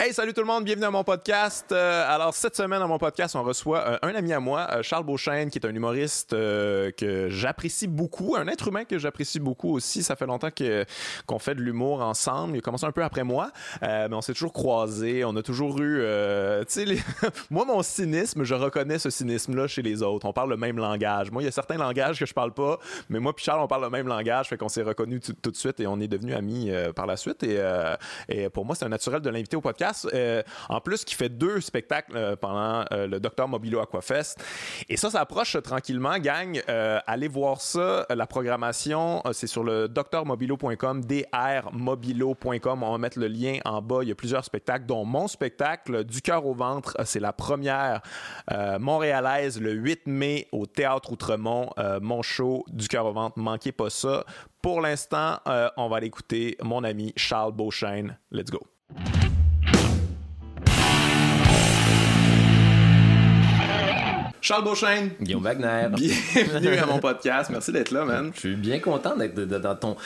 Hey, salut tout le monde, bienvenue à mon podcast. Euh, alors, cette semaine, à mon podcast, on reçoit euh, un ami à moi, euh, Charles Beauchesne, qui est un humoriste euh, que j'apprécie beaucoup, un être humain que j'apprécie beaucoup aussi. Ça fait longtemps que, qu'on fait de l'humour ensemble. Il a commencé un peu après moi, mais on s'est toujours croisés. On a toujours eu. tu sais, les- moi, mon cynisme, je reconnais ce cynisme-là chez les autres. On parle le même langage. Moi, il y a certains langages que je parle pas, mais moi, puis Charles, on parle le même langage. Fait qu'on s'est reconnus tout, de suite et on est devenus amis par la suite. Et, et pour moi, c'est un naturel de l'inviter au podcast. Euh, en plus, qui fait deux spectacles euh, pendant euh, le Docteur Mobilo Aquafest. Et ça, ça approche tranquillement, gang. Allez voir ça. La programmation, c'est sur le drmobilo.com, drmobilo.com. On va mettre le lien en bas. Il y a plusieurs spectacles, dont mon spectacle, Du cœur au ventre. C'est la première montréalaise le 8 mai au Théâtre Outremont. Mon show, Du cœur au ventre. Manquez pas ça. Pour l'instant, on va aller écouter mon ami Charles Beauchesne. Let's go. Charles Beauchesne, Guillaume Wagner. bienvenue à mon podcast. Merci d'être là, man. Je suis bien content d'être dans ton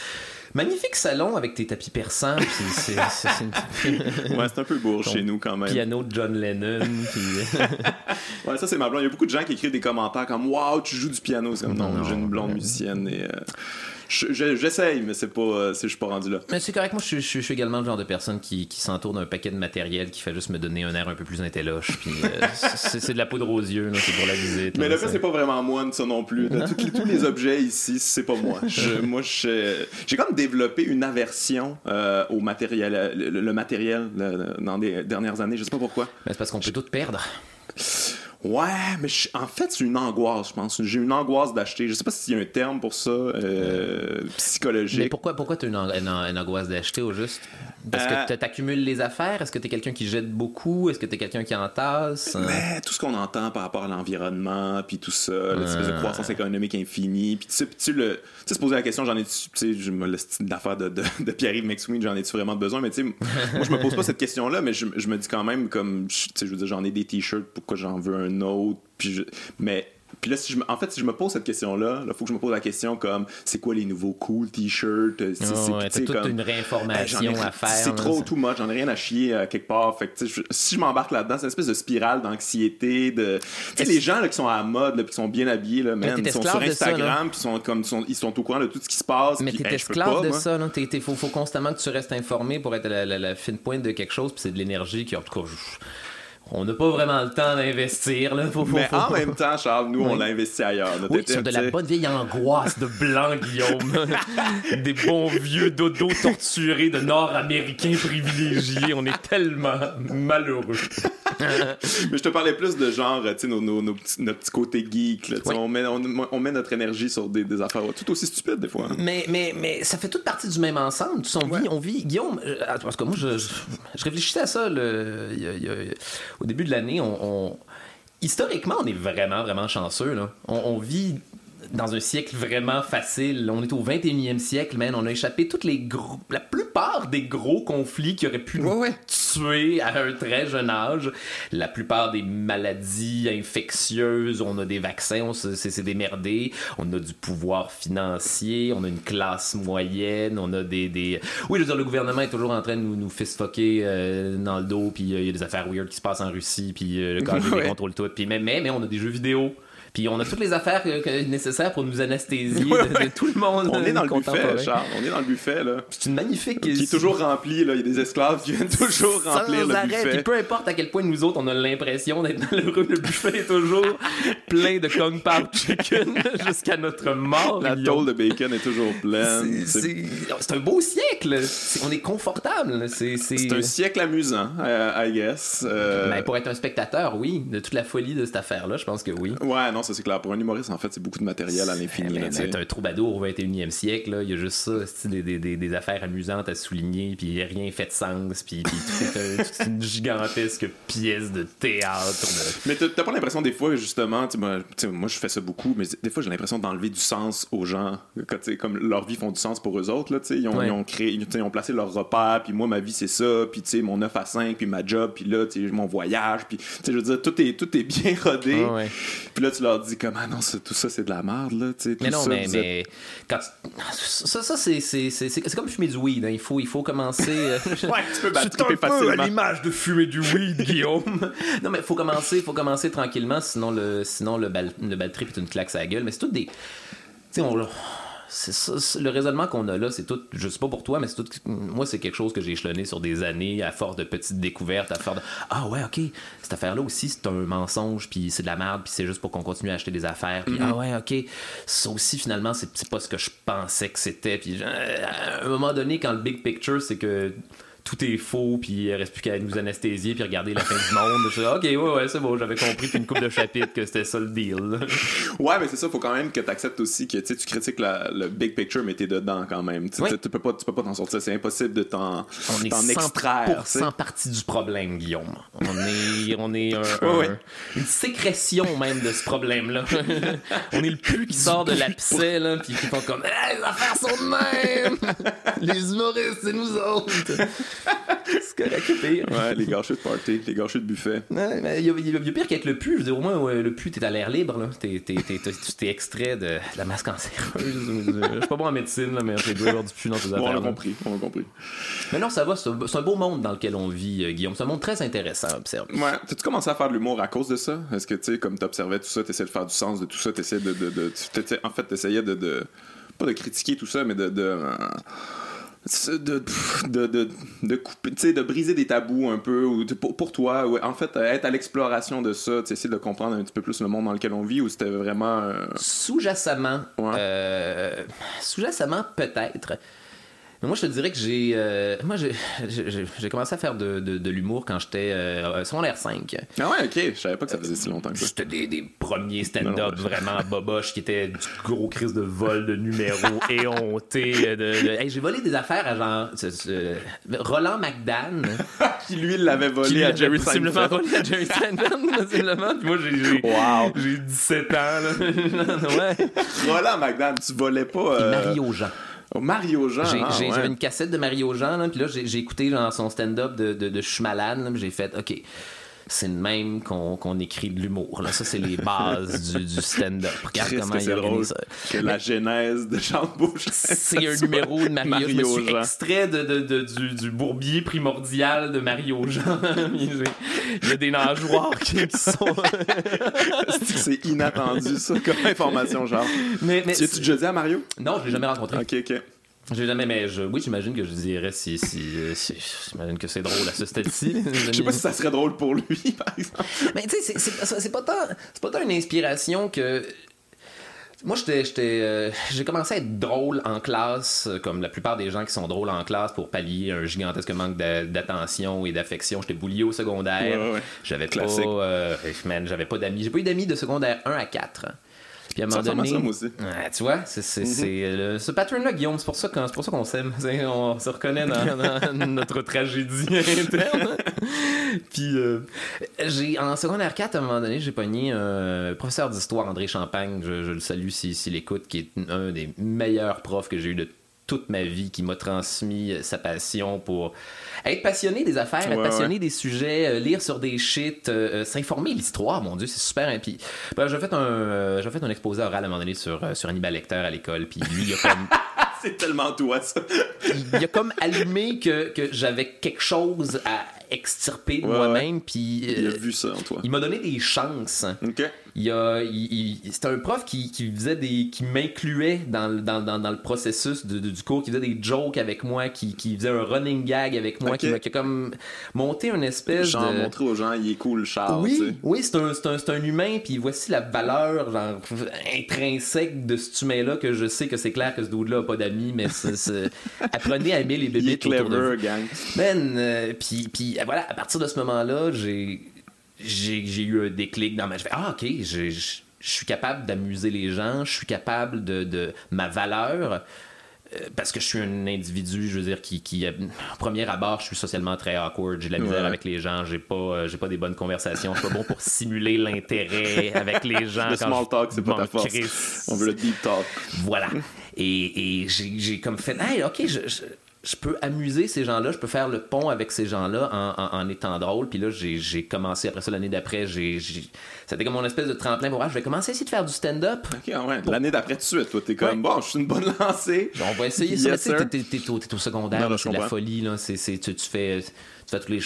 magnifique salon avec tes tapis persans, puis c'est une- Ouais, un peu bourre chez nous quand même. piano de John Lennon, puis Ouais, ça c'est ma blonde. Il y a beaucoup de gens qui écrivent des commentaires comme Waouh, tu joues du piano. C'est comme non, Non, j'ai une blonde musicienne et. euh, je- je- J'essaye, mais c'est pas. euh, c'est- je suis pas rendu là. Mais c'est correct, moi je, suis- je suis- je suis également le genre de personne qui, qui s'entoure d'un paquet de matériel qui fait juste me donner un air un peu plus intelloche, puis euh, c'est c'est de la poudre aux yeux, là, c'est pour la visite. Mais là, le fait, c'est- pas vraiment moi, ça non plus. De tous, les- tous les objets ici, c'est pas moi. Moi, je- j'ai comme développé une aversion euh, au matériel, le, le matériel le- dans les dernières années. Je sais pas pourquoi. Mais c'est parce qu'on peut tout perdre. Ouais, mais je- en fait, c'est une angoisse, je pense. J'ai une angoisse d'acheter. Je sais pas s'il y a un terme pour ça, euh, Mais psychologique. pourquoi, pourquoi tu as une, an- une an- une angoisse d'acheter au juste? Euh, que tu accumules les affaires Est-ce que tu es quelqu'un qui jette beaucoup Est-ce que tu es quelqu'un qui entasse? Mais tout ce qu'on entend par rapport à l'environnement, puis tout ça, l'espèce de croissance économique infinie, puis tu sais, le, tu sais, se poser la question, j'en ai, tu sais, je me laisse l'affaire de, de, de Pierre-Yves j'en ai-tu vraiment besoin, mais tu sais, moi je me pose pas cette question-là, mais je, je me dis quand même comme, tu sais, je veux dire, j'en ai des t-shirts, pourquoi j'en veux un autre, puis je, mais puis là, si je en fait, si je me pose cette question-là, il faut que je me pose la question comme, c'est quoi les nouveaux cool t-shirts? C'est- c'est- Oh, ouais, toute comme- une ben, réinformation à faire. C'est trop too much, j'en ai rien à chier euh, quelque part. Fait que, tu sais, je- si je m'embarque là-dedans, c'est une espèce de spirale d'anxiété. De... Tu sais, Est-ce- les gens là, qui sont à la mode, là, puis qui sont bien habillés, là, man, ils sont sur. Instagram, puis sont, comme, sont, ils sont au courant de tout ce qui se passe. Mais t'es hey, esclave de moi. ça, t'es- faut, faut constamment que tu restes informé pour être à la, la- la fine pointe de quelque chose, puis c'est de l'énergie qui, en tout cas, on n'a pas vraiment le temps d'investir, là. Faut, faut- Mais faut- en même temps, Charles, nous, on l'a investi ailleurs. Notre Oui, sur de la bonne vieille angoisse de blanc, Guillaume. Des bons vieux dodos torturés de Nord-Américains privilégiés. On est tellement malheureux. Mais je te parlais plus de genre, tu sais, nos, nos, nos notre petit côté geek. Là, Oui. on, met, on, on met notre énergie sur des, des affaires tout aussi stupides, des fois. hein. Mais, mais, mais ça fait toute partie du même ensemble. Tu sais, on, vit, on vit. Guillaume, euh, parce que moi, je, je, je réfléchissais à ça le, il y a- il y a- au début de l'année. On, historiquement, on est vraiment, vraiment chanceux. On vit dans un siècle vraiment facile. On est au 21e siècle, man. On a échappé toutes les gros, la plupart des gros conflits qui auraient pu nous Ouais, tuer à un très jeune âge. La plupart des maladies infectieuses, on a des vaccins, on se- c'est c'est démerdé. On a du pouvoir financier, on a une classe moyenne, on a des... des... Oui, je veux dire, le gouvernement est toujours en train de nous, nous fistfucker euh, dans le dos, puis euh, il y a des affaires weird qui se passent en Russie, puis euh, le KGB Ouais. contrôle tout. Puis, mais, mais, mais on a des jeux vidéo. Puis on a toutes les affaires euh, nécessaires pour nous anesthésier de, de tout le monde. On est dans le buffet, Charles. On est dans le buffet, là. C'est une magnifique... Qui est toujours rempli, là. Il y a des esclaves qui viennent toujours remplir Sans le arrêt, buffet. puis peu importe à quel point nous autres on a l'impression d'être malheureux, le buffet est toujours plein de Kung Pao Chicken jusqu'à notre mort. La tôle de bacon est toujours pleine. C'est- un beau siècle. On est confortable. C'est un siècle amusant, euh, I guess. Euh, Ben, pour être un spectateur, oui, de toute la folie de cette affaire-là, je pense que oui. Ouais, non, c'est clair. Pour un humoriste, en fait, c'est beaucoup de matériel à l'infini. Ben, sais. T'es un troubadour au 21e siècle, là. il y a juste ça, des, des, des, affaires amusantes à souligner, puis rien fait de sens, puis, puis tout est un- toute une gigantesque pièce de théâtre. de- Mais t'as pas l'impression des fois, justement, moi, moi je fais ça beaucoup, mais des fois j'ai l'impression d'enlever du sens aux gens. Comme leur vie font du sens pour eux autres, là, ils, ont, Ouais. ils ont créé, ils ont placé leur repère, puis moi ma vie c'est ça, puis mon 9 à 5, puis ma job, puis là, mon voyage, puis je veux dire, tout est, tout est bien rodé. Puis là, tu leur leur dis comme ah non tout ça c'est de la merde là tu sais mais non ça, mais, vous mais êtes- quand ça ça c'est c'est c'est c'est comme fumer du weed hein. il faut il faut commencer euh, ouais tu peux C'est battre un peu à facilement l'image de fumer du weed, Guillaume. non, mais faut commencer, faut commencer tranquillement, sinon le, sinon le bal, le bal trip est une claque à la gueule. Mais c'est tout des, tu sais, on, le raisonnement qu'on a là, c'est tout, je sais pas pour toi, mais c'est tout, moi c'est quelque chose que j'ai échelonné sur des années à force de petites découvertes, à force de, ah ouais, ok, cette affaire-là aussi c'est un mensonge, puis c'est de la merde, puis c'est juste pour qu'on continue à acheter des affaires, puis ah ouais, ok, ça aussi finalement c'est c'est pas ce que je pensais que c'était, puis euh, à un moment donné quand le big picture c'est que tout est faux, puis il reste plus qu'à nous anesthésier, puis regarder la fin du monde. Je ok, ouais, ouais, c'est bon, j'avais compris, puis une coupe de chapitres que c'était ça le deal. ouais mais c'est ça faut quand même que tu acceptes aussi que tu critiques la- le big picture mais t'es dedans quand même tu Oui. peux pas tu peux pas t'en sortir c'est impossible de t'en On est t'en 100% extraire tu sais. partie du problème, Guillaume. On est, on est un- Ouais, un- ouais. une sécrétion même de ce problème-là. on est le pu qui sort de l'abcès, là, puis qui font comme hey, les affaires sont de même! les humoristes, c'est nous autres! c'est correct, c'est pire. ouais les gâcheux de party les gâcheux de buffet Ouais, mais il y, a- il y il y a pire qu'être le pu. Je veux dire, au moins, ouais, le pu, t'es à l'air libre. là. T'es, t'es, t'es, t'es- t'es extrait de la masse cancéreuse. Je suis pas bon en médecine, là, mais j'ai dois avoir du pu dans ces bon, on affaires. l'a compris on l'a compris Mais non, ça va. C'est un, c'est un beau monde dans lequel on vit, euh, Guillaume. C'est un monde très intéressant à observer. Ouais, t'as-tu commencé à faire de l'humour à cause de ça? Est-ce que, tu sais, comme t'observais tout ça, t'essayais de faire du sens de tout ça, t'essayais de... de, de en fait, t'essayais de, de... Pas de critiquer tout ça, mais de... de euh, de, de, de, de couper, de briser des tabous un peu, ou pour, pour toi, ouais, en fait, être à l'exploration de ça, essayer de comprendre un petit peu plus le monde dans lequel on vit, ou c'était vraiment... euh, Sous-jacemment, Ouais. euh, sous-jacemment peut-être. Mais moi, je te dirais que j'ai, euh, moi, j'ai, commencé à faire de, de, de l'humour quand j'étais euh, secondaire 5. Ah ouais, ok, je savais pas que ça faisait si longtemps que ça. C'était des, des premiers stand-up vraiment boboches qui étaient du gros crise de vol de numéros. De, de- Hey, j'ai volé des affaires à genre ce- ce- Roland McDan. Qui, lui, l'avait volé qui à Jerry possiblement Seinfeld. volé à Jerry Seinfeld, possiblement. Puis moi, j'ai, Wow. j'ai 17 ans. Là. ouais. Roland McDan, tu volais pas... Euh, Mario Jean. Oh, Mario Jean, J'ai- ah, j'ai- ouais. J'avais une cassette de Mario Jean, là, puis là, j'ai j'ai écouté genre, son stand-up de, de, de Je suis malade, là, puis j'ai fait, OK, c'est le même qu'on écrit de l'humour. là. Ça, c'est les bases du, du stand-up. Regarde Christ, comment il drôle ça. que la genèse de Jean Boucher. C'est un numéro de Mario. je me suis extrait de, de- de- du, du bourbier primordial de Mario Jean. Il y a des nageoires qui, qui sont. C'est inattendu, ça, comme information, genre. mais, mais Tu as-tu déjà dit à Mario? Non, je l'ai jamais rencontré. Ok, ok. J'ai jamais, mais je, oui, j'imagine que je dirais si. si, euh, si- j'imagine que c'est drôle à ce stade-ci. Je sais pas si ça serait drôle pour lui, par exemple. Mais tu sais, c'est- c'est c'est pas tant, c'est pas tant une inspiration que. Moi, j'étais, j'étais, euh, j'ai commencé à être drôle en classe, comme la plupart des gens qui sont drôles en classe pour pallier un gigantesque manque d'a- d'attention et d'affection. J'étais boulié au secondaire. Ouais, ouais, ouais. J'avais pas, euh, man, j'avais pas d'amis. J'ai pas eu d'amis de secondaire 1 à 4. Puis à un moment donné, ça, moi aussi. Tu vois, c'est, c'est, c'est, euh, ce pattern-là, Guillaume, c'est pour ça qu'on, c'est pour ça qu'on s'aime. On se reconnaît dans, dans notre tragédie interne. Puis, euh, j'ai, en secondaire 4, à un moment donné, j'ai pogné un professeur d'histoire, André Champagne, je, je le salue s'il si, écoute, qui est un des meilleurs profs que j'ai eu de toute ma vie, qui m'a transmis sa passion pour être passionné des affaires, être passionné ouais. des sujets, euh, lire sur des shit, euh, euh, s'informer l'histoire, mon Dieu, c'est super. hein. Puis, ben, j'ai fait un, euh, j'ai fait un exposé oral à un moment donné sur, euh, sur Hannibal Lecter à l'école, puis lui, il a comme C'est tellement toi, ça. il a comme allumé que, que j'avais quelque chose à extirper de Ouais, moi-même, puis Il a euh, vu ça en toi. il m'a donné des chances. Ok. Il a, il- il- c'était un prof qui, qui faisait des, qui m'incluait dans, le- dans, dans, dans le processus de- de- du cours, qui faisait des jokes avec moi, qui, qui faisait un running gag avec moi, qui qui a comme monté une espèce Genre, de montrer aux gens, il est cool, Charles, tu sais. oui, oui, c'est un, c'est un, c'est un humain, puis voici la valeur genre, intrinsèque de cet humain-là, que je sais que c'est clair que ce dude-là a pas d'amis, mais apprenez à aimer les Il est de clever, gang. Man, euh, puis, puis voilà, à partir de ce moment-là, j'ai, j'ai, j'ai eu un déclic dans ma... Je fais, ah, OK, je, suis capable d'amuser les gens, je suis capable de, de ma valeur, euh, parce que je suis un individu, je veux dire, qui, qui euh, au premier abord, je suis socialement très awkward, j'ai de la misère Ouais. avec les gens, j'ai pas, euh, j'ai pas des bonnes conversations, je suis pas bon pour simuler l'intérêt avec les gens. Le quand small je talk, c'est pas ta force. On veut le deep talk. Voilà. Et, et j'ai j'ai comme fait, hey, ok, je, je- je peux amuser ces gens-là, je peux faire le pont avec ces gens-là en, en, étant drôle. Puis là, j'ai commencé, après ça, l'année d'après, j'ai c'était comme mon espèce de tremplin pour, ah, je vais commencer à essayer de faire du stand-up. Ok, ouais. L'année d'après, tout de suite, toi, t'es comme, bon, je suis une bonne lancée. on va essayer ça. tu sais, t'es au, au, secondaire, c'est la folie, là. Tu, fais, tu fais tous les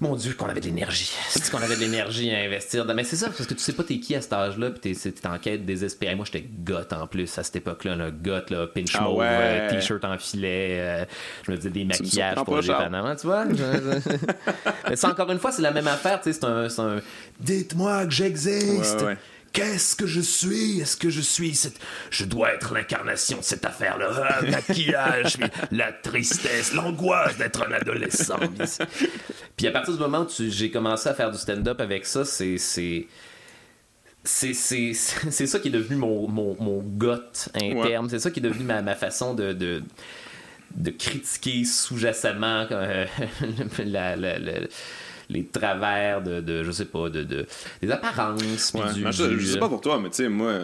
mon Dieu, qu'on avait de l'énergie. C'est qu'on avait de l'énergie à investir. Mais c'est ça, parce que tu sais pas t'es qui à cet âge-là, puis t'es, en quête désespérée. Moi, j'étais goth en plus à cette époque-là, un goth, là, pinch ah mauve, euh, t-shirt en filet. Euh, je me disais des maquillages pour les événements, tu vois. mais ça, encore une fois, c'est la même affaire, tu sais, c'est un, un... Dites-moi que j'existe. Qu'est-ce que je suis? Est-ce que je suis cette... Je dois être l'incarnation de cette affaire-là. Ah, maquillage, la tristesse, l'angoisse d'être un adolescent. Puis à partir du moment où j'ai commencé à faire du stand-up avec ça, c'est... c'est c'est, ça qui est devenu mon, mon, mon interne. C'est ça qui est devenu ma, ma façon de, de, de critiquer sous-jacemment euh, la, la, la les travers de, de, je sais pas, de, de des apparences. Ouais, du, je, sais pas pour toi, mais tu sais, moi,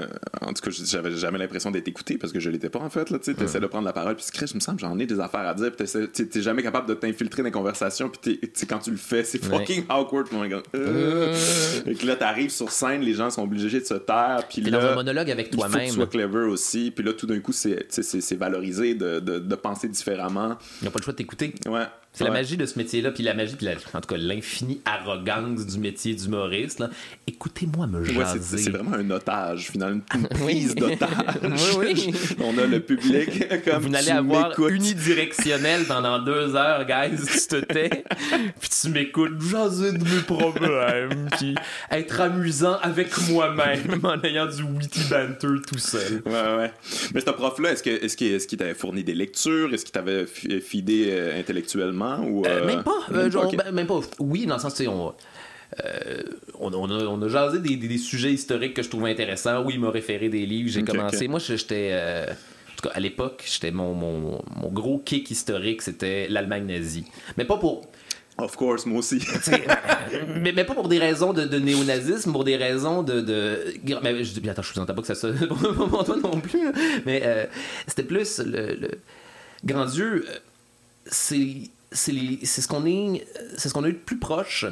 en tout cas, j'avais jamais l'impression d'être écouté parce que je l'étais pas en fait. Tu essaies de prendre la parole, puis Chris, me semble, j'en ai des affaires à dire, puis t'es jamais capable de t'infiltrer dans les conversations, puis quand tu le fais, c'est fucking awkward, mon gars. Euh. Et que là, t'arrives sur scène, les gens sont obligés de se taire, puis là. dans un monologue avec toi-même. Tu sois clever aussi, puis là, tout d'un coup, c'est valorisé de, de, de penser différemment. Ils n'ont pas le choix de t'écouter. Ouais. C'est la magie de ce métier-là, puis la magie, puis en tout cas l'infinie arrogance du métier d'humoriste. Écoutez-moi me jaser. c'est vraiment un otage, finalement, une prise d'otage. oui, oui. On a le public comme Vous n'allez avoir unidirectionnel pendant deux heures, guys, tu te tais, puis tu m'écoutes jaser de mes problèmes, puis être amusant avec moi-même en ayant du witty banter tout seul. Ouais, ouais. Mais ce prof-là, est-ce qu'il est est qu t'avait fourni des lectures? Est-ce qu'il t'avait fidé euh, intellectuellement? Ou, euh, même pas. Euh, ben, même, pas. Oui, dans le sens, on, euh, on, on, a, on, a, jasé des, des, sujets historiques que je trouvais intéressants. Oui, il m'a référé des livres. J'ai commencé. Moi, j'étais. en tout cas, à l'époque, j'étais mon, mon, mon, gros kick historique, c'était l'Allemagne nazie. Mais pas pour. Of course, moi aussi. mais, mais, pas pour des raisons de, de néonazisme, pour des raisons de. de... Mais, je, attends, je vous entends pas que ça soit pour toi non plus. Mais c'était plus le, le, Grand Dieu, c'est c'est ce qu'on est, c'est ce qu'on a eu de plus proche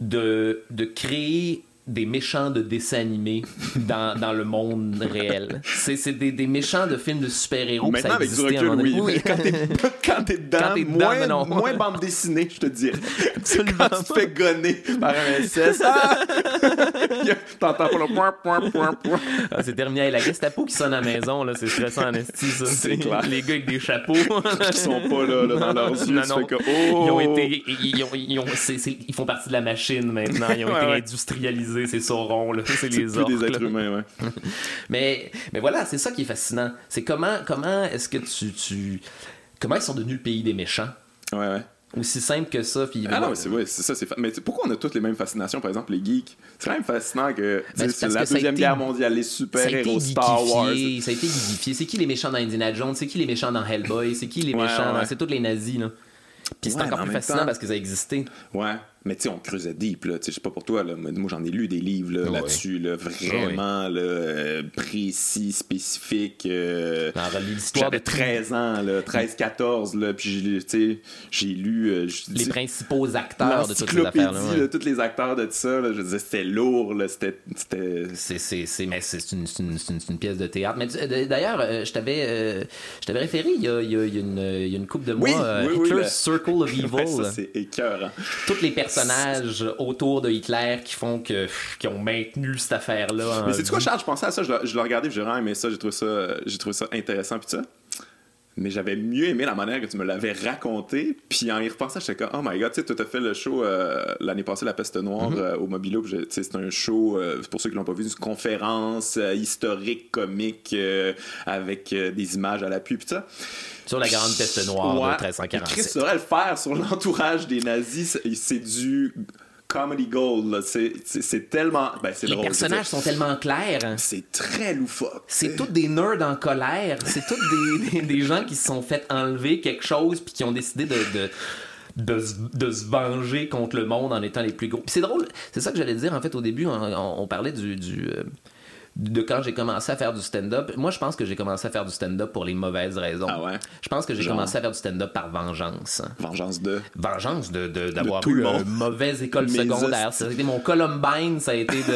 de, de créer des méchants de dessins animés dans, dans le monde réel. C'est des, des, méchants de films de super-héros. Maintenant, avec du recul, oui. oui. Quand t'es dedans, quand es dedans moins, moins bande dessinée, je te dirais. Absolument. Quand tu te fais gonner par un SS, ah! t'entends pas le point, point, point, point. Ah, c'est terminé. La Gestapo qui sonne à la maison, là, c'est stressant en esti, ça. C'est clair. Les gars avec des chapeaux. qui sont pas là, là dans leurs yeux. Non, non. Que, oh! Ils ont été... Ils, ont, ils, ont, ils font partie de la machine maintenant. Ils ont été industrialisés c'est Sauron, c'est les orques. des êtres humains, ouais. mais, mais voilà, c'est ça qui est fascinant. C'est comment, comment est-ce que tu, tu. Comment ils sont devenus le pays des méchants? Ouais, ouais. Aussi simple que ça. Puis, ah non, c'est ouais, c'est ça. Fa... Mais pourquoi on a toutes les mêmes fascinations, par exemple, les geeks? C'est quand même fascinant que ben, c'est la Deuxième Guerre mondiale, les super-héros, Star Wars. Ça a été édifié. C'est qui les méchants dans Indiana Jones? C'est qui les méchants dans Hellboy? C'est qui les méchants dans. C'est tous les nazis, là. Puis c'est encore plus fascinant parce que ça a existé. Ouais. Mais tu sais, on creusait deep, là. Je sais pas pour toi, là. Moi, j'en ai lu des livres là, là-dessus, là, vraiment là, euh, précis, spécifique. Euh, l'histoire de 13 ans, là, 13-14, là. Puis, j'ai lu. Euh, les principaux acteurs de toutes ces affaires-là. Ouais. tous les acteurs de tout ça, là, je disais, c'était lourd, là. C'était. C'est, mais c'est une, une, une, une, pièce de théâtre. Mais d'ailleurs, je t'avais je t'avais référé il y a, il y a, une, il y a une couple de mois, oui, oui, Hitler's Circle of Evil. ça, c'est écœurant. Toutes les personnes personnages autour de Hitler qui font que qui ont maintenu cette affaire-là. Mais c'est quoi, Charles? Je pensais à ça, je l'ai regardé, j'ai vraiment aimé ça, j'ai trouvé ça, j'ai trouvé ça intéressant, puis ça. Mais j'avais mieux aimé la manière que tu me l'avais raconté. Puis en y repensant, j'étais comme, oh my god, tu sais, tu as fait le show euh, l'année passée, La Peste Noire, mm-hmm. euh, au Mobilo. C'est un show, euh, pour ceux qui l'ont pas vu, une conférence historique, comique, avec des images à l'appui, puis ça. Sur la grande peste noire de 1347. Chris saurait le faire sur l'entourage des nazis. C'est du comedy gold. C'est tellement. Ben, Les personnages sont tellement clairs. C'est très loufoque. C'est tous des nerds en colère. C'est tous des, des, gens qui se sont fait enlever quelque chose puis qui ont décidé de, de de, de, se venger contre le monde en étant les plus gros. c'est drôle, c'est ça que j'allais dire en fait au début, on, parlait du, du, euh, de quand j'ai commencé à faire du stand-up. Moi, je pense que j'ai commencé à faire du stand-up pour les mauvaises raisons. Ah ouais? Je pense que j'ai Genre? commencé à faire du stand-up par vengeance. Vengeance de? Vengeance de, de- d'avoir tout le eu monde. une mauvaise école Mes secondaire. Ça a été mon Columbine, ça a été de...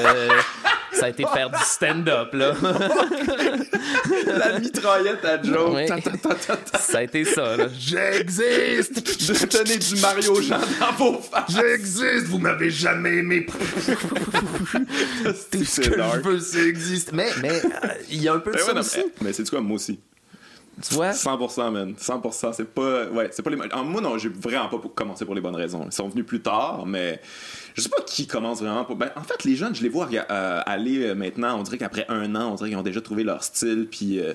ça a été de faire du stand-up, là. La mitraillette à Joe. Ta, ta, ta, ça a été ça, là. J'existe! De donner du Mario Jean dans vos faces. J'existe, vous m'avez jamais aimé. Tout ce que dark. je veux, c'est existe. Mais, mais euh, il y a un peu de Ben ouais, ça non, aussi. mais, mais c'est quoi, moi aussi? Tu vois? 100%, man. 100%. C'est pas. Ouais, c'est pas les. en- Moi, non, j'ai vraiment pas commencé pour les bonnes raisons. Ils sont venus plus tard, mais. Je sais pas qui commence vraiment pour. Ben, en fait, les jeunes, je les vois euh, aller euh, maintenant. On dirait qu'après un an, on dirait qu'ils ont déjà trouvé leur style. Puis. euh,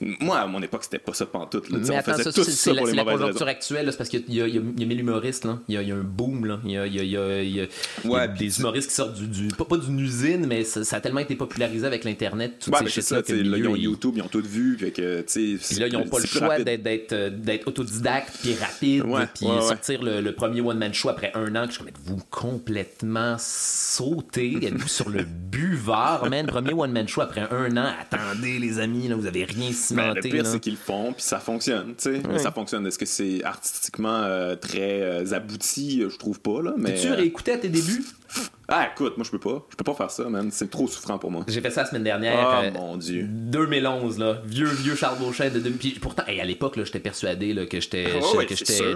moi, à mon époque, c'était pas ça pantoute. Là, Mais on attends, faisait ça, tout c'est, ça la, pour les la mauvaises conjoncture actuelle, là, c'est parce qu'il y y a, il y a mille humoristes, là. Il y a, il y a un boom, là. Il y a, il y a- il y a- Ouais, des humoristes qui sortent du, du- pas, pas d'une usine, mais ça, ça a tellement été popularisé avec l'Internet, toutes Ouais, ces que sais, le là, ils ont YouTube, ils ont tout vu, fait que, tu sais. Puis là, ils n'ont pas le choix d'être, autodidacte, puis rapide, puis sortir le, premier one-man show après un an. que Je suis comme, êtes-vous complètement sauté? Êtes-vous sur le buvard, man? Premier one-man show après un an. Attendez, les amis, là, vous avez rien Ben, cimenté. le pire, c'est qu'ils le font, puis ça fonctionne, tu sais. Mais Ça fonctionne. Est-ce que c'est artistiquement euh, très euh, abouti? Je trouve pas, là. Mais... Tu euh, réécouté à tes débuts? Ah, écoute, moi, je peux pas. Je peux pas faire ça, man. C'est trop souffrant pour moi. J'ai fait ça la semaine dernière. Oh, euh, mon Dieu. 2011, là. Vieux, vieux Charles Beauchamp de demi. Puis pourtant, hey, à l'époque, là, j'étais persuadé là, que j'étais Oh, ouais.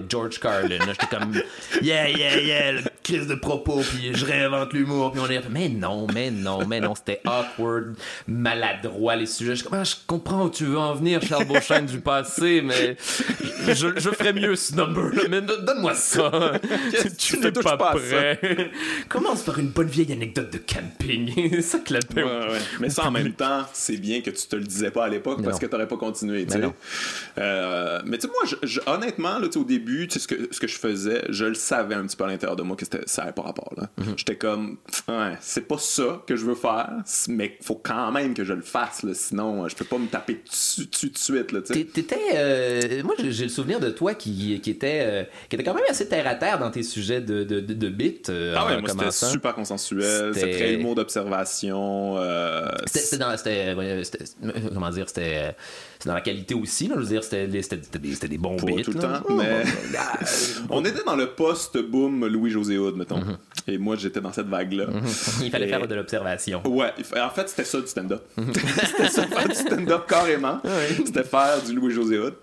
George Carlin. là. J'étais comme, yeah, yeah, yeah, le crise de propos, puis je réinvente l'humour, puis on est. Mais non, mais non, mais non, c'était awkward, maladroit, les sujets. Je, ah, je comprends où tu veux en venir, Charles Beauchamp du passé, mais je, je ferais mieux ce number-là. Mais don- donne-moi ça. tu n'es touches pas, pas prêt. Commence par une bonne vieille anecdote de camping. Ça que la paix. Ouais, ouais. Mais ça, en même temps, c'est bien que tu te le disais pas à l'époque parce non. que t'aurais pas continué, Mais non. Euh, mais tu sais, moi, je- honnêtement, là, au début, ce que, ce que je faisais, je le savais un petit peu à l'intérieur de moi que c'était- ça n'avait pas rapport, là. Mm-hmm. J'étais comme, ouais, c'est pas ça que je veux faire, mais faut quand même que je le fasse, là, sinon, euh, je peux pas me taper dessus, dessus de suite, là, T'étais, euh, moi j'ai le souvenir de toi qui, qui était, euh, qui était quand même assez terre à terre dans tes sujets de de, de, euh, Ah ouais, moi c'était super consensuel, C'était- très humour d'observation. C'était comment dire, c'était, euh, c'était dans la qualité aussi. Là, je veux dire, c'était, des- des, bons tout le temps, Oh, mais- On était dans le post-boom Louis-José Hood, mettons. Et moi, j'étais dans cette vague-là. il fallait Et- faire de l'observation. Ouais, en fait, c'était ça du stand-up. c'était ça, faire du stand-up carrément. C'était faire du Louis-José Hood.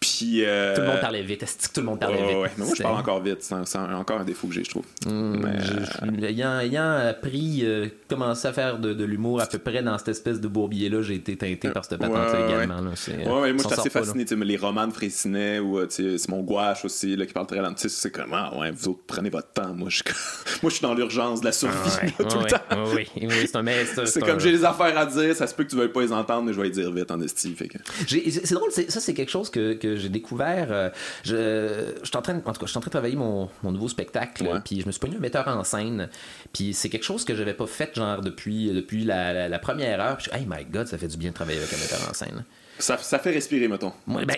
Puis. euh, Tout le monde parlait vite. Est-ce que tout le monde parlait vite? ouais, mais moi, je parle encore vite. C'est c'est encore un défaut que j'ai, je trouve. Mais, Je- je- ayant, ayant appris, euh, commencé à faire de, de l'humour à peu près dans cette espèce de bourbier-là, j'ai été teinté par cette patente-là Ouais, ouais, également. Là. C'est, Ouais, ouais, moi, j'étais s'en assez pas, fasciné. tu sais, mais les romans de Fraissinet ou euh, tu sais, c'est mon gouache aussi, là, qui parle très lent. Tu sais, c'est comme, ah, ouais, vous autres, prenez votre temps. Moi, je, moi, je suis dans l'urgence de la survie Ah Ouais, là, tout ouais, le temps. Oui, oui, oui, c'est un c'est- comme j'ai des affaires à dire, ça se peut que tu veuilles pas les entendre, mais je vais les dire vite en esti. Que... C'est drôle, ça c'est quelque chose que, que j'ai découvert. euh, je, je suis en train, de- en tout cas, je suis en train de travailler mon, mon nouveau spectacle, Ouais. puis je me suis pogné un metteur en scène, puis c'est quelque chose que j'avais pas fait genre depuis depuis la, la- la première heure. Puis je suis, hey my god, ça fait du bien de travailler avec un metteur en scène. Ça, ça fait respirer, mettons. Moi, ben,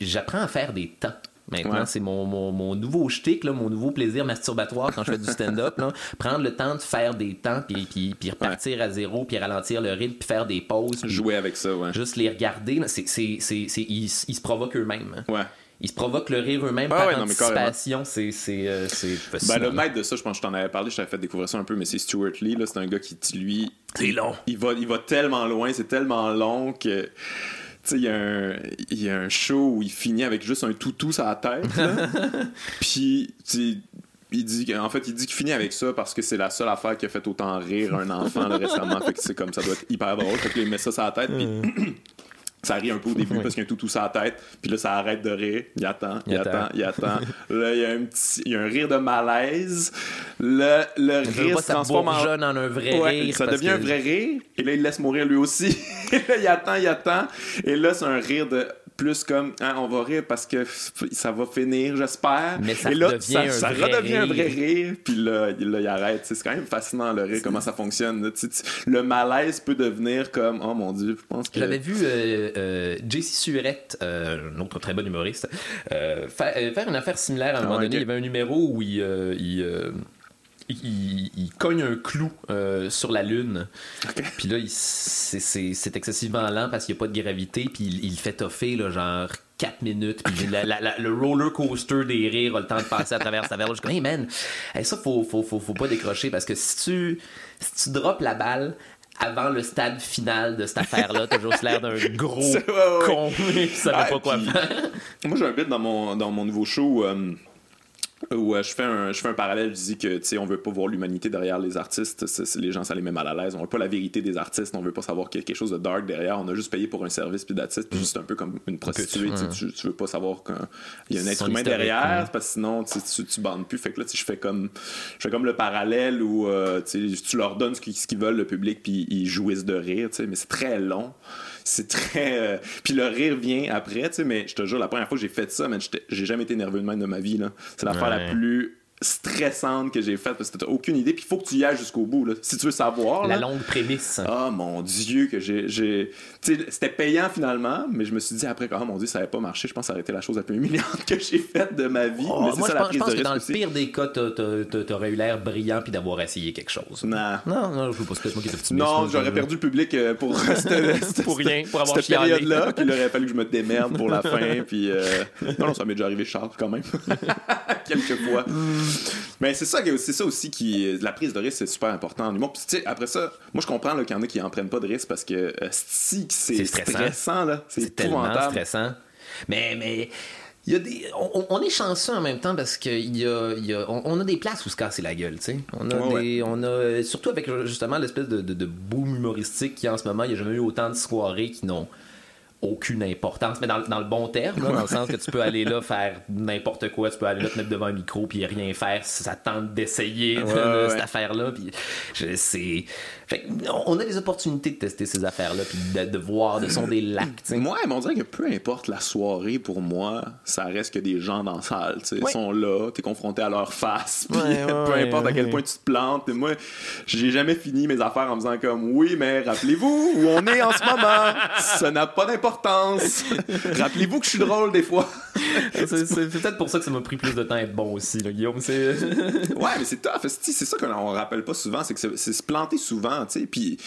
j'apprends à faire des temps. Maintenant, Ouais. c'est mon, mon, mon nouveau shtick, là, mon nouveau plaisir masturbatoire quand je fais du stand-up. Prendre le temps de faire des temps, puis, puis, puis repartir à zéro, puis ralentir le rythme, puis faire des pauses. Jouer avec ça, ouais. Juste les regarder, c'est- ils, ils se provoquent eux-mêmes. hein. Ouais. Ils se provoquent le rire eux-mêmes Ah par ouais, non, mais carrément. anticipation. C'est, c'est, euh, c'est Ben, le maître de ça, je pense que je t'en avais parlé, je t'avais fait découvrir ça un peu, mais c'est Stuart Lee, là, c'est un gars qui, lui, C'est long. il va, il va tellement loin, c'est tellement long que. Tu sais, il y, a un- il y a un show où il finit avec juste un toutou sur la tête. Puis, tu sais, il dit en fait, il dit qu'il finit avec ça parce que c'est la seule affaire qui a fait autant rire un enfant là, récemment. Fait que c'est comme ça doit être hyper drôle. Fait met ça sur la tête. Puis ça rit un peu au début parce qu'il y a un toutou sur la tête. Puis là, ça arrête de rire. Il attend, il, attend, il attend. là, il y a un petit, il y a un rire de malaise. Le, le Je rire se transforme en en un vrai Ouais, rire. ça devient que- un vrai rire, et là, il laisse mourir lui aussi. et là, il attend, il attend. Et là, c'est un rire de plus comme, hein, on va rire parce que ça va finir, j'espère. Mais ça et là, ça, un ça vrai redevient un vrai rire. puis là, il, là, il arrête. C'est quand même fascinant, le rire, comment ça fonctionne. Tu tu- Le malaise peut devenir comme, oh mon dieu, je pense que. J'avais vu euh, euh, JC Surette, euh, un autre très bon humoriste, euh, euh, faire une affaire similaire à un Ah moment donné. Il y avait un numéro où il, il, il, il cogne un clou euh, sur la lune. Puis là, c'est- excessivement lent parce qu'il n'y a pas de gravité. Puis il, il fait toffer, là, genre 4 minutes. Puis la- la- la- le roller coaster des rires a le temps de passer à travers sa verre. Je comme, hey man, hey, ça, faut, faut, faut, faut pas décrocher parce que si tu, si tu drops la balle, avant le stade final de cette affaire-là, t'as juste l'air d'un gros ouais, con qui savait Ah, pas quoi puis- faire. Moi, j'ai un bit dans mon, dans mon nouveau show euh, où euh, je, fais un, je fais un parallèle. Je dis que, tu sais, on veut pas voir l'humanité derrière les artistes. Les gens, ça les met mal à l'aise. On veut pas la vérité des artistes. On veut pas savoir qu'il y a quelque chose de dark derrière. On a juste payé pour un service puis d'artiste. Puis juste un peu comme une prostituée. tu Tu, tu veux pas savoir qu'il y a un être humain derrière parce que sinon, tu, tu, tu bandes plus. Fait que là, je fais comme, je fais comme le parallèle où euh, tu leur donnes ce qu'ils veulent, le public, puis ils jouissent de rire. Mais c'est très long. C'est très. euh, Puis le rire vient après, tu sais, mais je te jure, la première fois que j'ai fait ça, j'ai jamais été nerveux de même de ma vie. là. C'est l'affaire Ouais. la plus stressante que j'ai faite parce que t'as aucune idée, puis il faut que tu y ailles jusqu'au bout. Là. Si tu veux savoir. La là, longue prémisse. Oh mon Dieu, que j'ai. j'ai- Tu sais, c'était payant finalement, mais je me suis dit après, oh mon Dieu, ça n'avait pas marché. Je pense que ça aurait été la chose la plus humiliante que j'ai faite de ma vie. Oh, mais moi, ça je la pense, je pense que dans le pire des cas, t'a- t'a- t'a- t'aurais eu l'air brillant puis d'avoir essayé quelque chose. Non. Non, non, je veux pas, c'est moi qui optimiste. Non, j'aurais perdu le public euh, pour cette, Pour rien, pour avoir cette chialé. période-là. Puis il aurait fallu que je me démerde pour la fin. Puis euh, non, non, ça m'est déjà arrivé, Charles, quand même. Quelques fois. Mais c'est ça, que- c'est ça aussi qui. La prise de risque, c'est super important en humour. Puis tu sais, après ça, moi je comprends qu'il y en a qui en prennent pas de risque parce que euh, si c'est stressant. stressant. là. C'est tellement stressant. Mais, mais il y a des, on, on est chanceux en même temps parce y a, il y a on, on a des places où se casser la gueule, tu sais. On a Ouais, des, on a, surtout avec justement l'espèce de, de, de boom humoristique qui en ce moment, il n'y a jamais eu autant de soirées qui n'ont aucune importance, mais dans, le- dans le bon terme, là, dans le sens que tu peux aller là faire n'importe quoi, tu peux aller là te mettre devant un micro puis rien faire si ça te tente d'essayer de- Ouais, de ouais, cette affaire-là. Puis je- c'est, fait que on a des opportunités de tester ces affaires-là puis de, de voir, de sonder le lac. tu sais. Moi, on dirait que peu importe la soirée, pour moi, ça reste que des gens dans la salle. tu sais. Ils sont là, t'es confronté à leur face. Puis Ouais, ouais, peu ouais, importe à quel ouais. point tu te plantes. Et moi, j'ai jamais fini mes affaires en me disant comme oui, mais rappelez-vous où on est en ce moment. Ça n'a pas d'importance. rappelez-vous que je suis drôle des fois. c'est peut-être pour ça que ça m'a pris plus de temps à être bon aussi, là, Guillaume. C'est... Ouais, mais c'est tough. C'est ça qu'on rappelle pas souvent, c'est que c'est- c'est se planter souvent, tu sais. Puis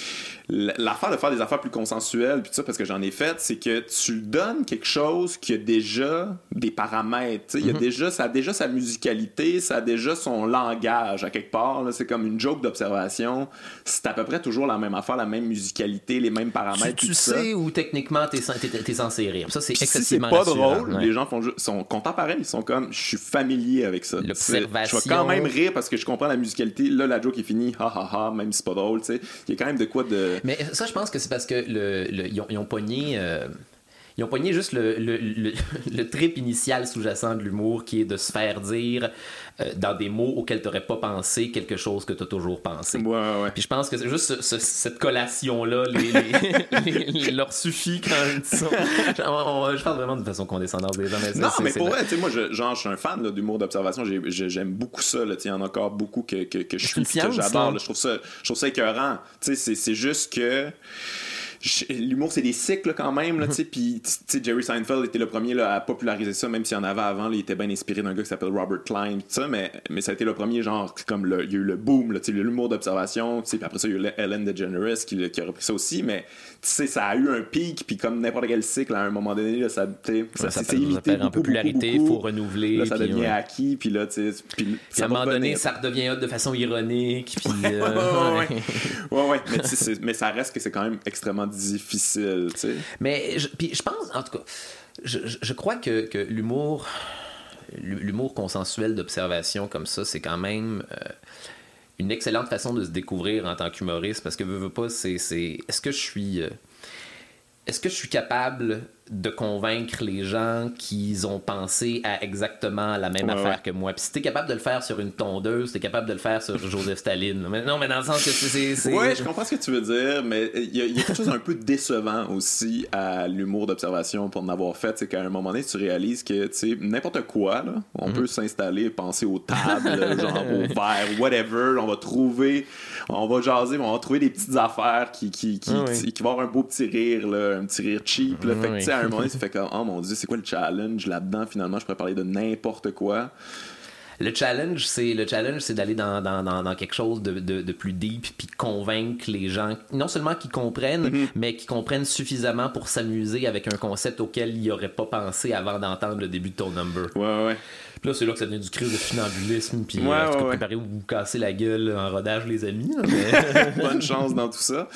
l'affaire de faire des affaires plus consensuelles, puis tout ça, parce que j'en ai fait, c'est que tu donnes quelque chose qui a déjà des paramètres, tu sais. Déjà, ça a déjà sa musicalité, ça a déjà son langage à quelque part. C'est comme une joke d'observation. C'est à peu près toujours la même affaire, la même musicalité, les mêmes paramètres. tu ça. sais où techniquement t'es, t'es censé rire. Ça, c'est si pas drôle, ouais. les gens font sont contents pareil, ils sont comme je suis familier avec ça. Je vais quand même rire parce que je comprends la musicalité. Là la joke est finie, ha ha ha, même si c'est pas drôle, tu sais. Il y a quand même de quoi de Mais ça, je pense que c'est parce que le, le- ils, ont, ils pogné. euh, ils ont pogné juste le, le, le- le trip initial sous-jacent de l'humour qui est de se faire dire euh, dans des mots auxquels tu n'aurais pas pensé quelque chose que tu as toujours pensé. Ouais, ouais, ouais. Puis je pense que c'est juste ce- ce- cette collation-là les, les- les- leur suffit quand ils sont. On- on- je parle vraiment de façon condescendante des gens. Mais Non, mais pour vrai. vrai, tu sais, moi, je, genre, je suis un fan là, d'humour d'observation. J'ai- j'ai- J'aime beaucoup ça. là, Il y en a encore beaucoup que, que, que je suis, que j'adore. là. Je trouve ça, je trouve ça écœurant. C'est- c'est juste que l'humour, c'est des cycles quand même. Là, Jerry Seinfeld était le premier là, à populariser ça, même s'il y en avait avant. là, il était bien inspiré d'un gars qui s'appelle Robert Klein. tout Ça, mais, mais ça a été le premier, genre, comme le, il y a eu le boom, là, tu sais, l'humour d'observation. tu sais, Puis après ça, il y a eu Ellen DeGeneres qui, a repris ça aussi. Mais tu sais, ça a eu un pic. Puis comme n'importe quel cycle, à un moment donné, là, ça, tu sais, ça, Ça, s'est imité en popularité, il faut renouveler. Là, ça devient ouais. acquis, puis là, tu sais, à un moment donné, ça redevient hot de façon ironique. Puis, Ouais, euh, ouais, ouais. ouais, ouais. Mais ça reste que c'est quand même extrêmement difficile. Mais je, je pense, en tout cas, je, crois que, l'humour, l'humour consensuel d'observation comme ça, c'est quand même euh, une excellente façon de se découvrir en tant qu'humoriste parce que veux, veux pas, c'est, c'est, est-ce que je suis, euh, est-ce que je suis capable de convaincre les gens qu'ils ont pensé à exactement la même Ouais, affaire ouais. que moi. Puis si t'es capable de le faire sur une tondeuse, t'es capable de le faire sur Joseph Staline. Mais non, mais dans le sens que c'est, Ouais, je comprends ce que tu veux dire, mais il y, a- il y a quelque chose d'un peu décevant aussi à l'humour d'observation pour en avoir fait. C'est qu'à un moment donné, tu réalises que, tu sais, n'importe quoi, là, on Mhm. peut s'installer, penser aux tables, genre au verre, whatever. On va trouver, on va jaser, mais on va trouver des petites affaires qui, qui, qui, Ah oui. qui vont avoir un beau petit rire, là, un petit rire cheap. Là. Ah Fait oui. sais, à un moment donné, tu fais comme, oh mon dieu, c'est quoi le challenge là-dedans? Finalement, je pourrais parler de n'importe quoi. le challenge, c'est le challenge, c'est d'aller dans, dans, dans, dans quelque chose de, de, de plus deep, puis convaincre les gens, non seulement qu'ils comprennent, Mm-hmm. mais qu'ils comprennent suffisamment pour s'amuser avec un concept auquel ils n'auraient pas pensé avant d'entendre le début de ton number. Ouais, ouais, ouais. Puis là, c'est là que ça devient du crise de funambulisme, puis Ouais, euh, ouais, préparez-vous vous casser la gueule en rodage, les amis. là, mais- Bonne chance dans tout ça.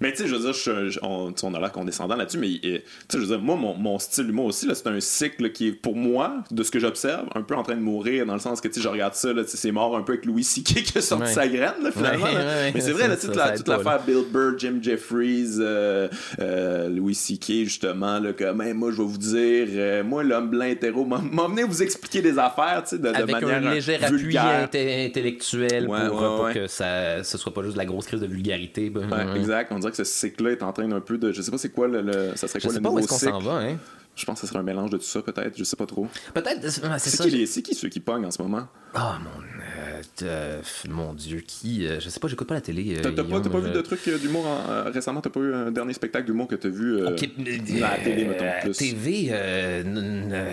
Mais tu sais, je veux dire, je- je- on, on a l'air condescendant là-dessus, mais euh, tu sais, je veux dire, moi, mon, mon style d'humour aussi, là, c'est un cycle qui est, pour moi, de ce que j'observe, un peu en train de mourir, dans le sens que, tu sais, je regarde ça, c'est mort un peu avec Louis C.K. qui a sorti Ouais. sa graine, là, finalement. Ouais, là. ouais, mais c'est vrai, là, ça- toute ça la- toute l'affaire Bill Burr, Jim Jeffries, euh, euh, Louis C.K., justement, là, que, moi, je vais vous dire, euh, moi, l'homme blanc hétéro, m'a m'a amené vous expliquer affaires, tu sais, de, de avec manière un léger appui vulgaire. intellectuel Ouais, pour, ouais, pour ouais. que ça ce soit pas juste de la grosse crise de vulgarité. ben, exact. On dirait que ce cycle-là est en train d'un peu de. Je sais pas c'est quoi le. le- ça serait Je quoi sais le pas où nouveau est-ce qu'on cycle? s'en va, hein. Je pense que ce serait un mélange de tout ça, peut-être. Je sais pas trop. Peut-être, c'est ça. qui, c'est qui ceux qui pognent en ce moment? Ah, mon, euh, euh, mon Dieu, qui euh, Je sais pas, j'écoute pas la télé. euh, T'as pas, vu de trucs euh, d'humour en- euh, récemment? T'as pas eu un dernier spectacle d'humour que t'as vu euh, Ok, à la télé, mettons, euh, plus TV, euh, euh,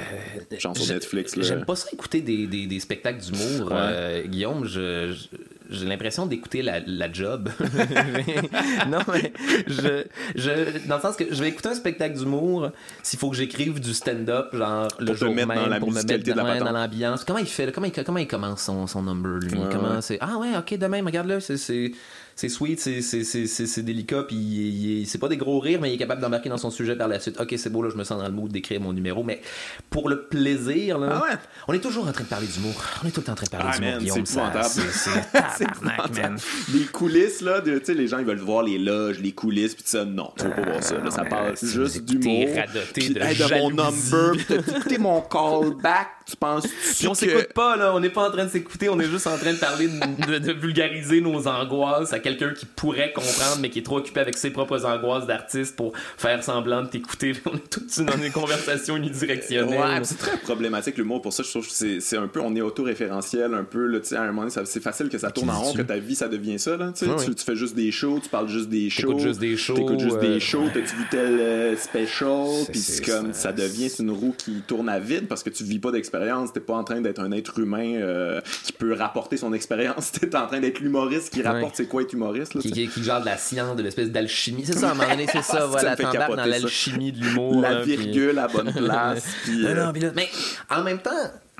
Genre sur Netflix, là. J'aime pas ça écouter des, des, des spectacles d'humour. Ouais. euh, Guillaume, je, je- j'ai l'impression d'écouter la, la job. non, mais je, je, dans le sens que je vais écouter un spectacle d'humour s'il faut que j'écrive du stand-up, genre le Pour te jour même, dans la pour me mettre de la dans, dans l'ambiance. Comment il fait? Comment il, comment il commence son, son number, lui? Ouais, comment ouais. c'est... Ah ouais, ok, de même, regarde là, c'est... c'est sweet, c'est- délicat, puis c'est pas des gros rires, mais il est capable d'embarquer dans son sujet par la suite. Ok, c'est beau, là, je me sens dans le mood d'écrire mon numéro, mais pour le plaisir, là, Ah ouais? on est toujours en train de parler d'humour. On est tout le temps en train de parler Ah, d'humour, Guillaume. c'est man. Les coulisses, là, de- tu sais, les gens, ils veulent voir les loges, les coulisses, pis tout ça. Non, tu veux pas voir ça. Là, ça mais parle juste d'humour. radoter Puis, de hey, mon number, pis t'as écouté mon callback. Tu penses Puis on s'écoute pas, là. On n'est pas en train de s'écouter, on est juste en train de parler, de, de- de vulgariser nos angoisses à quelqu'un qui pourrait comprendre, mais qui est trop occupé avec ses propres angoisses d'artiste pour faire semblant de t'écouter. On est tout dans des conversations unidirectionnelles. Ouais, c'est très problématique l'humour. Pour ça, je trouve que c'est un peu, on est autoréférentiel un peu. Là, tu sais, à un moment donné, c'est facile que ça tourne en rond, que ta vie, ça devient ça. Là, tu, fais juste des shows, tu parles juste des shows. T'écoutes juste des shows, T'écoutes juste euh, des shows. T'as-tu vu tel euh, special? Puis comme, ça. ça devient c'est une roue qui tourne à vide parce que tu vis pas d'expérience. T'es pas en train d'être un être humain euh, qui peut rapporter son expérience. T'es en train d'être l'humoriste qui rapporte c'est quoi être humoriste. Là, qui, qui, qui genre de la science, de l'espèce d'alchimie. C'est ça, à un moment donné, c'est ça, voilà, t'embarques dans l'alchimie de l'humour. La virgule à bonne place. puis, Non, euh, non, là- mais en même temps,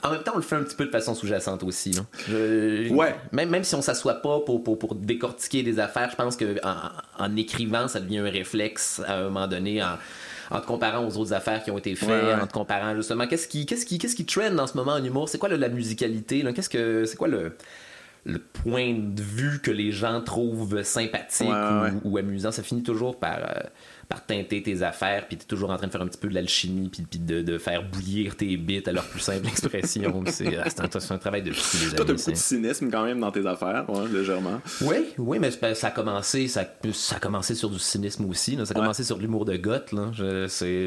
en même temps, on le fait un petit peu de façon sous-jacente aussi. là. Je- Ouais. Même, même si on s'assoit pas pour, pour, pour décortiquer des affaires, je pense que en, en écrivant, ça devient un réflexe à un moment donné. En, en te comparant aux autres affaires qui ont été faites, Ouais, ouais. en te comparant justement, qu'est-ce qui, qu'est-ce qui, qu'est-ce qui trend en ce moment en humour? C'est quoi là, la musicalité là? Qu'est-ce que, c'est quoi le, le point de vue que les gens trouvent sympathique ou amusant? Ça finit toujours par, euh, par teinter tes affaires, puis t'es toujours en train de faire un petit peu de l'alchimie, puis, puis de, de faire bouillir tes bits à leur plus simple expression. c'est, euh, c'est un, travail de les Toi, t'as beaucoup de cynisme quand même dans tes affaires, ouais, légèrement. oui, oui, mais ça a commencé, ça, ça a commencé sur du cynisme aussi. là. Ça a Ouais. commencé sur de l'humour de goth. Là. Je,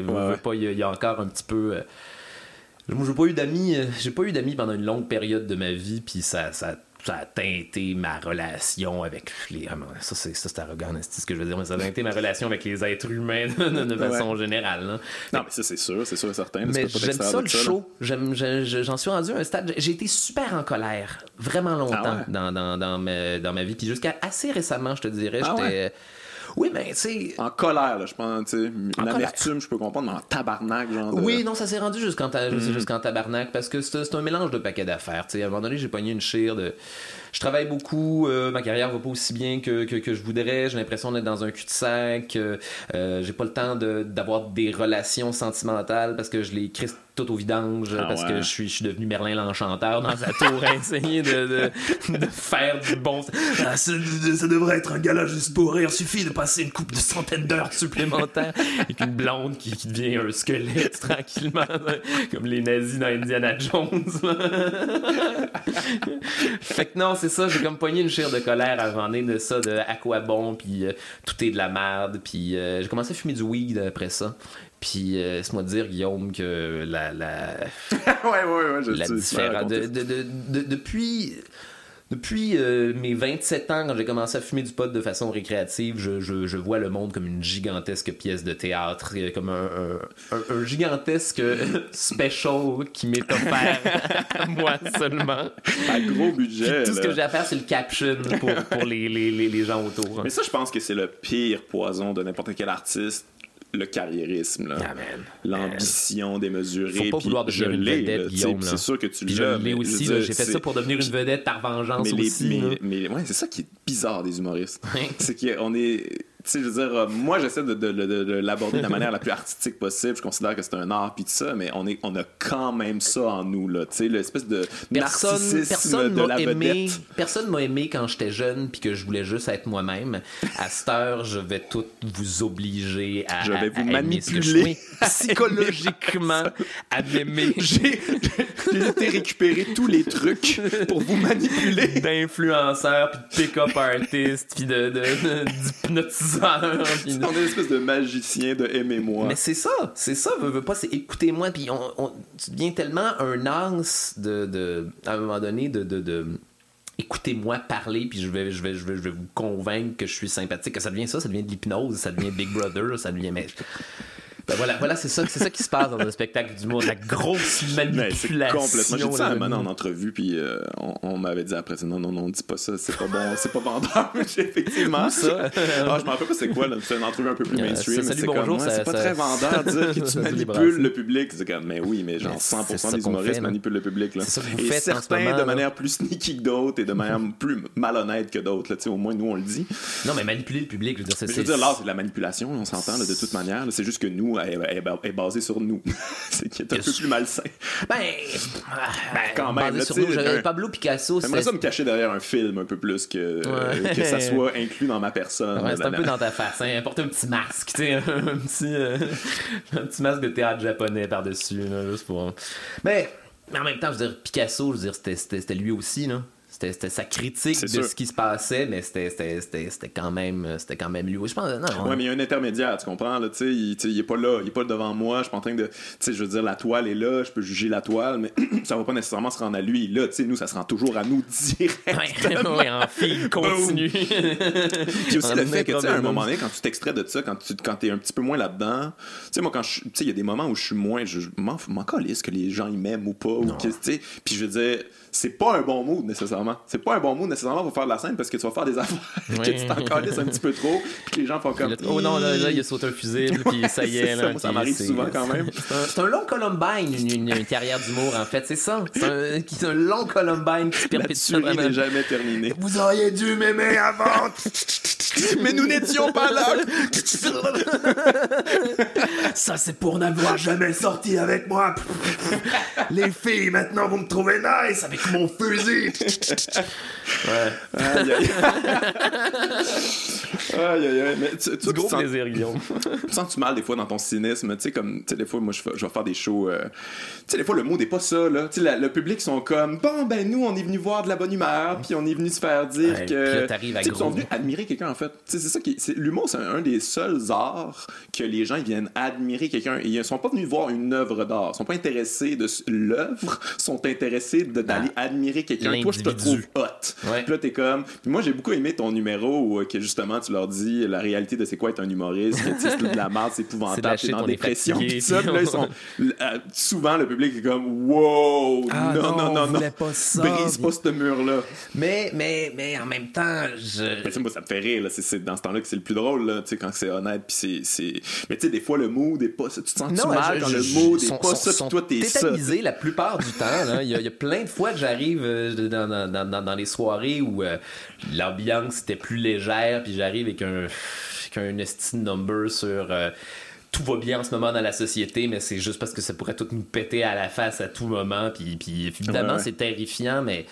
Ouais, pas, il y, a- il y a encore un petit peu. euh, j'ai pas eu d'amis. euh, J'ai pas eu d'amis pendant une longue période de ma vie, puis ça, ça, ça a teinté ma relation avec les. ah, mais ça, c'est, ça, c'est arrogant, c'est ce que je veux dire, mais ça a teinté ma relation avec les êtres humains de, de façon générale. là. Non, mais ça, c'est sûr, c'est sûr et certain. Mais j'aime ça le show. J'en suis rendu à un stade. J'ai été super en colère vraiment longtemps Ah ouais? dans, dans, dans, ma, dans ma vie. Puis jusqu'à assez récemment, je te dirais, Ah j'étais. Oui, mais tu sais. En colère, là, je pense, tu sais. Colère. amertume, je peux comprendre, mais en tabarnak, genre. de- Oui, non, ça s'est rendu jusqu'en ta- Mm. tabarnak parce que c'est c'est un mélange de paquets d'affaires. Tu sais, à un moment donné, j'ai pogné une chire de. Je travaille beaucoup, euh, ma carrière va pas aussi bien que, que, que je voudrais. J'ai l'impression d'être dans un cul-de-sac. euh, euh, j'ai pas le temps de- d'avoir des relations sentimentales parce que je les crisse tout au vidange, Ah parce ouais. que je suis, je suis devenu Merlin l'Enchanteur dans sa tour à essayer de, de, de faire du bon. Ah, ça, ça devrait être un gala juste pour rire. Suffit de passer une couple de centaines d'heures supplémentaires avec une blonde qui, qui devient un squelette tranquillement, comme les nazis dans Indiana Jones. fait que non, c'est ça, j'ai comme pogné une chire de colère avant de ça, de à quoi bon, puis euh, tout est de la merde, puis euh, j'ai commencé à fumer du weed après ça. Puis, euh, laisse-moi te dire, Guillaume, que la, la, ouais, ouais, ouais, je la différence. de- de- depuis, depuis euh, mes 27 ans, quand j'ai commencé à fumer du pot de façon récréative, je, je, je vois le monde comme une gigantesque pièce de théâtre, euh, comme un, un, un, un gigantesque special qui m'est offert à moi seulement. À gros budget. Puis tout ce que j'ai à faire, c'est le caption pour, pour les, les, les, les gens autour. Mais ça, je pense que c'est le pire poison de n'importe quel artiste. Le carriérisme, là. Ah, l'ambition démesurée. Faut pas puis vouloir devenir une vedette, Guillaume. C'est sûr que tu Puis je l'as. l'ai mais aussi, j'ai fait ça pour devenir une vedette par vengeance mais, les- aussi. mais, là. mais ouais, c'est ça qui est bizarre des humoristes. C'est qu'on est. Sais, je veux dire, euh, moi, j'essaie de, de- de- de- de l'aborder de la manière la plus artistique possible. Je considère que c'est un art, puis tout ça, mais on, est, on a quand même ça en nous, là. Tu sais, l'espèce de Personne, narcissisme personne de la aimé, vedette. personne m'a aimé quand j'étais jeune puis que je voulais juste être moi-même. À cette heure, je vais tout vous obliger à, Je vais à- vous à manipuler. psychologiquement à m'aimer. J'ai été récupérer tous les trucs pour vous manipuler. d'influenceur puis de pick-up artist puis de, de, de- de- On est une espèce de magicien de aimez-moi. Mais c'est ça, c'est ça, veux, veux pas, c'est écoutez-moi, puis on, on- tu deviens tellement un anse de, de, à un moment donné de, de, de écoutez-moi parler, puis je vais, je, vais, je, vais, je vais vous convaincre que je suis sympathique, que ça devient ça, ça devient de l'hypnose, ça devient Big Brother, ça devient... Ben voilà, voilà c'est ça, c'est ça qui se passe dans un spectacle d'humour, de la grosse manipulation. complètement. J'ai dit ça à un moment en entrevue, puis euh, on, on m'avait dit après non, non, non, dis pas ça, c'est pas bon, c'est pas vendeur. J'ai Effectivement. Ça? Ah, je m'en rappelle pas c'est quoi, là. C'est une entrevue un peu plus Euh, mainstream. c'est bonjour, c'est pas très vendeur de dire que tu manipules le public. C'est comme, mais oui, mais genre Mais 100% c'est ça des humoristes manipulent le public, là. Et certains de manière plus sneaky que d'autres et de manière plus malhonnête que d'autres, là. Tu sais, au moins, nous, on le dit. Non, mais manipuler le public, je veux dire, c'est... Je veux dire, l'art, c'est de la manipulation, on s'entend, de toute manière. C'est juste que nous, elle- elle est basée sur nous. c'est qui est un peu plus malsain. Ben, quand basé même, là, sur nous, j'avais- Pablo Picasso, J'aimerais ça me cacher derrière un film un peu plus que, Ouais. que ça soit inclus dans ma personne. Ouais, c'est un peu dans ta face, hein. Porte un petit masque, tu sais, un petit, euh, un petit masque de théâtre japonais par-dessus, juste pour. Mais, mais en même temps, je veux dire, Picasso, je veux dire, c'était lui aussi, là. C'était sa critique de sûr. ce qui se passait, mais c'était- quand même c'était quand même lui. Je pense, non, Ouais, mais il y a un intermédiaire, tu comprends, là, il, tu sais, il est pas là, il est pas devant moi, je suis pas en train de, je veux dire, la toile est là, je peux juger la toile, mais ça va pas nécessairement se rendre à lui, là, nous, ça se rend toujours à nous direct. Ouais, ouais, en fil continu. Puis aussi le fait que, à un moment donné, quand tu t'extrais de ça, quand tu quand t'es un petit peu moins là-dedans, tu sais, moi, quand il y a des moments où je suis moins, je m'en calisse que les gens ils m'aiment ou pas, ou que, puis je veux dire, c'est pas un bon mood nécessairement. C'est pas un bon mood nécessairement pour faire de la scène parce que tu vas faire des affaires que tu t'en un petit peu trop, puis que les gens font comme. oh non, là, là, il a sauté un fusible, puis ça y est. ça, moi, m'arrive souvent quand même. C'est un, long Columbine, une, une- une carrière d'humour, en fait, c'est ça. C'est un, long Columbine qui se La perpétue vraiment. n'est jamais terminée. Vous auriez dû m'aimer avant. Mais nous n'étions pas là. Ça, c'est pour n'avoir jamais sorti avec moi. Les filles, maintenant, vont me trouver nice avec mon fusil. Ouais. Aïe, aïe. Aïe, aïe, aïe. Mais tu, tu, tu Gros sens- plaisir, Guillaume. tu sens-tu mal des fois dans ton cynisme? Tu sais, comme, tu sais, des fois, moi, je, vais faire des shows. euh, tu sais, des fois, le mot n'est pas ça, là. Tu sais, la- le public sont comme, bon, ben, nous, on est venu voir de la bonne humeur, puis on est venu se faire dire Ouais, que. puis là, t'arrives à Tu sais, ils sont venus admirer quelqu'un, en fait. C'est ça qui. L'humour, c'est un, un des seuls arts que les gens, ils viennent admirer quelqu'un. Ils sont pas venus voir une œuvre d'art. Ils sont pas intéressés de l'œuvre, sont intéressés d'aller admirer quelqu'un. Toi, je te trouve hot. Ouais. Puis là, t'es comme. Puis moi, j'ai beaucoup aimé ton numéro où euh, que justement, tu leur dis la réalité de c'est quoi être un humoriste, c'est de la merde, c'est épouvantable, t'es dans dépression. fatigué, ça, puis là, ils sont. euh, souvent, le public est comme wow, Ah non, non, non, on non, pas ça, Brise puis- pas ce mur-là. Mais, mais, mais en même temps, je. Mais sais, moi, ça me fait rire, là. C'est, c'est dans ce temps-là que c'est le plus drôle, là, tu sais, quand c'est honnête, puis c'est, c'est... Mais tu sais, des fois, le mood est pas ça. Tu te sens mal je- quand je- le mood est pas ça, puis toi, t'es ça? la plupart du temps. là. Il, y a, il y a plein de fois que j'arrive euh, dans, dans, dans, les soirées où euh, l'ambiance était plus légère, puis j'arrive avec un, avec un esti de number sur... euh, tout va bien en ce moment dans la société, mais c'est juste parce que ça pourrait tout nous péter à la face à tout moment. Puis, puis évidemment, Ouais, ouais. c'est terrifiant, mais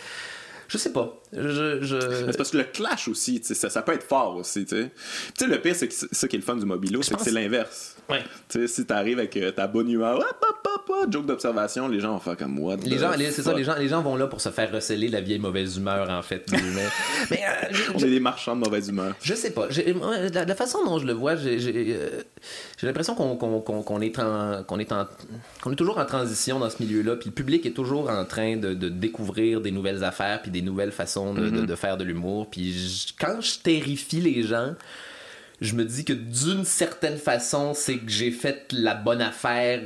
je sais pas. Je, c'est parce que le clash aussi, ça, ça peut être fort aussi, tu sais. Le pire, c'est que ça qui est le fun du mobilo, c'est que c'est l'inverse. Ouais. Tu sais, si t'arrives avec euh, ta bonne humeur, hop, hop, hop, hop, joke d'observation, les gens vont faire comme what. Les gens, c'est ça, les gens, les gens vont là pour se faire receler la vieille mauvaise humeur, en fait. mais euh, est des marchands de mauvaise humeur. Je sais pas. J'ai- moi, La, la façon dont je le vois, j'ai j'ai, euh, j'ai l'impression qu'on est, en- qu'on est, en- qu'on est toujours en transition dans ce milieu-là. Puis le public est toujours en train de, de découvrir des nouvelles affaires, puis des nouvelles façons de, de- de faire de l'humour. Puis je- quand je terrifie les gens, je me dis que d'une certaine façon, c'est que j'ai fait la bonne affaire,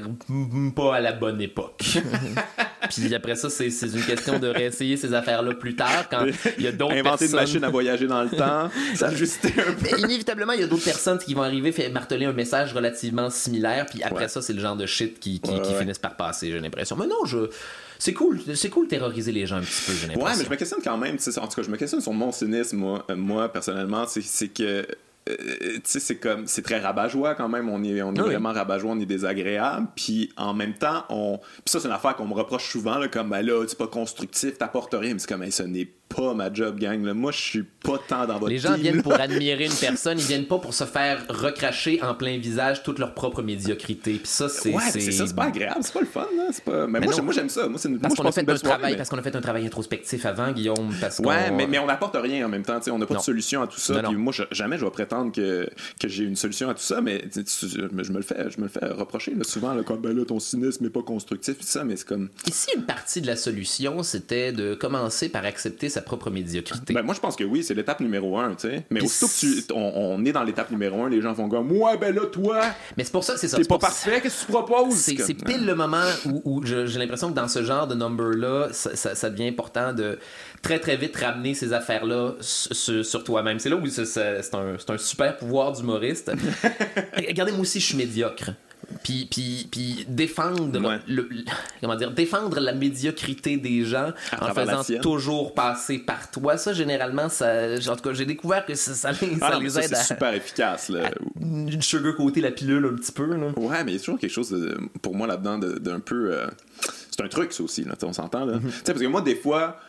pas à la bonne époque. Puis après ça, c'est c'est une question de réessayer ces affaires-là plus tard, quand il y a d'autres Inventer une machine à voyager dans le temps, s'ajuster un peu. Inévitablement, il y a d'autres personnes qui vont arriver, faire marteler un message relativement similaire, puis après Ouais. ça, c'est le genre de shit qui, qui, Ouais, qui ouais. finissent par passer, j'ai l'impression. Mais non, je... c'est cool, c'est cool de terroriser les gens un petit peu, j'ai l'impression. Ouais, mais je me questionne quand même. En tout cas, je me questionne sur mon cynisme, moi, euh, moi personnellement. C'est que. Euh, tu sais, c'est comme c'est très rabat-joie quand même. On est on est Oui. vraiment rabat-joie on est désagréable. Puis en même temps on puis ça c'est une affaire qu'on me reproche souvent là, comme ben là c'est pas constructif t'apportes rien. Mais c'est comme hey, ce n'est pas ma job gang là. moi je suis pas tant dans votre Les gens team, viennent là. pour admirer une personne, ils viennent pas pour se faire recracher en plein visage toute leur propre médiocrité. Puis ça, c'est. ouais c'est ça c'est pas agréable c'est pas le fun là. c'est pas mais, Mais moi, j'aime ça moi c'est une Parce qu'on a fait un travail, mais- parce qu'on a fait un travail introspectif avant, Guillaume, parce. Ouais, mais, mais on n'apporte rien en même temps. tu sais, On n'a pas Non. de solution à tout ça. Non, Puis non. moi, je- jamais je vais prétendre que, que j'ai une solution à tout ça, mais tu- je me je me le fais, je me le fais reprocher là, souvent, là, comme ben là, ton cynisme n'est pas constructif, tout ça, mais c'est comme. Ici, une partie de la solution, c'était de commencer par accepter sa propre médiocrité. Ben, moi, je pense que oui, c'est l'étape numéro un, tu sais. Mais Puis aussitôt que tu, on, on est dans l'étape numéro un, les gens vont comme, ouais, ben là, toi, mais c'est pour ça, c'est ça. t'es c'est pas parfait, qu'est-ce que tu proposes? C'est pile le moment où, j'ai l'impression que dans ce genre de number-là, ça, ça- ça devient important de très très vite ramener ces affaires-là sur, toi-même. C'est là où c'est un, un super pouvoir d'humoriste. Regardez, moi aussi, je suis médiocre. Puis, puis, puis défendre, Ouais. le, le- comment dire, défendre la médiocrité des gens À en faisant toujours passer par toi, ça généralement, ça, en tout cas, j'ai découvert que ça, ça les, Ah, ça non, les ça, aide c'est à, super efficace, là. à sugar-coater la pilule un petit peu. Là. Ouais, mais il y a toujours quelque chose de- pour moi là-dedans de- d'un peu. euh, c'est un truc, ça aussi, là, on s'entend. là. Tu sais, parce que moi, des fois,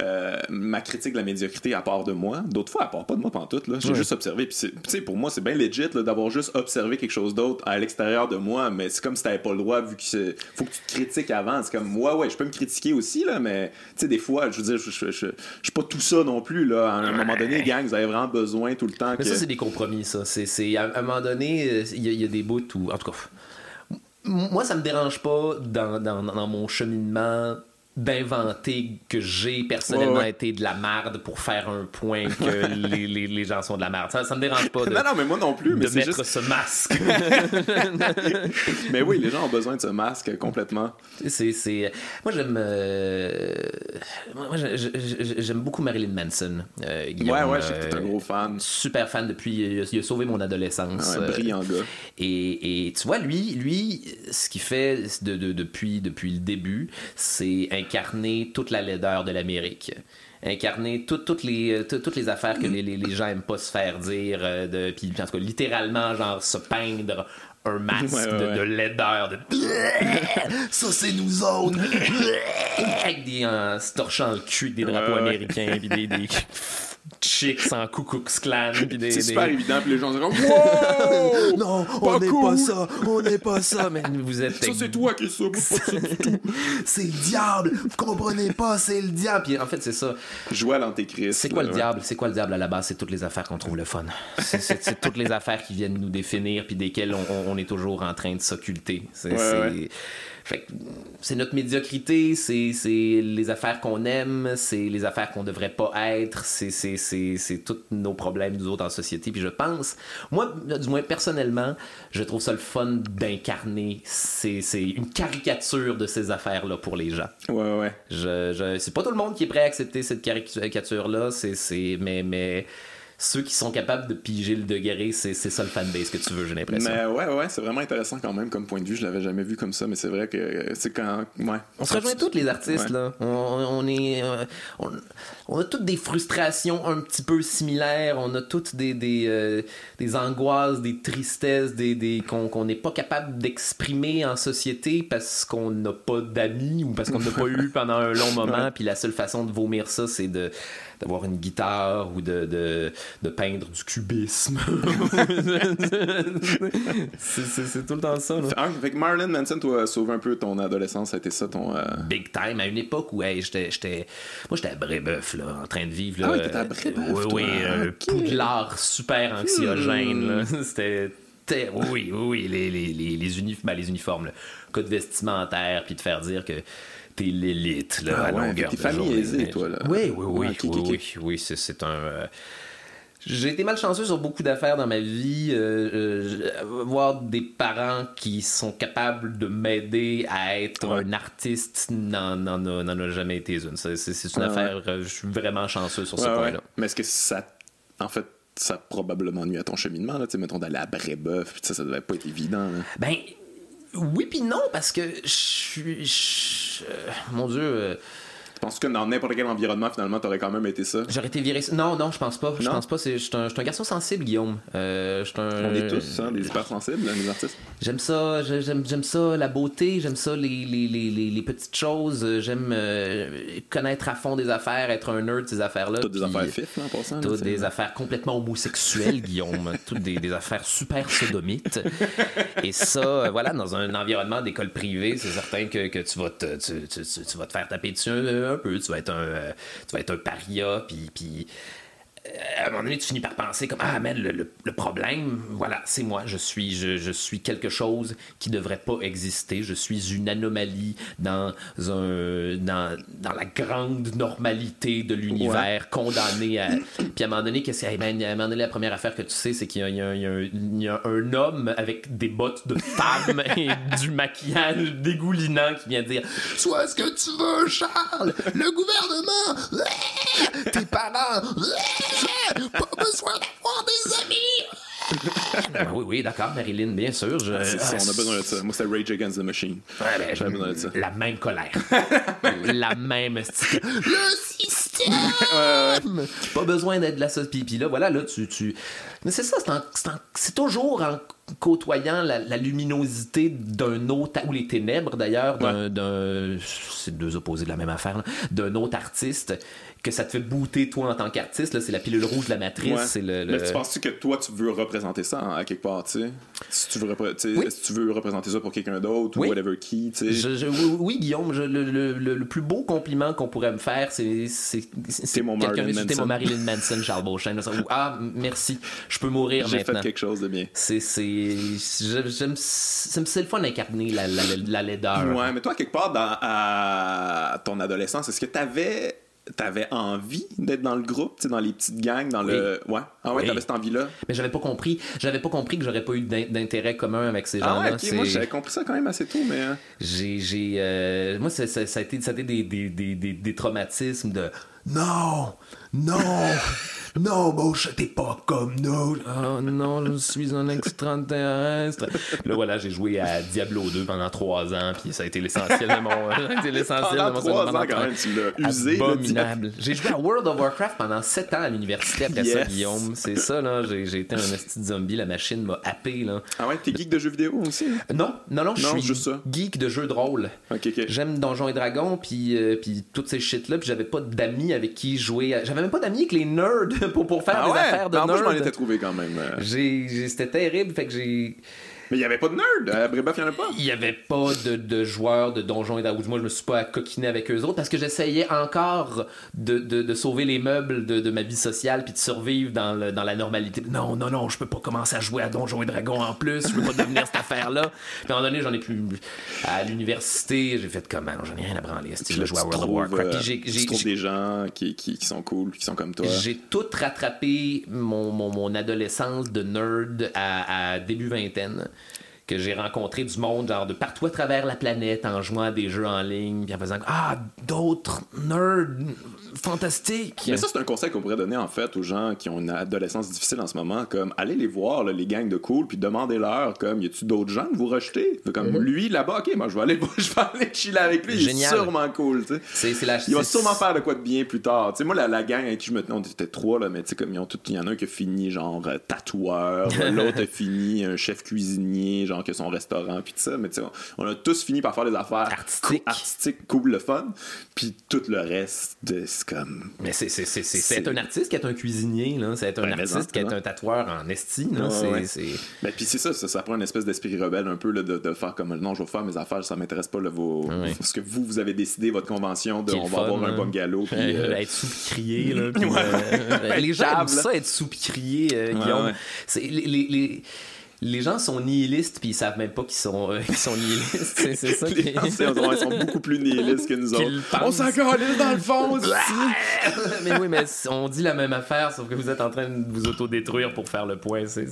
euh, ma critique de la médiocrité, à part de moi, d'autres fois, à part pas de moi pantoute. J'ai Ouais. juste observé. Puis, pour moi, c'est bien legit d'avoir juste observé quelque chose d'autre à l'extérieur de moi, mais c'est comme si t'avais pas le droit, vu que faut que tu te critiques avant. C'est comme, ouais, ouais, je peux me critiquer aussi, là, mais tu sais, des fois, je veux dire, je suis pas tout ça non plus, là. À un moment donné, gang, vous avez vraiment besoin tout le temps Mais que. ça, c'est des compromis, ça. C'est, à un moment donné, euh, il y, y a des bouts où. En tout cas, moi, ça me dérange pas dans, dans, dans mon cheminement d'inventer que j'ai personnellement Ouais, ouais. été de la marde pour faire un point que les, les, les gens sont de la marde. Ça, ça me dérange pas de, Non, non, mais moi non plus, mais de mettre juste. ce masque. Mais oui, les gens ont besoin de ce masque complètement. c'est, c'est... Moi, j'aime... euh, Moi, j'ai- j'ai- j'aime beaucoup Marilyn Manson. euh. Ouais, ouais, je sais que t'es un Euh, gros fan. Super fan depuis... Il a, sauvé mon adolescence. Un Euh, brillant gars. Et, et tu vois, lui, lui, ce qu'il fait de, de- depuis, depuis le début, c'est incarner toute la laideur de l'Amérique. Incarner tout- toutes, les, euh, tout- toutes les affaires que les, les- les gens aiment pas se faire dire. euh, de, puis, en tout cas, littéralement, genre, se peindre un masque Ouais, ouais, de, ouais. de laideur. De... Ça, c'est nous autres! Avec des, en se torchant le cul des drapeaux américains, puis des, des chicks en Ku Klux Klan, des... C'est des- super évident, puis les gens comme Wow! non, on n'est cool. pas ça, on n'est pas ça. Mais vous êtes. Ça, c'est toi qui es ça. C'est le diable, vous comprenez pas, c'est le diable. Puis en fait, c'est ça. Jouer à l'antéchrist. C'est quoi là, le ouais. diable? C'est quoi le diable à la base? C'est toutes les affaires qu'on trouve le fun. C'est- toutes les affaires qui viennent nous définir, puis desquelles on, on- on est toujours en train de s'occulter. C'est Ouais, c'est- ouais. fait que c'est notre médiocrité, c'est c'est les affaires qu'on aime, c'est les affaires qu'on devrait pas être, c'est c'est- c'est- c'est tous nos problèmes, nous autres, en société. Puis je pense, moi, du moins personnellement, je trouve ça le fun d'incarner. C'est c'est une caricature de ces affaires-là pour les gens. Ouais, ouais. Je, je, c'est pas tout le monde qui est prêt à accepter cette caricature-là, c'est, c'est, mais, mais ceux qui sont capables de piger le degré, c'est, c'est ça le fanbase que tu veux, j'ai l'impression. Mais ouais, ouais, c'est vraiment intéressant quand même comme point de vue. Je l'avais jamais vu comme ça, mais c'est vrai que euh, c'est quand. Ouais. On se rejoint tous les artistes, Ouais. là. On, on est. euh, on, on a toutes des frustrations un petit peu similaires. On a toutes des, des, euh, des angoisses, des tristesses, des, des, qu'on qu'on n'est pas capable d'exprimer en société parce qu'on n'a pas d'amis ou parce qu'on n'a pas eu pendant un long moment. Puis la seule façon de vomir ça, c'est de d'avoir une guitare ou de, de, de peindre du cubisme. c'est, tout le temps ça, là. Ah, fait que Marilyn Manson, toi, sauve un peu ton adolescence, ça a été ça ton. euh, big time à une époque où hey, j'étais j'étais moi j'étais à Brébeuf là en train de vivre là, Ah oui, t'étais à Brébeuf, oui toi. oui un Ok. poudlard super anxiogène là. Hmm. c'était oui oui oui les les les, ben, les uniformes le code vestimentaire puis de faire dire que t'es l'élite, là, Ah à ouais, longueur t'es de famille aisée, toi, là. Oui, oui, oui, oui, oui, oui, c'est, un... euh, J'ai été malchanceux sur beaucoup d'affaires dans ma vie. euh, euh, voir des parents qui sont capables de m'aider à être Ouais. un artiste n'en, a, jamais été une. C'est, une affaire... euh, Je suis vraiment chanceux sur ce Ouais, point-là. Mais est-ce que ça. En fait, ça a probablement nuit à ton cheminement, là. Mettons d'aller à Brébeuf, ça, ça devait pas être évident, là? Ben, oui puis non, parce que je suis... euh, Mon Dieu... euh, Penses que dans n'importe quel environnement, finalement, t'aurais quand même été ça? J'aurais été viré. Non, non, je pense pas. Je pense pas. Je suis un, garçon sensible, Guillaume. Euh, un- On est tous, hein, des hypersensibles, là, les artistes. J'aime ça, j'aime, j'aime ça, la beauté, j'aime ça, les, les, les, les, petites choses. J'aime euh, connaître à fond des affaires, être un nerd de ces affaires-là. Toutes des affaires fifs, là, en passant. Toutes des affaires complètement homosexuelles, Guillaume. Toutes des, des affaires super sodomites. Et ça, euh, voilà, dans un environnement d'école privée, c'est certain que, que tu, vas te, tu, tu- tu- tu vas te faire taper dessus un, un peu. Tu vas être un, euh, tu vas être un paria, puis. puis à un moment donné, tu finis par penser comme ah man, le, le- le problème, voilà, c'est moi. Je suis, je, je suis quelque chose qui devrait pas exister. Je suis une anomalie dans un, dans, dans la grande normalité de l'univers, condamné à. Puis à un moment donné, qu'est-ce que- ben, à un moment donné, la première affaire que tu sais, c'est qu'il y y a un- il y a un- il y a un homme avec des bottes de femme et du maquillage dégoulinant qui vient dire Sois ce que tu veux, Charles. Le gouvernement, ouais, tes parents, ouais, pas besoin d'avoir des amis. Ben oui, oui, d'accord, Marilyn, bien sûr. Je, C'est ça, on a Ah, besoin de ça. Moi, c'était Rage Against the Machine. Ouais, ben, J'avais besoin de ça. La même colère. la même. Le système! Pas besoin d'être de la sauce. Puis, puis là, voilà, là, tu. tu... Mais c'est ça, c'est, en- c'est en- c'est toujours en côtoyant la, la luminosité d'un autre. Ou les ténèbres, d'ailleurs, d'un. d'un- c'est deux opposés de la même affaire, là, d'un autre artiste, que ça te fait booter, toi, en tant qu'artiste. C'est la pilule rouge de la matrice. Ouais. C'est le, le- Mais tu penses-tu que toi, tu veux représenter ça hein, à quelque part, tu sais? Si tu veux, repré- tu Oui. Tu veux représenter ça pour quelqu'un d'autre Oui. ou whatever qui, tu sais? Oui, oui, Guillaume, je- le, le- plus beau compliment qu'on pourrait me faire, c'est c'est mon Marilyn Manson. mon Marilyn Manson, Charles ou, ah, merci, je peux mourir J'ai maintenant. fait quelque chose de bien. C'est c'est le fun d'incarner la, la, la laideur. Ouais, mais toi, quelque part, dans à ton adolescence, est-ce que t'avais t'avais envie d'être dans le groupe, tu sais, dans les petites gangs, dans le. Ouais. Ah ouais, Oui. t'avais cette envie-là? Mais j'avais pas compris, j'avais pas compris que j'aurais pas eu d'in- d'intérêt commun avec ces Ah gens-là. ouais, ok, moi j'avais compris ça quand même assez tôt, mais. euh, j'ai j'ai euh, moi ça, ça- ça a été ça a été des, des, des, des, des traumatismes de non non non Bouche t'es pas comme nous oh non je suis un extraterrestre là voilà j'ai joué à Diablo 2 pendant trois ans puis ça a été l'essentiel de mon ça a été l'essentiel Pendant de mon trois ans, quand même, tu l'as usé. abominable j'ai joué à World of Warcraft pendant sept ans à l'université après ça. Guillaume c'est ça là j'ai j'ai été un de zombie la machine m'a happé là Ah ouais, t'es geek de jeux vidéo aussi? non non non je Non, suis juste ça. geek de jeux de rôle Ok, ok. J'aime Donjons et Dragons, puis, euh, puis toutes ces shit-là, puis j'avais pas d'amis avec qui jouer. à- J'avais même pas d'amis avec les nerds pour, pour faire Ah des ouais? affaires de Non, moi, je m'en étais trouvé quand même. euh. C'était terrible, fait que j'ai. Mais il y avait pas de nerd. À Brébeuf, il y en a pas. Il y avait pas de, de joueurs de Donjons et Dragons. Moi, je me suis pas coquiné avec eux autres parce que j'essayais encore de, de, de sauver les meubles de, de ma vie sociale puis de survivre dans, le- dans la normalité. Non, non, non, je peux pas commencer à jouer à Donjons et Dragons en plus. Je peux pas devenir cette affaire-là. Puis à un moment donné, j'en ai plus. À l'université, j'ai fait comment? J'en ai rien à branler. Si je Là, jouer à World of Warcraft. euh, j'ai- des gens qui, qui, qui sont cool, qui sont comme toi. j'ai tout rattrapé mon, mon, mon adolescence de nerd à, à début vingtaine. Que j'ai rencontré du monde, genre de partout à travers la planète, en jouant à des jeux en ligne, puis en faisant Ah, d'autres nerds fantastiques. Mais ça, c'est un conseil qu'on pourrait donner en fait aux gens qui ont une adolescence difficile en ce moment, comme allez les voir, là, les gangs de cool, puis demandez-leur, comme y a-tu d'autres gens que vous rejetez? Comme lui là-bas, ok, moi je vais aller, je vais aller chiller avec lui, il est. Génial. sûrement cool, tu sais. C'est- c'est la- Il va sûrement faire de quoi de bien plus tard. Tu sais, moi, la, la gang avec qui je me tenais, on était trois, là, mais tu sais, comme ils ont tout, il y en a un qui a fini, genre, euh, tatoueur, l'autre a fini, un chef cuisinier, genre, que son restaurant, puis tout ça, mais tu sais, on, on a tous fini par faire des affaires Artistiques. cool- artistiques, cool, le fun, puis tout le reste, de- c'est comme. Mais c'est, c'est, c'est, c'est, un artiste qui est un cuisinier, là. C'est être un artiste qui est un tatoueur en esti, là. Ouais, c'est, ouais. Ben, puis c'est ça, ça, ça prend une espèce d'esprit rebelle un peu là, de, de faire comme non, je vais faire mes affaires, ça m'intéresse pas là, vos, Ouais. ce que vous, vous avez décidé, votre convention, de on va fun, avoir un hein. bungalow. Puis, Euh, être sous pis crier, là. puis, Ouais. euh, les gens aiment ça, être sous pis crier, euh, Guillaume. C'est, les, les- les- les gens sont nihilistes puis ils savent même pas qu'ils sont, euh, qu'ils sont nihilistes. C'est, ça Les qui... gens, c'est- ils sont beaucoup plus nihilistes que nous autres. On s'en dans le fond aussi. mais oui, mais on dit la même affaire, sauf que vous êtes en train de vous autodétruire pour faire le point. C'est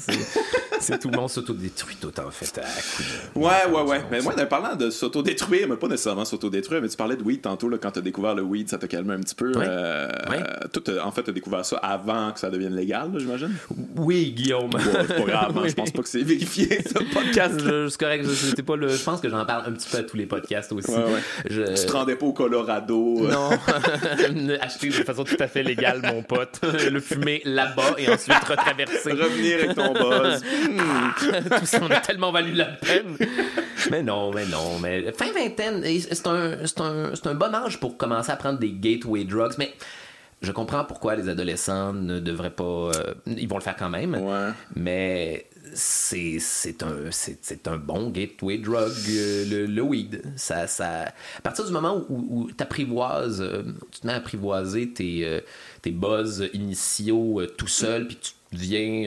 tout le monde s'autodétruit tout en fait à coup de- Ouais, ouais, ouais. Mais moi, en parlant de s'autodétruire, mais pas nécessairement s'autodétruire, mais tu parlais de weed tantôt, là, quand t'as découvert le weed, ça t'a calmé un petit peu. Ouais. Euh, toi, t'as- en fait, t'as découvert ça avant que ça devienne légal, j'imagine? Oui, Guillaume. Ouais, c'est pas grave, hein, Oui. je pense pas que c'est vérifié, ce podcast. Je- C'est correct, je, pas le, je pense que j'en parle un petit peu à tous les podcasts aussi. Ouais, ouais. Je- Tu te rendais pas au Colorado. euh, Non, acheter de façon tout à fait légale, mon pote. Le fumer là-bas et ensuite retraverser. Revenir avec ton buzz. Tout ça, on a tellement valu la peine. Mais non, mais non, mais fin vingtaine, c'est un, c'est un, c'est un bon âge pour commencer à prendre des gateway drugs, mais je comprends pourquoi les adolescents ne devraient pas. euh, ils vont le faire quand même, Ouais. mais c'est c'est un, c'est c'est un bon gateway drug, euh, le, le weed. Ça, ça, à partir du moment où, où tu apprivoises, euh, tu te mets à apprivoiser tes, euh, tes buzz initiaux euh, tout seul, puis tu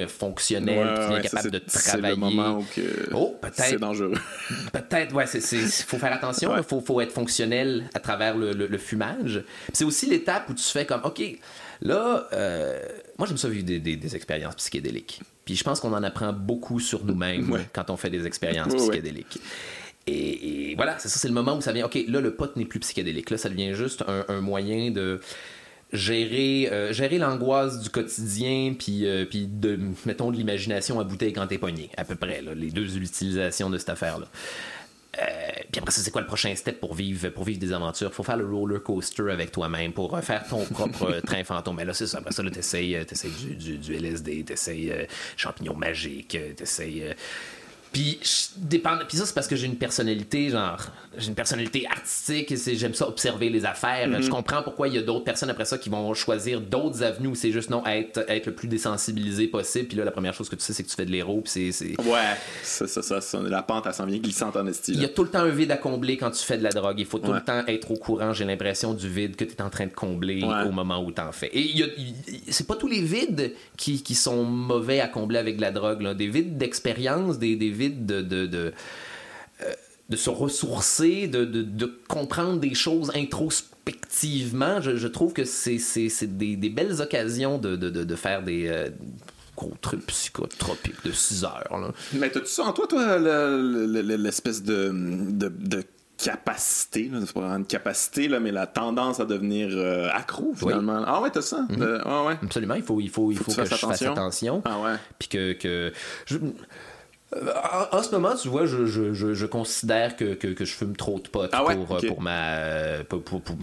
fonctionnel, puis tu deviens ouais, capable de c'est- C'est travailler. le moment où que Oh, c'est dangereux. Peut-être, ouais, c'est, c'est- faut faire attention, il faut, faut être fonctionnel à travers le, le- le fumage. C'est aussi l'étape où tu fais comme, OK, là, euh, moi j'aime ça vivre des, des- des expériences psychédéliques. Puis je pense qu'on en apprend beaucoup sur nous-mêmes quand on fait des expériences psychédéliques. Et, et voilà, c'est ça, c'est le moment où ça vient, OK, là, le pot n'est plus psychédélique. Là, ça devient juste un, un moyen de gérer, euh, gérer l'angoisse du quotidien, puis, euh, puis de, mettons, de l'imagination à bouteille quand t'es pogné, à peu près, là, les deux utilisations de cette affaire-là. Euh, puis après ça, c'est quoi le prochain step pour vivre, pour vivre des aventures? Faut faire le roller coaster avec toi-même pour faire ton propre train fantôme. Mais là, c'est ça. Après ça, t'essayes, du, du, du LSD, t'essayes champignons magiques, t'essayes. Puis, dépend. Puis ça, c'est parce que j'ai une personnalité, genre, j'ai une personnalité artistique et j'aime ça observer les affaires. Je comprends pourquoi il y a d'autres personnes après ça qui vont choisir d'autres avenues où c'est juste non, être, être le plus désensibilisé possible. Puis là, la première chose que tu sais, c'est que tu fais de l'héros. Puis c'est, c'est, Ouais. Ça, ça, ça, la pente, elle s'en vient glissante en esti. il y a tout le temps un vide à combler quand tu fais de la drogue. Il faut tout Ouais. le temps être au courant, j'ai l'impression, du vide que tu es en train de combler Ouais. au moment où tu en fais. Et il y a- il- c'est pas tous les vides qui, qui sont mauvais à combler avec de la drogue. là. Des vides d'expérience, des, des vides de. de, de euh, de se ressourcer, de, de, comprendre des choses introspectivement, je, je trouve que c'est, des, des belles occasions de, de, de, de faire des euh, gros trucs psychotropiques de 6 heures. Là. Mais t'as-tu ça en toi, toi, le- le- le- l'espèce de, de, de capacité, c'est pas vraiment une capacité, là, mais la tendance à devenir euh, accro, finalement? Ah ouais, t'as ça? Ah ouais. Absolument, il faut, il faut, il Faut faut, que je fasse attention. Ah ouais. Puis que. que je- en, en ce moment, tu vois, je, je, je, je considère que, que, que je fume trop de potes Ah ouais? pour, euh, pour ma. euh, Pour, pour, pour-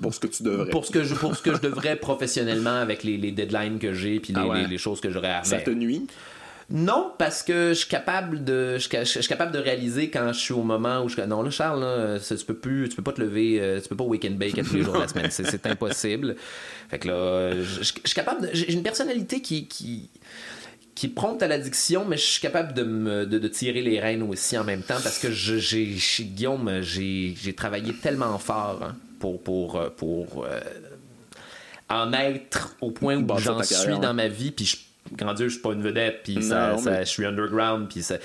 Pour ce que tu devrais. pour ce que je, pour ce que je devrais professionnellement avec les, les deadlines que j'ai puis les, Ah ouais. les, les choses que j'aurais à Ça faire. te nuit? Non, parce que je suis capable de, je, je- je suis capable de réaliser quand je suis au moment où je non là Charles, là, ça, tu peux plus, tu peux pas te lever, euh, tu peux pas wake and bake à tous les jours de la semaine, c'est, impossible. Fait que là, je, suis capable, j'ai une personnalité qui qui qui est prompte à l'addiction, mais je suis capable de, me, de, de tirer les rênes aussi en même temps parce que je, j'ai, chez Guillaume, j'ai, j'ai travaillé tellement fort hein, pour, pour, euh, pour euh, en être au point où j'en suis carrière, dans ma vie, puis je, grand Dieu, je suis pas une vedette, puis ça, Non, ça- mais- je suis underground, puis ça...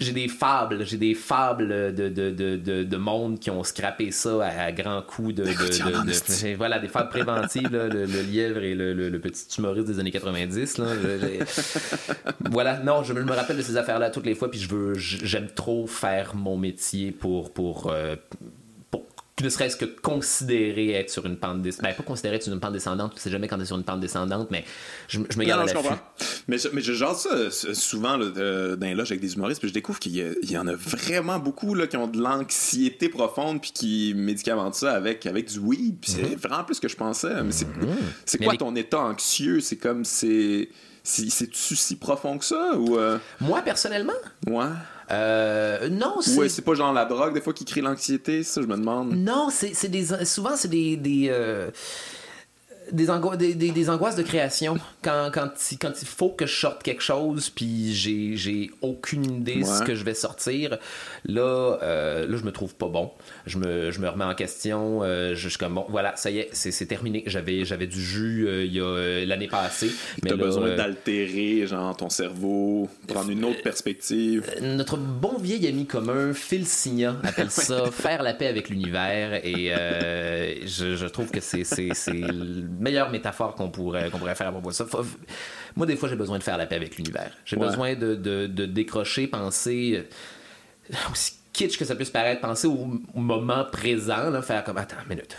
J'ai des fables, j'ai des fables de, de, de, de, de monde qui ont scrappé ça à, grands coups de... de, Écoute, il y en a en de- esti. de- voilà, des fables préventives, là, le, lièvre et le, petit humoriste des années 90. Là, Je- j'ai- voilà, non, je me, rappelle de ces affaires-là toutes les fois, puis je veux, j'aime trop faire mon métier pour... pour euh, pour ne serait-ce que considérer être sur une pente descendante. Ben, pas considérer être sur une pente descendante, tu sais jamais quand t'es sur une pente descendante, mais je, je me Non, garde non, à je l'affût. comprends. Mais, je- mais je jase ça euh, souvent là, de- dans les loges avec des humoristes, puis je découvre qu'il y, en a vraiment beaucoup là, qui ont de l'anxiété profonde, puis qui médicamentent ça avec, avec du weed, puis c'est vraiment plus que je pensais. Mais c'est Mm-hmm. Quoi ton état anxieux? C'est comme, c'est... c'est- C'est-tu si profond que ça? Ou... euh, Moi, personnellement, Ouais. Euh, non, c'est... Ouais, c'est pas genre la drogue, des fois, qui crée l'anxiété, ça, je me demande. Non, c'est c'est des. Souvent, c'est des. des, euh, des, ango- des, des- des angoisses de création. Quand, quand, il, quand il faut que je sorte quelque chose, puis j'ai, aucune idée de ce que je vais sortir, là, euh, là je me trouve pas bon. Je me, je me remets en question. euh, je, suis comme, bon, voilà, ça y est, c'est, terminé. J'avais, j'avais du jus euh, euh, l'année passée. Mais là, besoin euh, d'altérer, genre, ton cerveau, prendre une autre perspective. Notre bon vieil ami commun, Phil Signa, appelle ça faire la paix avec l'univers. Et euh, je, je trouve que c'est, meilleure métaphore qu'on pourrait, qu'on pourrait faire à propos de ça. Faut- moi, des fois, j'ai besoin de faire la paix avec l'univers. J'ai Ouais. besoin de, de, de décrocher, penser, euh, aussi kitsch que ça puisse paraître, penser au, au moment présent, là, faire comme attends, minute,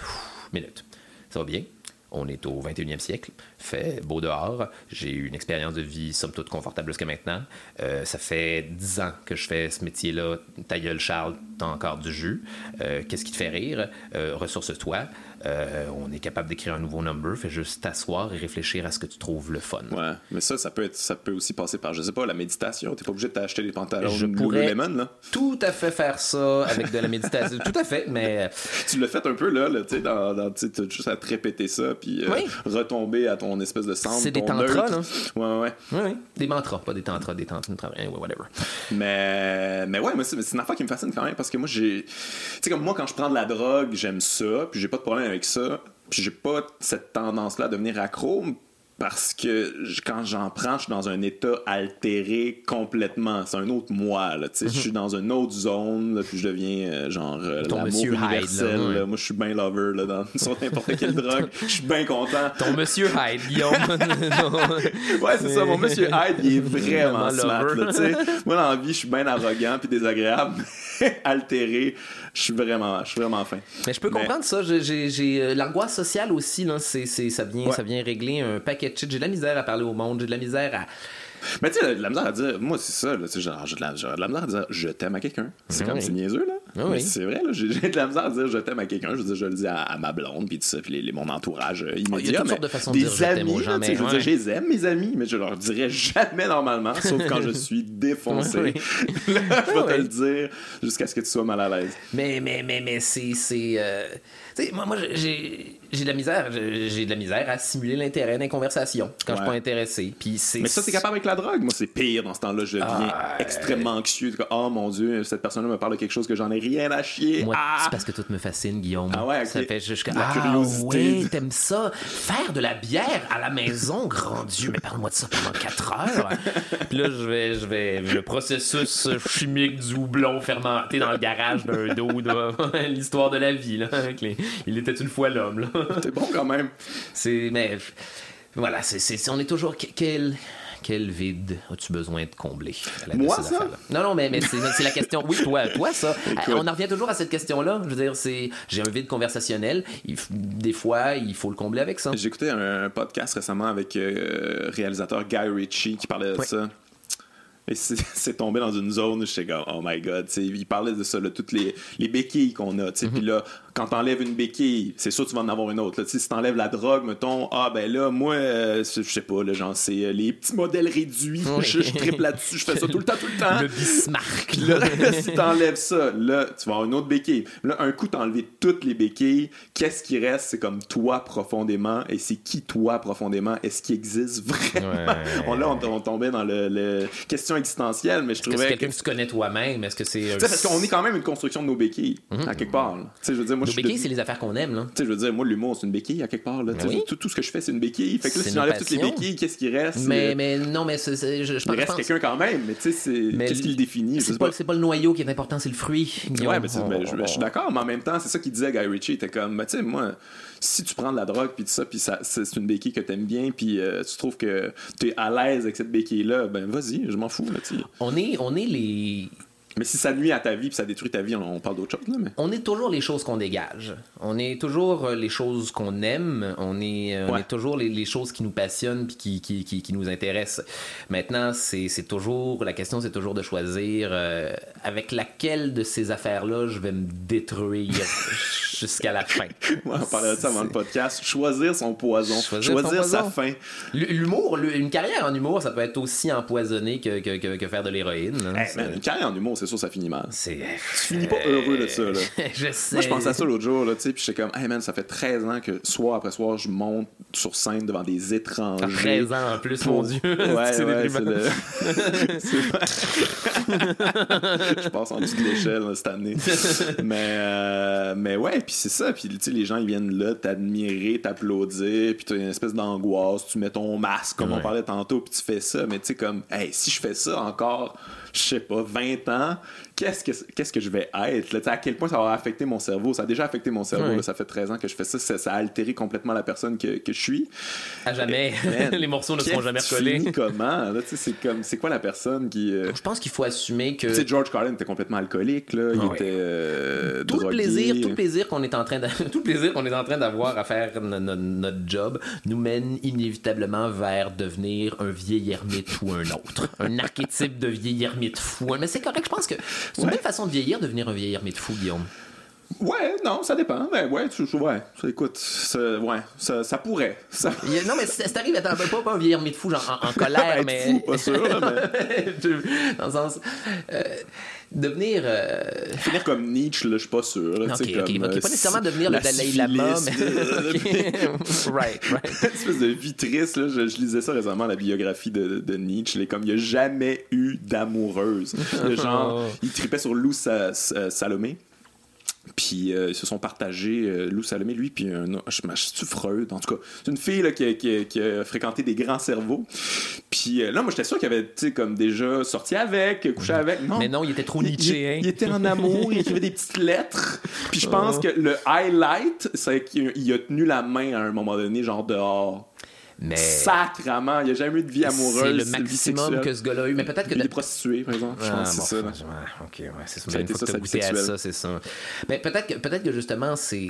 minute. Ça va bien? On est au 21e siècle, fait beau dehors, j'ai eu une expérience de vie somme toute confortable jusqu'à maintenant. Euh, ça fait 10 ans que je fais ce métier-là. Ta gueule, Charles, t'as encore du jus. Euh, Qu'est-ce qui te fait rire? Euh, Ressource-toi. Euh, on est capable d'écrire un nouveau number. Fais juste t'asseoir et réfléchir à ce que tu trouves le fun. Ouais, mais ça, ça peut, être, ça peut aussi passer par, je sais pas, la méditation. T'es pas obligé de t'acheter des pantalons Je pourrais- Lululemon, là. Tout à fait faire ça avec de la méditation. Tout à fait, mais Tu l'as fait un peu, là, là tu sais, dans, dans, t'as juste à te répéter ça, puis euh, Oui. retomber à ton espèce de centre. C'est des tantras, neutre. Ouais, ouais, ouais. oui, oui. Des mantras, pas des tantras, des tantras, anyway, whatever. Mais, mais ouais, moi, c'est c'est une affaire qui me fascine quand même parce que moi, j'ai. Tu sais, comme moi, quand je prends de la drogue, j'aime ça, puis j'ai pas de problème avec ça, puis j'ai pas cette tendance-là à devenir accro parce que quand j'en prends, je suis dans un état altéré complètement. C'est un autre moi, là. Sais, je suis dans une autre zone, là, puis je deviens euh, genre euh, Ton l'amour Hyde, là, universel. ouais. là. Moi, je suis bien lover, là, dans, sur n'importe quelle drogue. Je suis bien content. Ton monsieur Hyde, Guillaume. Ouais, c'est ça, mon monsieur Hyde, il est vraiment smart, là. Moi, dans la vie, je suis bien arrogant puis désagréable, altéré. Je suis vraiment, je suis vraiment fin. Mais je peux Mais- comprendre ça. J'ai- euh, l'angoisse sociale aussi. Là, c'est, c'est- ça, vient, Ouais. ça vient régler un paquet de shit. J'ai de la misère à parler au monde. J'ai de la misère à. Mais tu sais, de la misère à dire, moi, c'est ça, là, tu sais, genre, j'ai de la, j'ai de la misère à dire, je t'aime à quelqu'un. C'est Ah comme, oui. c'est niaiseux, là. Ah Mais oui. c'est vrai, là, j'ai de la misère à dire, je t'aime à quelqu'un. Je veux dire, je le dis à, à ma blonde, puis tout ça, puis les, les- mon entourage euh, immédiat. Oh, il y a toutes mais sortes de façons de des dire je t'aime amis, sais, mais je veux dire, je les aime, mes amis, mais je leur dirais jamais normalement, sauf quand je suis défoncé. Là, je vais te le dire jusqu'à ce que tu sois mal à l'aise. Mais, mais, mais, mais c'est. c'est euh, Tu sais, moi, moi j'ai, j'ai de la misère. J'ai de la misère à simuler l'intérêt dans les conversations quand je suis pas intéressé. Puis c'est. Mais ça, c'est capable avec la drogue? Moi, c'est pire dans ce temps-là. Je deviens Ah, extrêmement anxieux. Oh mon Dieu, cette personne-là me parle de quelque chose que j'en ai rien à chier. Moi, ah! c'est parce que tout me fascine, Guillaume. Ah ouais. Ça fait juste que. La ah, curiosité. ouais, t'aimes ça? Faire de la bière à la maison, grand Dieu, mais parle-moi de ça pendant 4 heures. Puis là, je vais, je vais. Le processus chimique du houblon fermenté dans le garage d'un dos, l'histoire de la vie, là. les- Il était une fois l'homme, là. C'est bon quand même. C'est. Mais. Voilà, c'est, c'est- on est toujours. que- Quel. Quel vide as-tu besoin de combler à la- Moi, ça? Non, non, mais, mais c'est, la question. Oui, toi, toi, ça. Écoute. On en revient toujours à cette question-là. Je veux dire, c'est j'ai un vide conversationnel. Il des fois, il faut le combler avec ça. J'ai écouté un, un podcast récemment avec euh, le réalisateur Guy Ritchie qui parlait de ça. Et c'est tombé dans une zone où j'étais comme, oh my god, il parlait de ça, là, toutes les, les béquilles qu'on a, tu sais, Mhm. puis là, quand t'enlèves une béquille, c'est sûr que tu vas en avoir une autre, là, si t'enlèves la drogue, mettons, ah ben là, moi, euh, je sais pas, là, genre, c'est euh, les petits modèles réduits, Oui. je, je triple là-dessus, je fais ça tout le temps, tout le temps. Le Bismarck. Puis là, si t'enlèves ça, là, tu vas avoir une autre béquille. Là, un coup, t'as enlevé toutes les béquilles. Qu'est-ce qui reste? C'est comme toi profondément. Et c'est qui toi profondément? Est-ce qu'il existe vraiment? Ouais. On, là, on, on tombait dans le, le question existentielle, mais je Est-ce que c'est trouvais quelqu'un que. que tu connais toi-même? Est-ce que c'est. Tu sais, parce qu'on est quand même une construction de nos béquilles, à quelque part. Tu sais, je veux dire, moi, Nos béquilles, de- c'est les affaires qu'on aime, là. tu sais, je veux dire, moi, l'humour, c'est une béquille à quelque part. Là. Oui. tout, tout ce que je fais, c'est une béquille. Fait que là, si j'enlève toutes les béquilles, qu'est-ce qui reste? Mais, Euh, mais non, mais je, je il pense- reste je pense- quelqu'un quand même, mais tu sais, c'est... Mais qu'est-ce qui le définit? C'est pas, pas. c'est pas le noyau qui est important, c'est le fruit. Ouais, c'est- ben, je, suis d'accord, mais en même temps, c'est ça qu'il disait Guy Ritchie. Il était comme, ben, tu sais, moi, si tu prends de la drogue, puis tout ça, puis ça, c'est une béquille que t'aimes bien, puis euh, tu trouves que t'es à l'aise avec cette béquille-là, ben vas-y, je m'en fous, là. On est, on est les. Mais si ça nuit à ta vie, puis ça détruit ta vie, on, on parle d'autre chose, là, mais... On est toujours les choses qu'on dégage. On est toujours euh, les choses qu'on aime. On est, euh, on Ouais. est toujours les, les choses qui nous passionnent puis qui, qui, qui, qui nous intéressent. Maintenant, c'est toujours la question, c'est toujours de choisir euh, avec laquelle de ces affaires-là je vais me détruire jusqu'à la fin. Ouais, on parlait de ça avant le podcast. Choisir son poison. Choisir Choisir, son sa fin. L'humour, une carrière en humour, ça peut être aussi empoisonné que, que, que, que faire de l'héroïne. hein. Hey, man, une carrière en humour, c'est sûr ça finit mal. Tu finis pas heureux de ça, là. je sais. Moi, je pensais à ça l'autre jour, là, tu sais, puis j'étais comme, hey man, ça fait 13 ans que soir après soir, je monte sur scène devant des étrangers. 13 ans en plus, pour- mon Dieu. Ouais, C'est ouais, le... Je passe en dessous de l'échelle cette année. mais, euh, mais ouais, puis c'est ça. Puis tu sais, les gens, ils viennent là t'admirer, t'applaudir, puis tu as une espèce d'angoisse. Tu mets ton masque, comme on parlait tantôt, puis tu fais ça. Mais tu sais, comme, hey, si je fais ça encore, je sais pas, 20 ans, qu'est-ce que, qu'est-ce que je vais être? Là, à quel point ça va affecter mon cerveau? Ça a déjà affecté mon cerveau. Là, ça fait 13 ans que je fais ça. Ça, ça a altéré complètement la personne que, que je suis. À jamais. Man, les morceaux ne seront jamais recollés. comment? C'est comme, c'est quoi la personne qui. euh, Je pense qu'il faut assumer que tu sais, George Carlin était complètement alcoolique, là. Il était euh, tout le drogué. plaisir, tout plaisir qu'on est en train tout plaisir qu'on est en train d'avoir à faire no- no- notre job nous mène inévitablement vers devenir un vieil ermite ou un autre, un archétype de vieil ermite fou. Mais c'est correct, je pense que c'est une Ouais. belle façon de vieillir, devenir un vieil ermite fou, Guillaume. Ouais, non, ça dépend. Ben, ouais, tu, ouais, ça, écoute, ça, ouais, ça, ça pourrait. Ça, non, mais c'est arrivé à pas, pas un vieil ermite fou, genre en, en colère, mais. fou, pas sûr, là, Dans le sens. euh, devenir. euh, finir comme Nietzsche, là, je suis pas sûr. Là, Ok, tu sais, ok, comme, ok, euh, pas nécessairement devenir le Dalai Lama, mais. right, right. Une espèce de vie triste, là. Je, je lisais ça récemment, la biographie de, de Nietzsche. là, comme il a jamais eu d'amoureuse. Genre, il tripait sur Lou Sa- Sa- Salomé. Puis euh, ils se sont partagés, euh, Lou Salomé, lui, puis un autre, je sais Freud, en tout cas. C'est une fille là, qui, a, qui a- qui a fréquenté des grands cerveaux. Puis euh, là, moi, j'étais sûr qu'il avait, tu sais, comme déjà sorti avec, couché avec. Non. Mais non, il était trop Il- Nietzsche, il, hein. il était en amour, il écrivait des petites lettres. Puis je pense Oh. que le highlight, c'est qu'il il a tenu la main à un moment donné, genre dehors. Mais. Sacrement, il n'y a jamais eu de vie amoureuse. C'est le maximum que ce gars-là a eu. Mais peut-être que. Il est prostitué, par exemple. Je Ah, pense que bon, c'est ça. ouais, ok, ouais, c'est ça. Ça ça, ça, c'est ça. Mais peut-être que, peut-être que justement, c'est.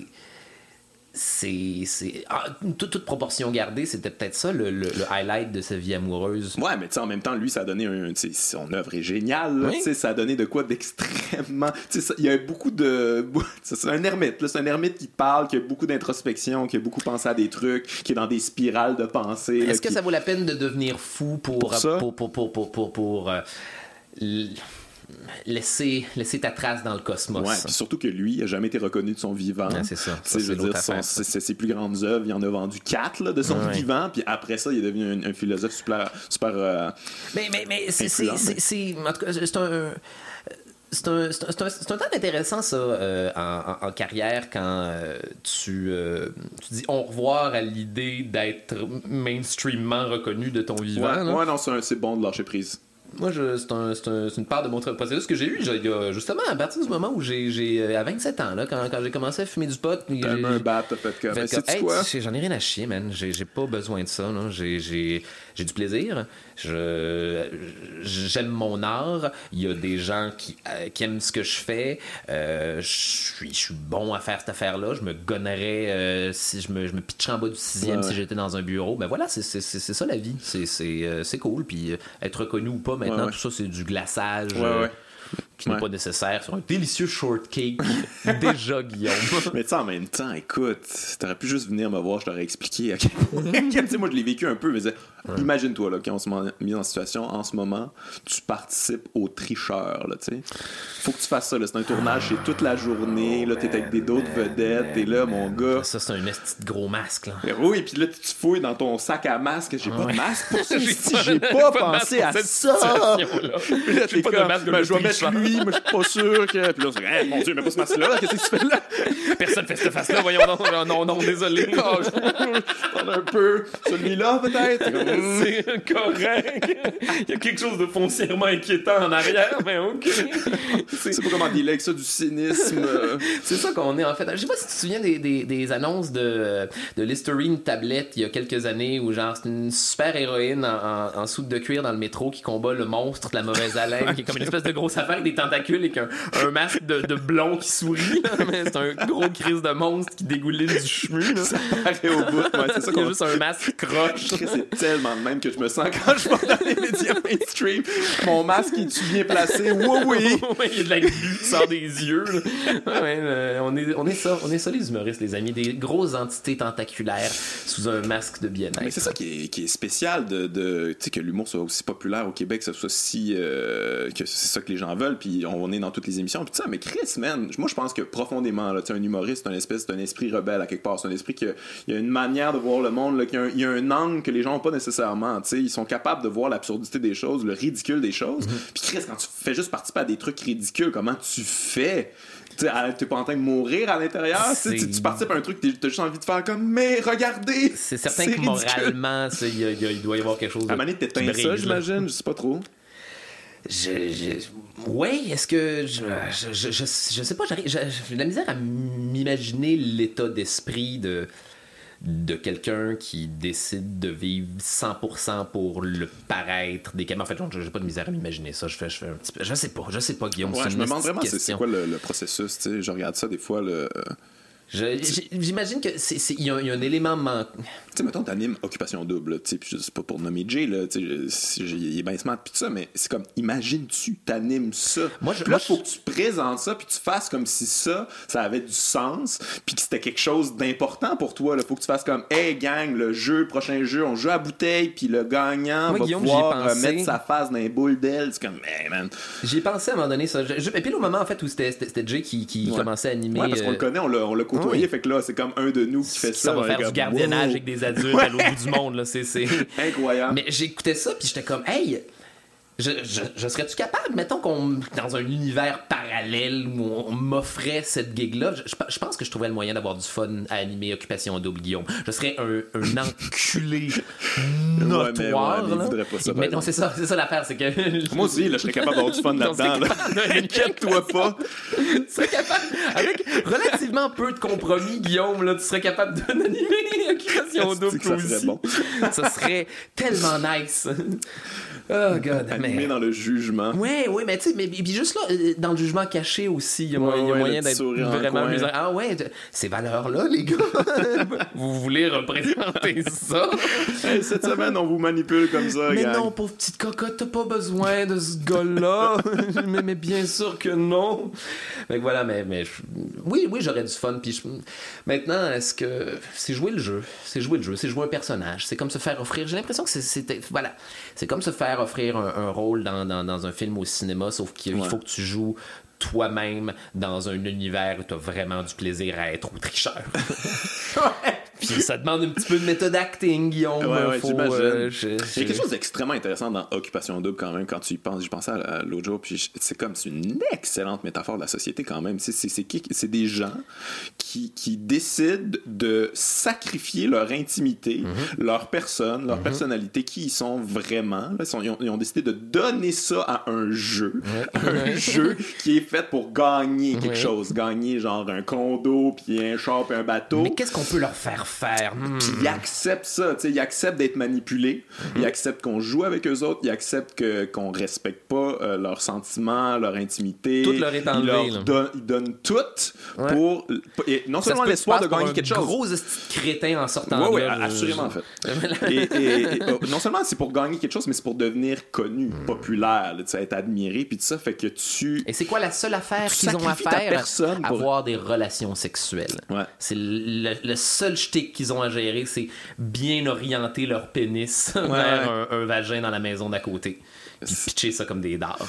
C'est. ah, toute, toute proportion gardée, c'était peut-être ça le, le- le highlight de sa vie amoureuse. Ouais, mais tu sais, en même temps, lui, ça a donné un. Son œuvre est géniale. là, Oui. tu sais, Ça a donné de quoi d'extrêmement. tu sais, ça- Il y a beaucoup de. C'est un ermite. là, C'est un ermite qui parle, qui a beaucoup d'introspection, qui a beaucoup pensé à des trucs, qui est dans des spirales de pensée. Est-ce que ça vaut la peine de devenir fou pour. Pour ça? Pour, pour, pour, pour, pour, pour, euh, l- laisser, laisser ta trace dans le cosmos. Ouais, surtout que lui, il a jamais été reconnu de son vivant. Ouais, c'est ça. C'est ses plus grandes œuvres, il en a vendu quatre là, de son Ouais. vivant, puis après ça, il est devenu un, un philosophe super. super euh, Mais, mais, mais c'est, en tout cas, c'est un. C'est un, un, temps intéressant, ça, euh, en, en- en carrière, quand euh, tu, euh, tu dis au revoir à l'idée d'être mainstreamement reconnu de ton vivant. Ouais, ouais, non, c'est bon de lâcher prise. Moi, c'est, un- un- une part de mon processus que j'ai eu justement à partir du moment où j'ai, euh, à 27 ans, là, quand, quand j'ai commencé à fumer du pot. T'as un bat, t'as fait comme. fait hey, quoi? J'en ai rien à chier, man. J'ai pas besoin de ça. j'ai du plaisir. Je J'aime mon art. Il y a des gens qui, euh, qui aiment ce que je fais. Euh, je suis je suis bon à faire cette affaire-là. Je me gonnerais euh, si je me, je me pitcherais en bas du sixième Ouais, si j'étais dans un bureau. Ben voilà, c'est ça la vie. C'est euh, cool. Puis euh, être reconnu ou pas, maintenant, Ouais, ouais. tout ça, c'est du glaçage. Ouais, ouais. Qui n'est pas nécessaire sur un délicieux shortcake. Déjà, Guillaume. Mais tu sais, en même temps, écoute, t'aurais pu juste venir me voir, je t'aurais expliqué à quel point. tu sais, moi, je l'ai vécu un peu, mais imagine-toi, là, quand on se met mis en situation en ce moment, tu participes aux tricheurs, là, tu sais. Faut que tu fasses ça, là. C'est un tournage, c'est toute la journée, là, t'es avec des d'autres vedettes, t'es là, mon gars. Ça, c'est un esti de gros masque. Là. Mais oui, puis là, tu fouilles dans ton sac à masque. J'ai pas Ouais. de masque pour ça. J'ai pas- pensé à ça. Puis là, J'ai pas de comme, masque de ben, je vais mettre lui, moi, je suis pas sûr que. Puis là, c'est hey, mon Dieu, mais pas ce masque-là. Qu'est-ce que tu fais là? Personne fait cette face-là, voyons non, non, non, non, désolé. Oh, je je parle un peu. Celui-là, peut-être. C'est correct. Il y a quelque chose de foncièrement inquiétant en arrière, mais ok. Je sais pas comment avec ça, du cynisme. C'est ça qu'on est en fait. Je sais pas si tu te souviens des, des, des annonces de, de Listerine tablette il y a quelques années où genre c'est une super héroïne en, en, en soude de cuir dans le métro qui combat le monstre de la mauvaise haleine qui est comme une espèce de grosse affaire avec des tentacules et qu'un un masque de, de blond qui sourit là, mais c'est un gros crise de monstre qui dégouline du chemu là. Arrêt au bout. Ouais, c'est ça a juste un masque croche. C'est tellement de même que je me sens quand je vais dans les médias mainstream. Mon masque est-tu bien placé? Oui, oui. Il y a de la glu qui sort des yeux. Ouais, euh, on, est, on, est ça, on est ça, les humoristes, les amis. Des grosses entités tentaculaires sous un masque de bien-être. C'est ça qui est, qui est spécial de, de tu sais que l'humour soit aussi populaire au Québec, que ce soit si euh, que c'est ça que les gens veulent. Puis puis on est dans toutes les émissions, puis ça, mais Chris, man, moi je pense que profondément, là, un humoriste, c'est un espèce, c'est un esprit rebelle à quelque part, c'est un esprit qu'il y a une manière de voir le monde, là, a un- il y, a un angle que les gens n'ont pas nécessairement, tu sais, ils sont capables de voir l'absurdité des choses, le ridicule des choses, puis Chris, quand tu fais juste participer à des trucs ridicules, comment tu fais? T'es pas en train de mourir à l'intérieur, tu tu participes à un truc, t'as juste envie de faire comme, mais regardez! C'est certain que ridicule. moralement, il a- a- doit y avoir quelque chose. À un moment donné, qui t'éteins ça, j'imagine, je sais pas trop. Je, je- ouais, est-ce que je, je, je, je, sais pas, j'arrive- j'ai de la misère à m'imaginer l'état d'esprit de de quelqu'un qui décide de vivre 100% pour le paraître des caméras. En fait, je j'ai pas de misère à m'imaginer ça. Je fais, je fais un petit peu, je sais pas, je sais pas, Guillaume. Ouais, je me demande vraiment c'est- quoi le, le processus, tu sais, je regarde ça des fois, le... euh, J'imagine que c'est, c'est- il y, a il y a un élément manquant. Tu sais, mettons, t'animes Occupation Double, tu sais, sais pas pour nommer Jay, là, tu sais, il est bien smart, pis tout ça, mais c'est comme, imagine-tu, t'animes ça? Moi, je- là, moi, faut je- que tu présentes ça, puis tu fasses comme si ça, ça avait du sens, puis que c'était quelque chose d'important pour toi, là. Faut que tu fasses comme, hey, gang, le jeu, prochain jeu, on joue à bouteille, puis le gagnant Moi, va pouvoir euh, pensé. mettre sa face dans les boules d'aile. C'est comme, hey, man. J'y ai pensé à un moment donné, ça. Je- et puis, au moment, en fait, où c'était, Jay qui, qui Ouais. commençait à animer. Ouais, parce qu'on euh, le connaît, on l'a, côtoyé, oui. fait que là, c'est comme un de nous qui fait ça. ça va faire du comme, gardiennage wow. avec des adultes à l'autre bout du monde, là. C'est, c'est... Incroyable. Mais j'écoutais ça, puis j'étais comme, hey, je, je, je serais-tu capable, mettons qu'on dans un univers parallèle où on m'offrait cette gig-là, je, pense que je trouverais le moyen d'avoir du fun à animer Occupation Double Guillaume. Je serais un, un enculé notoire. mais ouais, mais pas ça, non, c'est ça, c'est ça l'affaire, c'est que. Moi aussi, là, je serais capable d'avoir du fun là-dedans. Inquiète-toi pas. tu serais capable, avec relativement peu de compromis, Guillaume, là, tu serais capable d'animer Occupation Double ça serait bon? ça serait tellement nice. Oh god, Animé mais. dans le jugement. Ouais, ouais, mais tu sais, mais puis juste là, euh, dans le jugement caché aussi, il y a, Ouais, mo- il y a ouais, moyen d'être vraiment amusant. Ah ouais, ces valeurs-là, les gars, vous voulez représenter ça? Hey, cette semaine, on vous manipule comme ça, Mais gang. non, pauvre petite cocotte, t'as pas besoin de ce gars-là. mais, mais bien sûr que non. Que voilà, mais, mais oui, oui, j'aurais du fun. Puis je- maintenant, est-ce que c'est jouer le jeu, c'est jouer le jeu, c'est jouer un personnage, c'est comme se faire offrir. J'ai l'impression que c'est- voilà, c'est comme se faire offrir un, un rôle dans, dans, dans un film au cinéma, sauf qu'il Ouais. faut que tu joues toi-même dans un univers où tu as vraiment du plaisir à être au tricheur. Puis ça demande un petit peu de méthode acting, Guillaume. Ouais, ouais, Faut, j'imagine. euh, je- Il y a je- quelque chose d'extrêmement intéressant dans Occupation Double quand même quand tu y penses. J'y pensais à, à l'autre jour, puis je- c'est comme c'est une excellente métaphore de la société quand même. C'est, c'est, c'est, qui- c'est des gens qui, qui décident de sacrifier leur intimité, Mm-hmm. leur personne, leur personnalité, qui ils sont vraiment. Là, ils, sont- ils ont, ils ont décidé de donner ça à un jeu, un jeu qui est fait pour gagner quelque chose, gagner genre un condo, puis un char, puis un bateau. Mais qu'est-ce qu'on peut leur faire faire? Hmm. Puis ils acceptent ça, tu sais, ils acceptent d'être manipulés, Mhm. ils acceptent qu'on joue avec eux autres, ils acceptent que, qu'on respecte pas euh, leurs sentiments, leur intimité. Tout leur est Ils enlevé, leur là. donnent- ils donnent tout Ouais. pour, et non Ça seulement l'espoir de gagner quelque chose. gros de crétin en sortant Oui, de oui, là. assurément, en fait. et, et- et, euh, non seulement c'est pour gagner quelque chose, mais c'est pour devenir connu, Hmm. populaire, là, tu sais, être admiré, puis tout ça fait que tu. Et c'est quoi la seule affaire qu'ils ont à faire? personne pour- Avoir des relations sexuelles. Ouais. C'est le, le seul qu'ils ont à gérer, c'est bien orienter leur pénis vers un, un vagin dans la maison d'à côté. Puis pitcher ça comme des dards.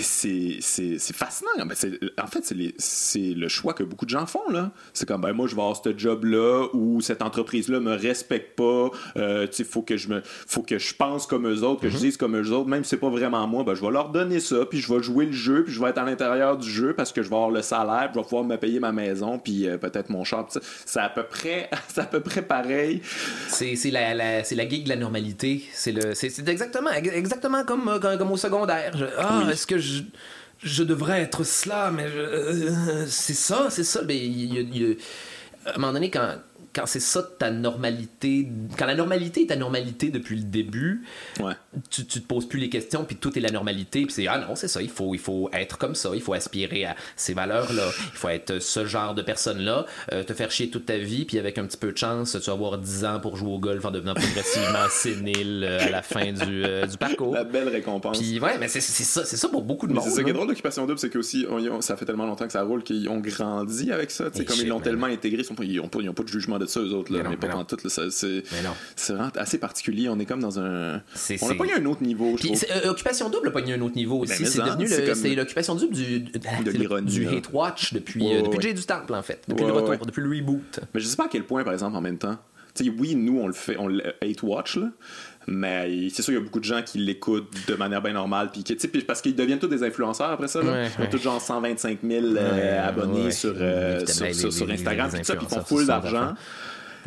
C'est c'est- c'est fascinant. Ben, c'est- en fait, c'est le choix que beaucoup de gens font. là. C'est comme, ben, moi, je vais avoir ce job-là ou cette entreprise-là me respecte pas. Euh, sais, faut que je me, faut que je pense comme eux autres, que je dise comme eux autres. Même si c'est pas vraiment moi, ben, je vais leur donner ça, puis je vais jouer le jeu, puis je vais être à l'intérieur du jeu parce que je vais avoir le salaire, puis je vais pouvoir me payer ma maison, puis euh, peut-être mon char. C'est à peu près, c'est à peu près pareil. C'est c'est la, la- c'est la gig de la normalité. C'est le- c'est c'est exactement, exactement comme, euh, comme, comme au secondaire. Je- ah, Oui. est-ce que je, je devrais être cela? Mais je- euh, c'est ça, c'est ça. Mais il a- il y a- à un moment donné, quand, quand c'est ça ta normalité, quand la normalité est ta normalité depuis le début, Ouais. tu, tu te poses plus les questions, puis tout est la normalité, puis c'est ah non, c'est ça, il faut, il faut être comme ça, il faut aspirer à ces valeurs-là, il faut être ce genre de personne-là, euh, te faire chier toute ta vie, puis avec un petit peu de chance, tu vas avoir 10 ans pour jouer au golf en devenant progressivement sénile euh, à la fin du, euh, du parcours. La belle récompense. Puis ouais, mais c'est ça, c'est ça pour beaucoup de Mais monde. c'est ça qui est là. drôle d'Occupation Double, c'est que aussi, on- ils ont- ça fait tellement longtemps que ça roule qu'ils ont grandi avec ça. Comme ils l'ont tellement intégré, ils n'ont pas de jugement de ça, eux autres, là, Mais non, mais, pas mais en tout. C'est vraiment assez particulier. On est comme dans un. On n'a pas eu un autre niveau, je Puis, euh, Occupation Double a pogné un autre niveau aussi. mais c'est devenu le- comme- l'Occupation Double du. Hate Watch depuis, Ouais, euh, depuis ouais. Jay du Temple, en fait. Depuis Ouais, le retour, depuis le reboot. Mais je sais pas à quel point, par exemple, en même temps. Tu sais, oui, nous, on le fait, on le hate watch, là. Mais c'est sûr, il y a beaucoup de gens qui l'écoutent de manière bien normale. Puis, parce qu'ils deviennent tous des influenceurs après ça. Là. Ouais, ils ont ouais. tous genre 125 000 euh, abonnés sur, euh, sur, les- sur, Instagram. Puis ça, puis ils font full d'argent.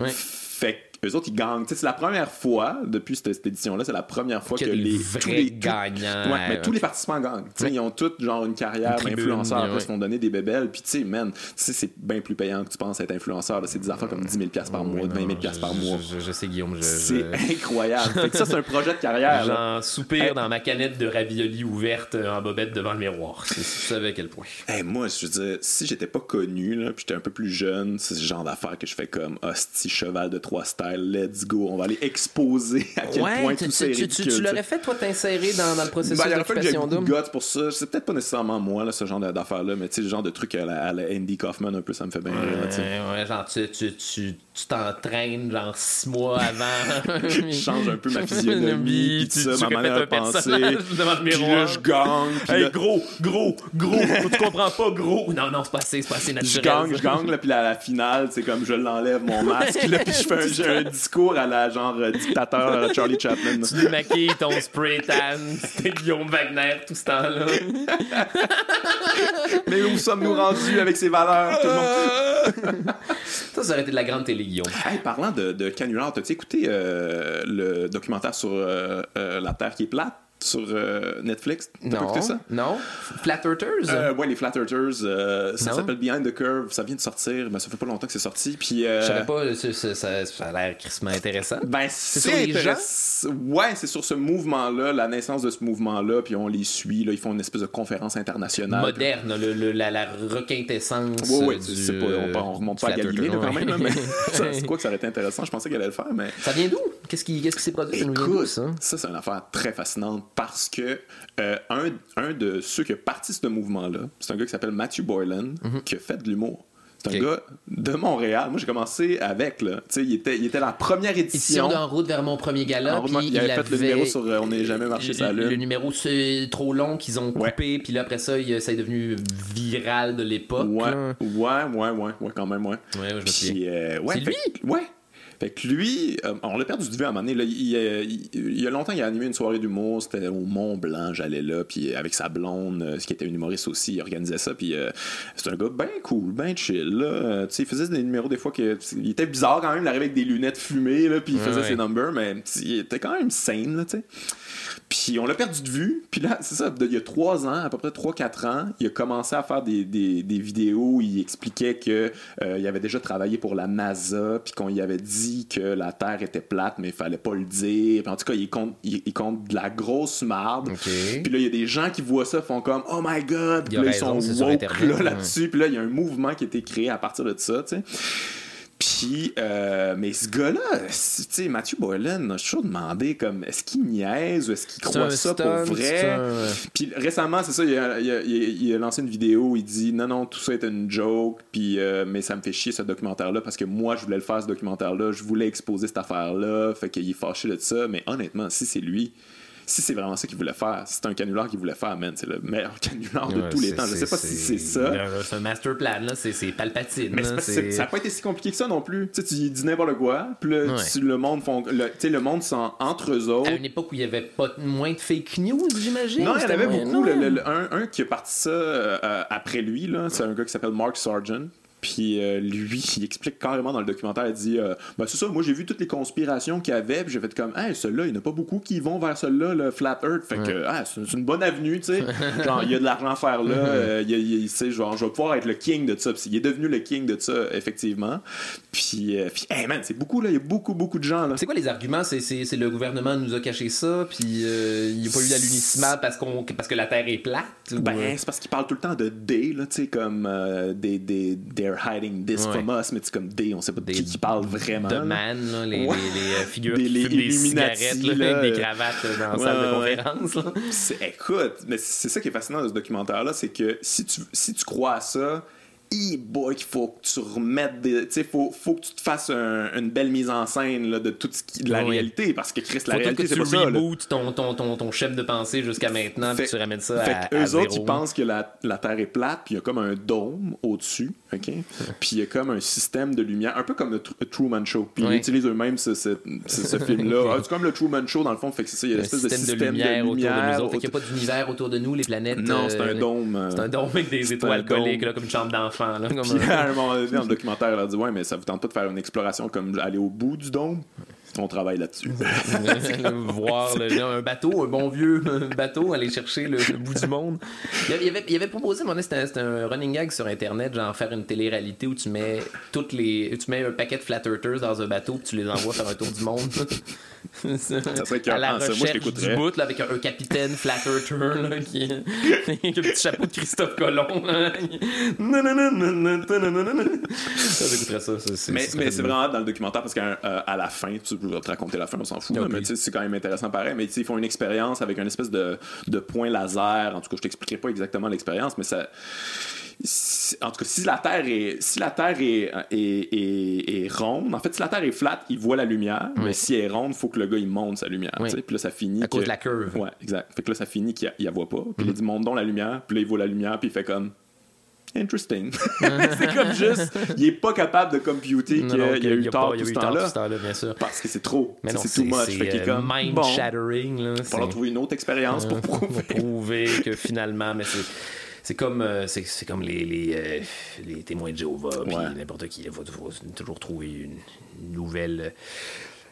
Fait eux autres, ils gagnent. C'est la première fois, depuis cette, cette édition-là, c'est la première fois Que les vrais tous les tous- gagnants, Ouais, mais tous les participants gagnent. Ouais. Ils ont tous genre une carrière ouais. ils se font donner des bébelles. Puis tu sais, man, c'est bien plus payant que tu penses être influenceur. C'est des affaires comme 10 000 par mois, 20 000 par Je- mois. Je, je sais, Guillaume. Je, C'est incroyable. Fait que ça, c'est un projet de carrière. J'en soupire dans ma canette de ravioli ouverte euh, en bobette devant le miroir. Si tu savais à quel point. Hey, moi, je veux dire, si j'étais pas connu, là, puis j'étais un peu plus jeune, c'est ce genre d'affaires que je fais comme hostie cheval de trois let's go, on va aller exposer à quel point tu, tout ça tu, tu, l'aurais fait, toi, t'insérer dans, dans le processus Ben, d'occupation double? guts pour ça. C'est peut-être pas nécessairement moi, là, ce genre d'affaires-là, mais tu sais, le genre de truc à la, à la Andy Kaufman, un peu, ça me fait bien rire. là. Ouais, ouais, genre, tu tu- t'entraînes, genre, six mois avant. Je change un peu ma physionomie, puis tout ça, ma manière de penser. Puis là, miroir. je gagne. puis Hey, là, gros, gros, gros, tu comprends pas, gros. Non, non, c'est pas assez, c'est pas assez je naturel. gagne, ça. je gagne, là, puis à la finale, c'est comme je l'enlève mon masque, là, puis je fais un, discours à la genre euh, dictateur euh, Charlie Chaplin. Tu démaquilles ton spray tan, c'était Guillaume Wagner tout ce temps-là. Mais où sommes-nous rendus avec ces valeurs, tout le monde? Ça, ça aurait été de la grande télé, Parlant de, de canular, t'as-tu écouté euh, le documentaire sur euh, euh, la Terre qui est plate? Sur euh, Netflix? T'as pas écouté ça? Non. Flat Earthers? Euh, ouais, les Flat Earthers, euh, ça s'appelle Behind the Curve, ça vient de sortir, mais ça fait pas longtemps que c'est sorti. Puis, euh, Je savais pas, ça, ça- ça- ça a l'air crissement intéressant. Ben, C'est c'est sur les intéressant. Ouais, c'est sur ce mouvement-là, la naissance de ce mouvement-là, puis on les suit, là, ils font une espèce de conférence internationale. Moderne, le- le- la, la requintessence. Ouais, ouais, du, pas, on, on remonte pas à Galilée là, quand même, là, mais c'est quoi que ça aurait été intéressant, je pensais qu'elle allait le faire, mais Ça vient d'où? Qu'est-ce qui s'est produit? Ça vient d'où, Écoute, ça? ça, c'est une affaire très fascinante parce que euh, un, un de ceux qui a parti de ce mouvement-là, c'est un gars qui s'appelle Matthew Boylan, qui a fait de l'humour. C'est un Mhm. Gars de Montréal. Moi, j'ai commencé avec, là. Tu sais, il était, il était la première Édition d'en route vers mon premier gala. En puis il avait fait le numéro sur euh, On n'est jamais marché sur la le, numéro c'est trop long qu'ils ont coupé, puis là après ça, il- ça est devenu viral de l'époque. Ouais, ouais, ouais, ouais, ouais, quand même, ouais. Ouais, ouais, je me. Puis, euh, ouais, C'est que- ouais. Fait que lui, euh, on l'a perdu de vue à un moment donné. Là, il, il- il y a longtemps, il a animé une soirée d'humour. C'était au Mont Blanc, j'allais là. Puis avec sa blonde, euh, ce qui était une humoriste aussi, il organisait ça. Puis euh, c'est un gars bien cool, bien chill. Là. Euh, tu sais, il faisait des numéros des fois que il était bizarre quand même. Il arrivait avec des lunettes fumées, là, puis il faisait ouais. ses numbers, mais il était quand même sane, là, tu sais. Puis on l'a perdu de vue. Puis là, c'est ça, il y a trois ans, à peu près 3-4 ans, il a commencé à faire des, des, des vidéos où il expliquait que euh, avait déjà travaillé pour la NASA, puis qu'on lui avait dit que la Terre était plate, mais il fallait pas le dire. Puis en tout cas, il compte, il, il compte de la grosse marde. Puis là, il y a des gens qui voient ça, font comme Oh my god! Puis là, ils raison, sont woke Internet, là, là-dessus. Puis là, il y a un mouvement qui a été créé à partir de ça, tu sais. Puis, euh, mais ce gars-là, tu sais, Matthew Boylan, je suis toujours demandé comme, est-ce qu'il niaise ou est-ce qu'il croit ça pour vrai? un- Puis récemment, c'est ça, il a, il a- il a- il a lancé une vidéo où il dit non, non, tout ça est une joke, puis, euh, mais ça me fait chier ce documentaire-là parce que moi, je voulais le faire, ce documentaire-là, je voulais exposer cette affaire-là, fait qu'il est fâché de ça, mais honnêtement, si c'est lui, si c'est vraiment ça qu'il voulait faire, si c'est un canular qu'il voulait faire, man, c'est le meilleur canular de Ouais, tous les temps. Je sais pas si c'est ça. C'est un master plan, là. C'est palpatine. Mais là, ça n'a pas été si compliqué que ça non plus. Tu sais, tu dis n'importe quoi, puis là, Ouais. tu- le monde font, le, le monde s'en entre eux autres. À une époque où il y avait pas moins de fake news, j'imagine. Non, il y en avait beaucoup. non? Le- le- le- un, un qui a parti ça euh, après lui, là, c'est un gars qui s'appelle Mark Sargent. Puis euh, lui, il explique carrément dans le documentaire, il dit euh, ben, c'est ça, moi j'ai vu toutes les conspirations qu'il y avait, puis j'ai fait comme, hey, celui-là, il n'y en a pas beaucoup qui vont vers celui-là, le Flat Earth. Fait que, ah, c'est une bonne avenue, tu sais. genre, il y a de l'argent à faire là, euh, il il genre, je vais pouvoir être le king de ça. Puis il est devenu le king de ça, effectivement. Puis, euh, puis hey man, c'est beaucoup, là, il y a beaucoup, beaucoup de gens, là. C'est quoi les arguments? C'est, le gouvernement nous a caché ça, puis euh, il n'y a pas eu l'unissement parce, qu'on, parce que la Terre est plate? ou, Ben, c'est parce qu'ils parlent tout le temps de they, là, tu sais, comme euh, des, des, they're hiding this Ouais. from us, mais c'est comme they, on sait pas de Des- qui qui parle vraiment. de man, là, les, Ouais. les, les, euh, figures Des- qui des Illuminati, cigarettes là, là, avec des cravates là, dans la salle de conférence. là. Écoute, mais c'est ça qui est fascinant de ce documentaire-là, c'est que si tu, si tu crois à ça, hey boy, qu'il faut que tu remettes des. Tu sais, faut, faut que tu te fasses un- une belle mise en scène là, de toute ce qui, de la Oui. réalité. Parce que Chris, la Faut réalité, c'est pas ça. là. ton, ton, ton, ton chef de pensée jusqu'à maintenant, puis Fait- tu ramènes ça fait à, que à eux zéro. autres, ils pensent que la, la Terre est plate, puis il y a comme un dôme au-dessus, OK? Puis il y a comme un système de lumière, un peu comme le Tru- Truman Show. Puis Oui. ils utilisent eux-mêmes ce, ce, ce- ce film-là. Ah, c'est comme le Truman Show, dans le fond. Fait que c'est ça, il y a l'espèce de système, système de lumière, autour de nous autres. Fait autour- n'y a pas d'univers autour de nous, les planètes. Non, c'est euh, un dôme. euh, C'est un dôme avec des étoiles collées, comme une chambre d'enfant. Là, comme Puis à un moment donné, dans le documentaire, elle a dit Ouais, mais ça vous tente pas de faire une exploration comme aller au bout du dôme? On travaille là-dessus. voir le- un bateau, un bon vieux bateau, aller chercher le, le bout du monde. Il avait, il avait, il avait proposé, donné, c'était un, c'était un running gag sur Internet, genre faire une télé-réalité où tu mets toutes les, tu mets un paquet de flat earthers dans un bateau puis tu les envoies faire un tour du monde ça serait qu'un la recherche moi, je du bout avec un, capitaine flat earther qui un petit chapeau de Christophe Colomb. ça, ça. mais, mais c'est vraiment dans le documentaire parce qu'à euh, la fin, tu vas te raconter la fin, on s'en fout. C'est quand même intéressant pareil. Mais ils font une expérience avec une espèce de, de point laser. En tout cas, je t'expliquerai pas exactement l'expérience, mais ça si- En tout cas, si la Terre est, si la Terre est, est, est- est ronde, en fait, si la Terre est flat, il voit la lumière, mais si elle est ronde, il faut que le gars il monte sa lumière. Oui. Puis là, ça finit. À cause que- de la curve. Ouais, exact. Fait que là, ça finit qu'il la voit pas. Puis Mm. il dit monte donc la lumière. Puis là, il voit la lumière. Puis il fait comme. Interesting. c'est comme juste. Il est pas capable de computer qu'il y a eu tort tout ce tout temps-là. ce. Parce que c'est trop. C'est c'est too much. Fait qu'il est euh, comme. mind bon, shattering. Il va falloir c'est- trouver une autre expérience pour pour prouver. prouver que finalement, mais c'est. C'est comme, euh, c'est, comme les, les, euh, les témoins de Jéhovah, puis n'importe qui. Il faut, faut toujours trouver une, une nouvelle.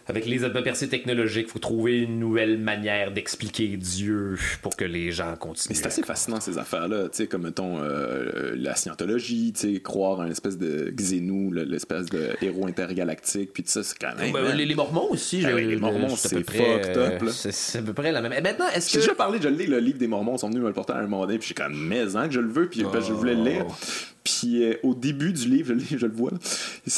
Euh, Avec les percées technologiques, il faut trouver une nouvelle manière d'expliquer Dieu pour que les gens continuent. Mais c'est assez fascinant ces affaires-là, tu sais, comme mettons euh, la scientologie, tu sais, croire à une espèce de Xénou, l'espèce de héros intergalactique, puis tout ça, c'est quand même. Ben, hein. les, les Mormons aussi. Ben je- oui, les Mormons, c'est fucked euh, up, là. C'est, à peu près la même. Et maintenant, est-ce J'ai que. déjà parlé, je l'ai, le livre des Mormons, ils sont venus me le porter à un moment donné, puis j'ai comme, mais hein, que je le veux, puis que je voulais le lire. Puis euh, au début du livre, je, le lis, je le vois, là.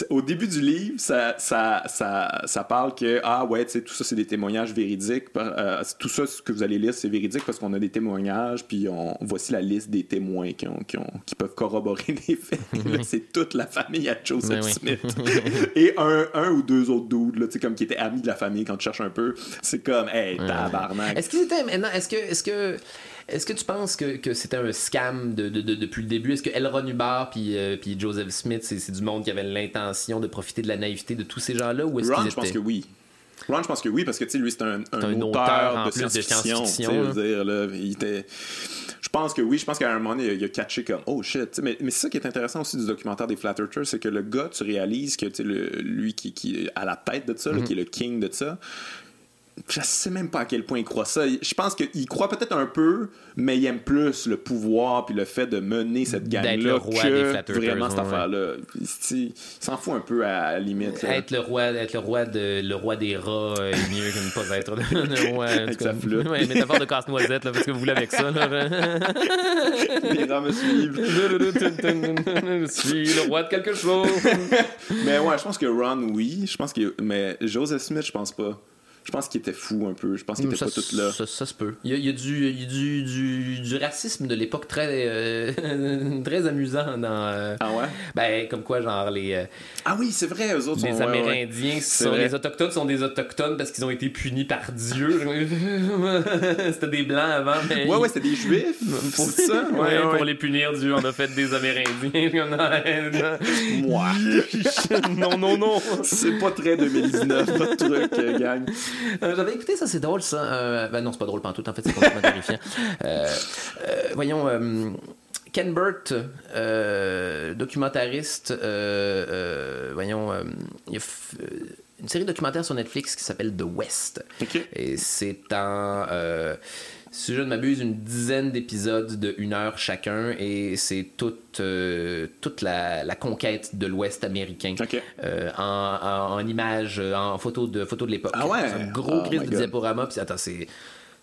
Au début du livre, ça, ça, ça, ça parle que, ah ouais, tu sais, tout ça, c'est des témoignages véridiques. euh, tout ça, ce que vous allez lire, c'est véridique parce qu'on a des témoignages, puis on, voici la liste des témoins qui, ont, qui, ont, qui peuvent corroborer les faits. C'est toute la famille à Joseph oui. Smith. Et un, un ou deux autres dudes, là, tu sais, comme qui étaient amis de la famille quand tu cherches un peu. C'est comme, hey, tabarnak. Est-ce qu'ils étaient maintenant Est-ce que est-ce que est-ce que tu penses que, que c'était un scam de, de- de- depuis le début? Est-ce que Elron Hubbard puis euh, puis Joseph Smith c'est, c'est du monde qui avait l'intention de profiter de la naïveté de tous ces gens-là ou est-ce Ron, je pense que oui. Ron, je pense que oui, parce que lui, c'est un, un un auteur, auteur en de science-fiction. je pense que oui, je pense qu'à un moment donné, il a, catché comme oh shit. Mais, mais c'est ça qui est intéressant aussi du documentaire des Flat Earthers, c'est que le gars, tu réalises que le- lui qui, qui est à la tête de ça, Mhm. là, qui est le king de ça, je sais même pas à quel point il croit ça. Je pense qu'il croit peut-être un peu, mais il aime plus le pouvoir puis le fait de mener cette gang-là le roi des que vraiment cette ouais. affaire-là. Il, s'en fout un peu à la limite. là. être le roi être le roi de le roi des rats est mieux que ne pas être le roi Avec sa flûte. ouais, métaphore de casse-noisette là parce que vous voulez avec ça là. Les rats me suivent. je suis le roi de quelque chose Mais ouais, je pense que Ron, oui. Je pense que. Mais Joseph Smith, je pense pas. Je pense qu'il était fou un peu. Je pense qu'il était ça, pas tout là. Ça, ça se peut. Il y a, il y a du, il y a du, du, du racisme de l'époque très, euh, très amusant dans. euh, Ah ouais? ben, comme quoi, genre, les, euh, Ah oui, c'est vrai, eux autres les sont. ouais, ouais. Amérindiens, C'est sont, vrai. les Autochtones sont des Autochtones parce qu'ils ont été punis par Dieu. C'était des Blancs avant, mais. Ouais, ouais, c'était des juifs. Pour c'est ça? Ouais, Ouais, pour les punir, Dieu en a fait des Amérindiens. Moi. non, non, non. c'est pas très 2019, votre truc, gang. Euh, J'avais écouté ça, c'est drôle ça. Euh, ben non, c'est pas drôle pantoute, en fait, c'est complètement terrifiant. Euh, euh, voyons, euh, Ken Burt, documentariste, voyons, il a f- euh, une série documentaire sur Netflix qui s'appelle The West. Ok. Et c'est en. Euh, si je ne m'abuse, une dizaine d'épisodes de une heure chacun, et c'est toute, euh, toute la, la conquête de l'Ouest américain euh, en, en, en images, euh, en photos de, photos de l'époque. Ah ouais? C'est un gros Oh crise de diaporama, puis attends, c'est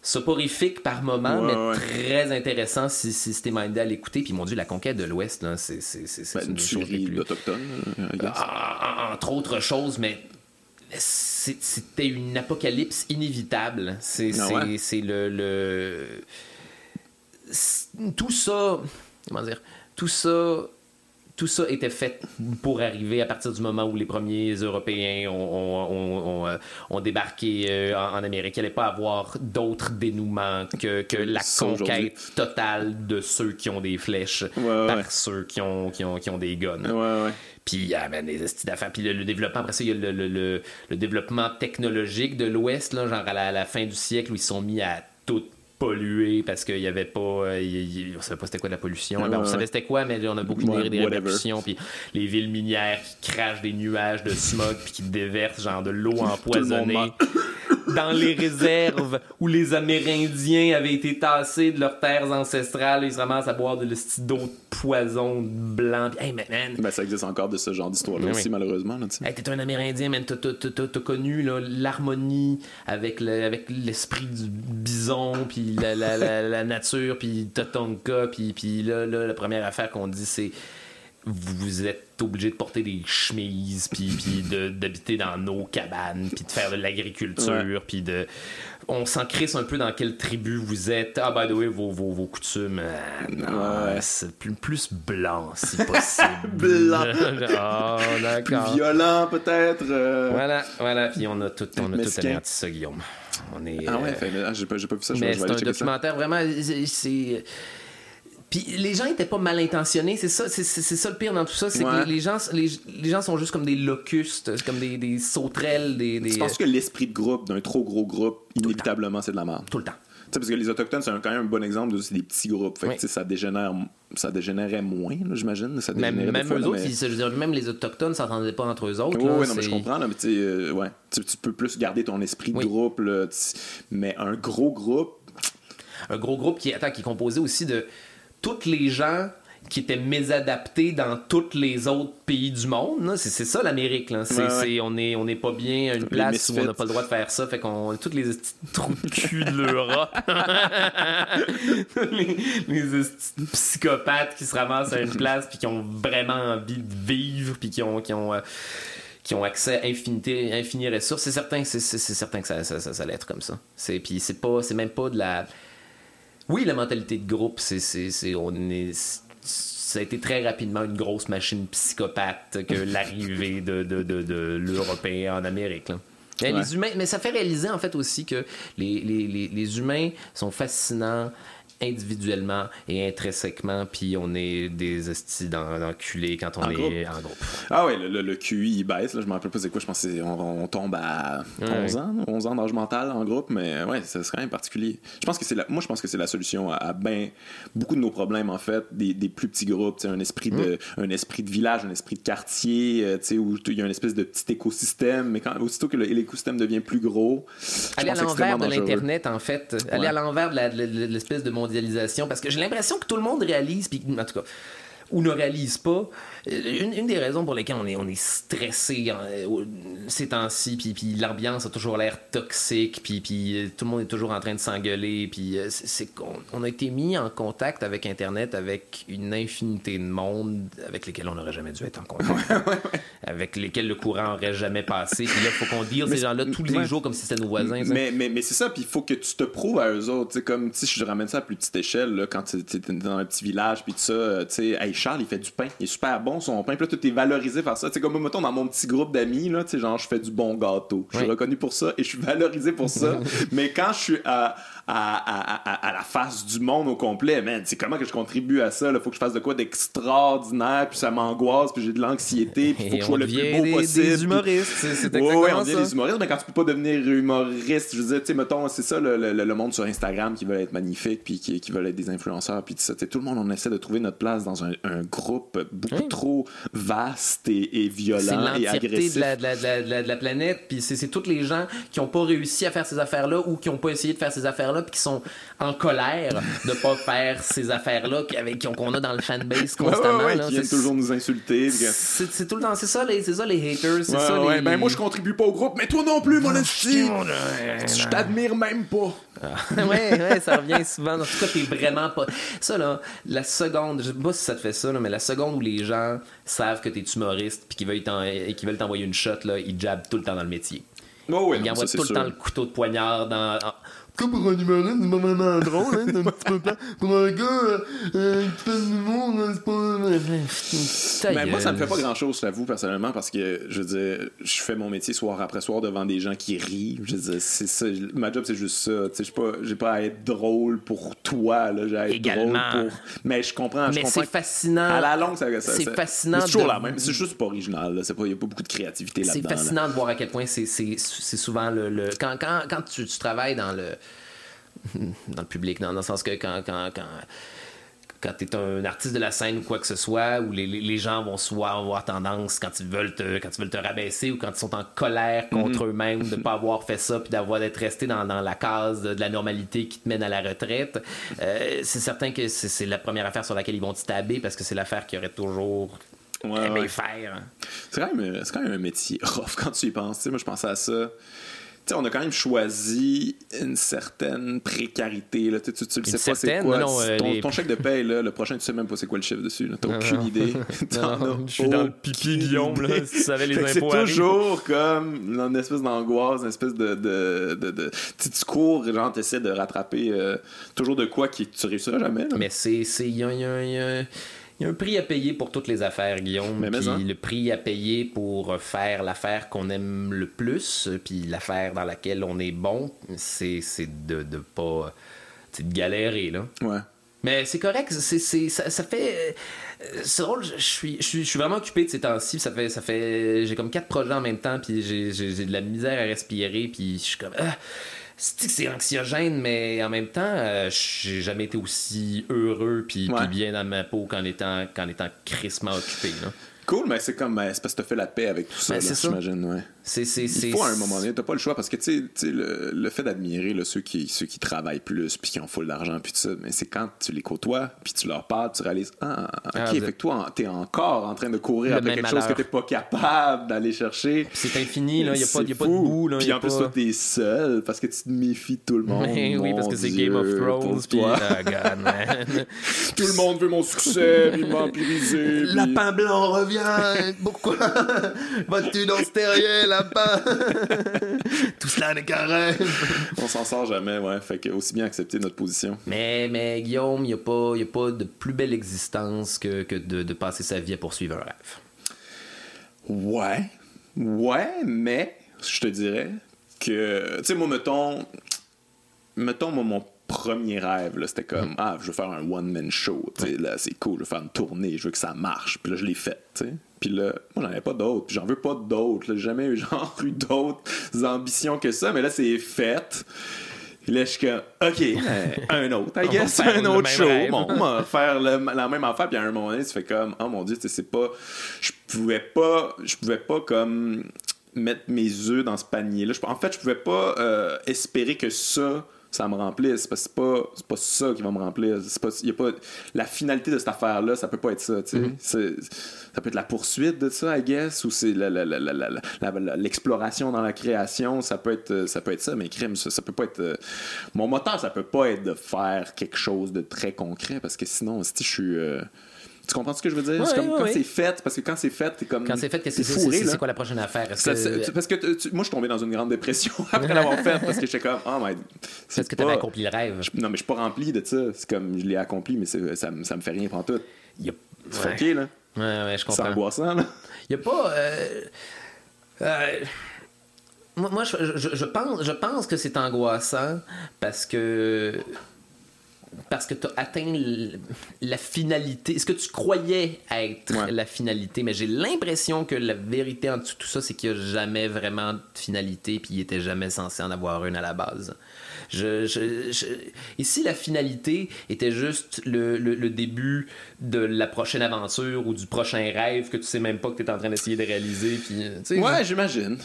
soporifique par moment, Ouais, mais ouais. très intéressant si, si c'était mindé à l'écouter. Puis mon Dieu, la conquête de l'Ouest, c'est Ben, une des choses les plus... d'Autochtones, euh, en- entre autres choses, mais c'était une apocalypse inévitable. C'est Ah ouais? le, le- Tout ça... Comment dire? Tout ça... tout ça était fait pour arriver à partir du moment où les premiers Européens ont, ont- ont- ont, euh, débarqué euh, en, en Amérique. Il n'allait pas avoir d'autres dénouements que, que la conquête totale de ceux qui ont des flèches Ouais, par ouais. ceux qui ont, qui ont, qui ont des guns. Ouais. Puis, ah, ben, des d'affaires. Puis le, le développement, après ça, il y a le, le- le- le développement technologique de l'Ouest, genre à la, à la fin du siècle, où ils sont mis à tout polluer parce qu'il y avait pas. euh, on savait pas c'était quoi de la pollution. Ouais, Ben, on savait c'était quoi, mais on a beaucoup Ouais, des, répercussions. Puis les villes minières qui crachent des nuages de smog, puis qui déversent genre de l'eau empoisonnée. Dans les réserves où les Amérindiens avaient été tassés de leurs terres ancestrales, ils se ramassent à boire de d'eau de poison blanc. Hey, man, man, Ben, ça existe encore de ce genre d'histoire-là Oui, aussi, oui. malheureusement. Là. Hey, t'es un Amérindien, man. T'as, connu l'harmonie avec, le- avec l'esprit du bison, puis la, la- la- la nature, puis Tatonka, puis, puis là, là, la première affaire qu'on dit, c'est vous êtes obligé de porter des chemises, puis, d'habiter dans nos cabanes, puis de faire de l'agriculture, puis de... On s'en crisse un peu dans quelle tribu vous êtes. Ah, by the way, vos, vos, vos coutumes, euh, non, Ouais. c'est plus, plus blanc, si possible. Blanc. Ah, Plus violent, peut-être. euh. Voilà, voilà, puis on a tout, on a tout anéanti ça, Guillaume. On est. Ah ouais, euh, j'ai pas, pas vu ça. je mais c'est un ça. documentaire vraiment. C'est. Puis les gens étaient pas mal intentionnés, c'est ça, c'est, ça le pire dans tout ça, c'est Ouais. que les, les gens, les, les gens sont juste comme des locustes, comme des, des sauterelles, des, des- Tu penses que l'esprit de groupe d'un trop gros groupe, inévitablement, c'est de la merde? tout le temps. Tu sais, parce que les Autochtones, c'est quand même un bon exemple de c'est des petits groupes. Fait que, Oui. ça, dégénère, ça dégénérait moins, là, j'imagine. Ça Même, même fois, eux là, autres, mais- ils se- je veux dire, même les autochtones s'entendaient pas entre eux autres. Oui, là, oui, non, mais je comprends, là, mais euh, ouais. Tu, tu peux plus garder ton esprit de Oui. groupe, là, mais un gros groupe, un gros groupe qui, attends, qui est composé aussi de tous les gens qui étaient mésadaptés dans tous les autres pays du monde. C'est, ça l'Amérique. Là. C'est, Ouais, ouais. c'est- on n'est on est pas bien à une place où on n'a pas le droit de faire ça. Fait qu'on tous les trous de cul de l'Europe. les, les psychopathes qui se ramassent à une place puis qui ont vraiment envie de vivre puis qui ont, qui ont, euh, qui ont accès à infinité, infinies ressources. C'est certain, c'est, c'est- c'est certain que ça, ça, ça, ça allait être comme ça. C'est, puis c'est pas, c'est même pas de la. Oui, la mentalité de groupe, c'est, c'est, c'est- on est, ça a été très rapidement une grosse machine psychopathe que l'arrivée de, de, de, de l'Européen en Amérique. là. Mais, Ouais. les humains, mais ça fait réaliser en fait aussi que les, les, les, les humains sont fascinants individuellement et intrinsèquement, puis on est des estis d'en- d'enculés quand on En est groupe. en groupe. Ah ouais, le, le- le QI il baisse, là, je me rappelle pas c'est quoi, je pense on, on tombe à 11 Ouais. ans, 11 ans d'âge mental en groupe, mais ouais, c'est quand même particulier. Je pense que c'est la, moi je pense que c'est la solution à, à ben beaucoup de nos problèmes en fait, des, des plus petits groupes, un esprit de un esprit de village, un esprit de quartier, euh, sais où il y a une espèce de petit écosystème, mais quand aussitôt que l'écosystème devient plus gros, Aller à l'envers de l'Internet, en fait. Aller Ouais. à l'envers de l'espèce de Parce que j'ai l'impression que tout le monde réalise, puis en tout cas, ou ne réalise pas. Euh, Une, une des raisons pour lesquelles on est, on est stressé au- ces temps-ci, puis, puis l'ambiance a toujours l'air toxique, puis, puis euh, tout le monde est toujours en train de s'engueuler, puis euh, c'est qu'on on a été mis en contact avec Internet avec une infinité de monde avec lesquels on n'aurait jamais dû être en contact. avec lesquels le courant aurait jamais passé. Puis là, il faut qu'on deal ces Mais gens-là tous les jours comme si c'était nos voisins. Mais, mais, mais c'est ça, puis il faut que tu te prouves à eux autres. tu sais, comme si je ramène ça à plus petite échelle, là, quand tu es dans un petit village, puis tout ça, tu sais, hey, Charles, il fait du pain, il est super bon son pain, puis là, tout est valorisé par ça. Tu sais, comme mettons, dans mon petit groupe d'amis, là, tu sais, genre, je fais du bon gâteau. Je suis Oui. reconnu pour ça et je suis valorisé pour ça. mais quand je suis à, à, à, à, à la face du monde au complet, man, c'est comment que je contribue à ça, là? Faut que je fasse de quoi d'extraordinaire, puis ça m'angoisse, puis j'ai de l'anxiété, puis faut que je sois le plus beau des, possible. des humoristes. C'est c'est exactement ouais, on dit ça. des humoristes, mais quand tu peux pas devenir humoriste, je veux dire, tu sais, mettons, c'est ça le, le- le monde sur Instagram qui veut être magnifique, puis qui, qui veulent être des influenceurs, puis tout ça. Tout le monde, on essaie de trouver notre place dans un, un groupe beaucoup trop vaste et, et C'est violent et agressif. la, de, la, de, la, de la- de la planète, puis c'est c'est tous les gens qui ont pas réussi à faire ces affaires-là ou qui ont pas essayé de faire ces affaires-là, puis qui sont en colère de pas faire ces affaires-là qu'on a dans le fanbase Ouais, ouais, constamment. ouais, là. qui viennent toujours nous insulter. C'est tout le temps, c'est ça les, ça les haters, c'est Ouais, ça ouais, les. ben moi je contribue pas au groupe, mais toi non plus, mon esti! Ouais, Je t'admire même pas. ouais, ouais, ça revient souvent. En tout cas, t'es vraiment pas. Ça, là, la seconde, je sais pas si ça te fait ça, là, mais la seconde où les gens savent que t'es humoriste puis qu'ils veulent t'en- et qu'ils veulent t'envoyer une shot, là, ils jabent tout le temps dans le métier. Oh, ouais, ils envoient tout le sûr. temps le couteau de poignard dans. en- Comme pour un humoriste, c'est pas vraiment drôle, hein, c'est un petit peu plat. Pour un gars euh, euh, qui fait de l'humour, hein, c'est pas. Mais moi, ça me fait pas grand chose, j'avoue, personnellement, parce que, je veux dire, je fais mon métier soir après soir devant des gens qui rient. Je veux dire, c'est ça. Ma job, c'est juste ça. Tu sais, j'ai pas, j'ai pas à être drôle pour toi, là. J'ai à être Également. drôle pour. Mais je comprends, je Mais comprends. c'est fascinant. À la longue, ça, ça- C'est fascinant C'est toujours de- la même. C'est juste pas original, là. C'est pas, y a pas beaucoup de créativité C'est là-dedans. là. fascinant de voir à quel point c'est- c'est c'est souvent le. le- quand quand, quand tu, tu travailles dans le. dans le public, dans, dans le sens que quand. quand, quand quand tu es un artiste de la scène ou quoi que ce soit, où les, les- gens vont soit avoir tendance, quand ils veulent te, quand ils veulent te rabaisser ou quand ils sont en colère contre eux-mêmes de ne pas avoir fait ça, puis d'avoir d'être resté dans, dans la case de, de la normalité qui te mène à la retraite, euh, c'est certain que c'est la première affaire sur laquelle ils vont te taber parce que c'est l'affaire qu'ils auraient toujours Ouais, aimé ouais. faire. C'est quand, même, quand même un métier rough quand tu y penses. Tu sais, moi, je pensais à ça. Tu sais, on a quand même choisi une certaine précarité. Là. Tu, tu, le sais pas c'est quoi. Non, euh, ton, les- ton chèque de paye, là, le prochain, tu sais même pas c'est quoi le chiffre dessus. T'as aucune non. idée. Non, je suis dans le pipi, Guillaume, là, si tu savais les Fait impôts C'est toujours comme une espèce d'angoisse, une espèce de. de, de, de- tu, tu cours, genre, t'essaies de rattraper euh, toujours de quoi qui tu réussiras jamais. là. Mais c'est. c'est- Il y a, il y a- il y a- il y a un prix à payer pour toutes les affaires, Guillaume. Mais Puis le prix à payer pour faire l'affaire qu'on aime le plus, puis l'affaire dans laquelle on est bon, c'est c'est de, de pas. C'est de galérer, là. Ouais. Mais c'est correct, c'est, c'est- ça, ça fait. euh, C'est drôle, je suis, je suis, je suis vraiment occupé de ces temps-ci. Ça fait, ça fait, j'ai comme quatre projets en même temps, puis j'ai, j'ai, j'ai de la misère à respirer, puis je suis comme. Ah, c'est que c'est anxiogène, mais en même temps, euh, j'ai jamais été aussi heureux puis, puis Ouais. bien dans ma peau qu'en étant, qu'en étant crissement occupé. Là. Cool, mais c'est comme. c'est parce que t'as fait la paix avec tout ça, Ben, là, j'imagine. Ouais. C'est, Il faut à un moment donné, t'as pas le choix parce que tu sais- le, le fait d'admirer là, ceux, qui, ceux qui travaillent plus puis qui ont full d'argent puis tout ça, mais c'est quand tu les côtoies puis tu leur parles, tu réalises Ah, ok, Ah, fait de- que toi, t'es encore en train de courir Le après quelque chose que t'es pas capable d'aller chercher. c'est infini, il n'y a, pas- y a pas de bout. Là, Puis y en plus, pas- toi, t'es seul parce que tu te méfies de tout le monde. Mais oui, parce que c'est Game of Thrones, puis. Ah, God, man. Tout le monde veut mon succès, puis vampiriser. Lapin blanc revient. Pourquoi Vas-tu dans ce terrier, lapin Tout cela n'est qu'un rêve. On s'en sort jamais, ouais. Fait que aussi bien accepter notre position. Mais, mais Guillaume, il n'y a, pas- y a pas de plus belle existence que, que de, de passer sa vie à poursuivre un rêve. Ouais. Ouais, mais je te dirais que. Tu sais, moi, mettons. Mettons, moi, mon premier rêve, c'était comme Ah, je veux faire un one-man show. Là, c'est cool, je veux faire une tournée, je veux que ça marche. Puis là, je l'ai fait. Puis là, moi, j'en avais pas d'autres. Puis j'en veux pas d'autres. J'ai jamais eu, genre, eu d'autres ambitions que ça. Mais là, c'est fait. Puis là, je suis comme, OK, un autre, I guess, un autre show. Bon, on va faire le- la même affaire. Puis à un moment donné, tu fais comme, oh mon Dieu, c'est pas. Je pouvais pas. Je pouvais pas comme mettre mes œufs dans ce panier-là. En fait, je pouvais pas euh, espérer que ça. Ça me remplisse parce que c'est pas, c'est pas ça qui va me remplir. C'est pas, y a pas, la finalité de cette affaire-là, ça peut pas être ça. tu sais. C'est- Ça peut être la poursuite de ça, I guess, ou c'est la- l'exploration dans la création. Ça peut être, ça peut être ça, mais crime, ça, ça peut pas être. euh, Mon moteur, ça peut pas être de faire quelque chose de très concret parce que sinon, si je suis. euh, Tu comprends ce que je veux dire? Ouais, c'est comme ouais, quand ouais. c'est fait, parce que quand c'est fait, t'es comme. Quand c'est fait, qu'est-ce que c'est, c'est, là. c'est quoi la prochaine affaire? Est-ce Ça, que, c'est- tu- parce que tu- moi, je suis tombé dans une grande dépression après l'avoir fait parce que j'étais comme, oh my. est-ce que tu avais accompli le rêve Non, mais je suis pas rempli de ça. C'est comme, je l'ai accompli, mais c'est- ça, me- ça me fait rien pour tout. Il y a... C'est ouais. fucké, là. Ouais, ouais, je C'est comprends. angoissant, là. Il n'y a pas. euh, euh, moi, moi, je, je- je pense, je pense que c'est angoissant parce que. Parce que tu as atteint la finalité, ce que tu croyais être Ouais. la finalité, mais j'ai l'impression que la vérité en dessous de tout ça, c'est qu'il n'y a jamais vraiment de finalité, puis il était jamais censé en avoir une à la base. Je, je- je- Et si la finalité était juste le, le- le début de la prochaine aventure ou du prochain rêve que tu sais même pas que tu es en train d'essayer de réaliser, puis euh, Ouais, j'imagine.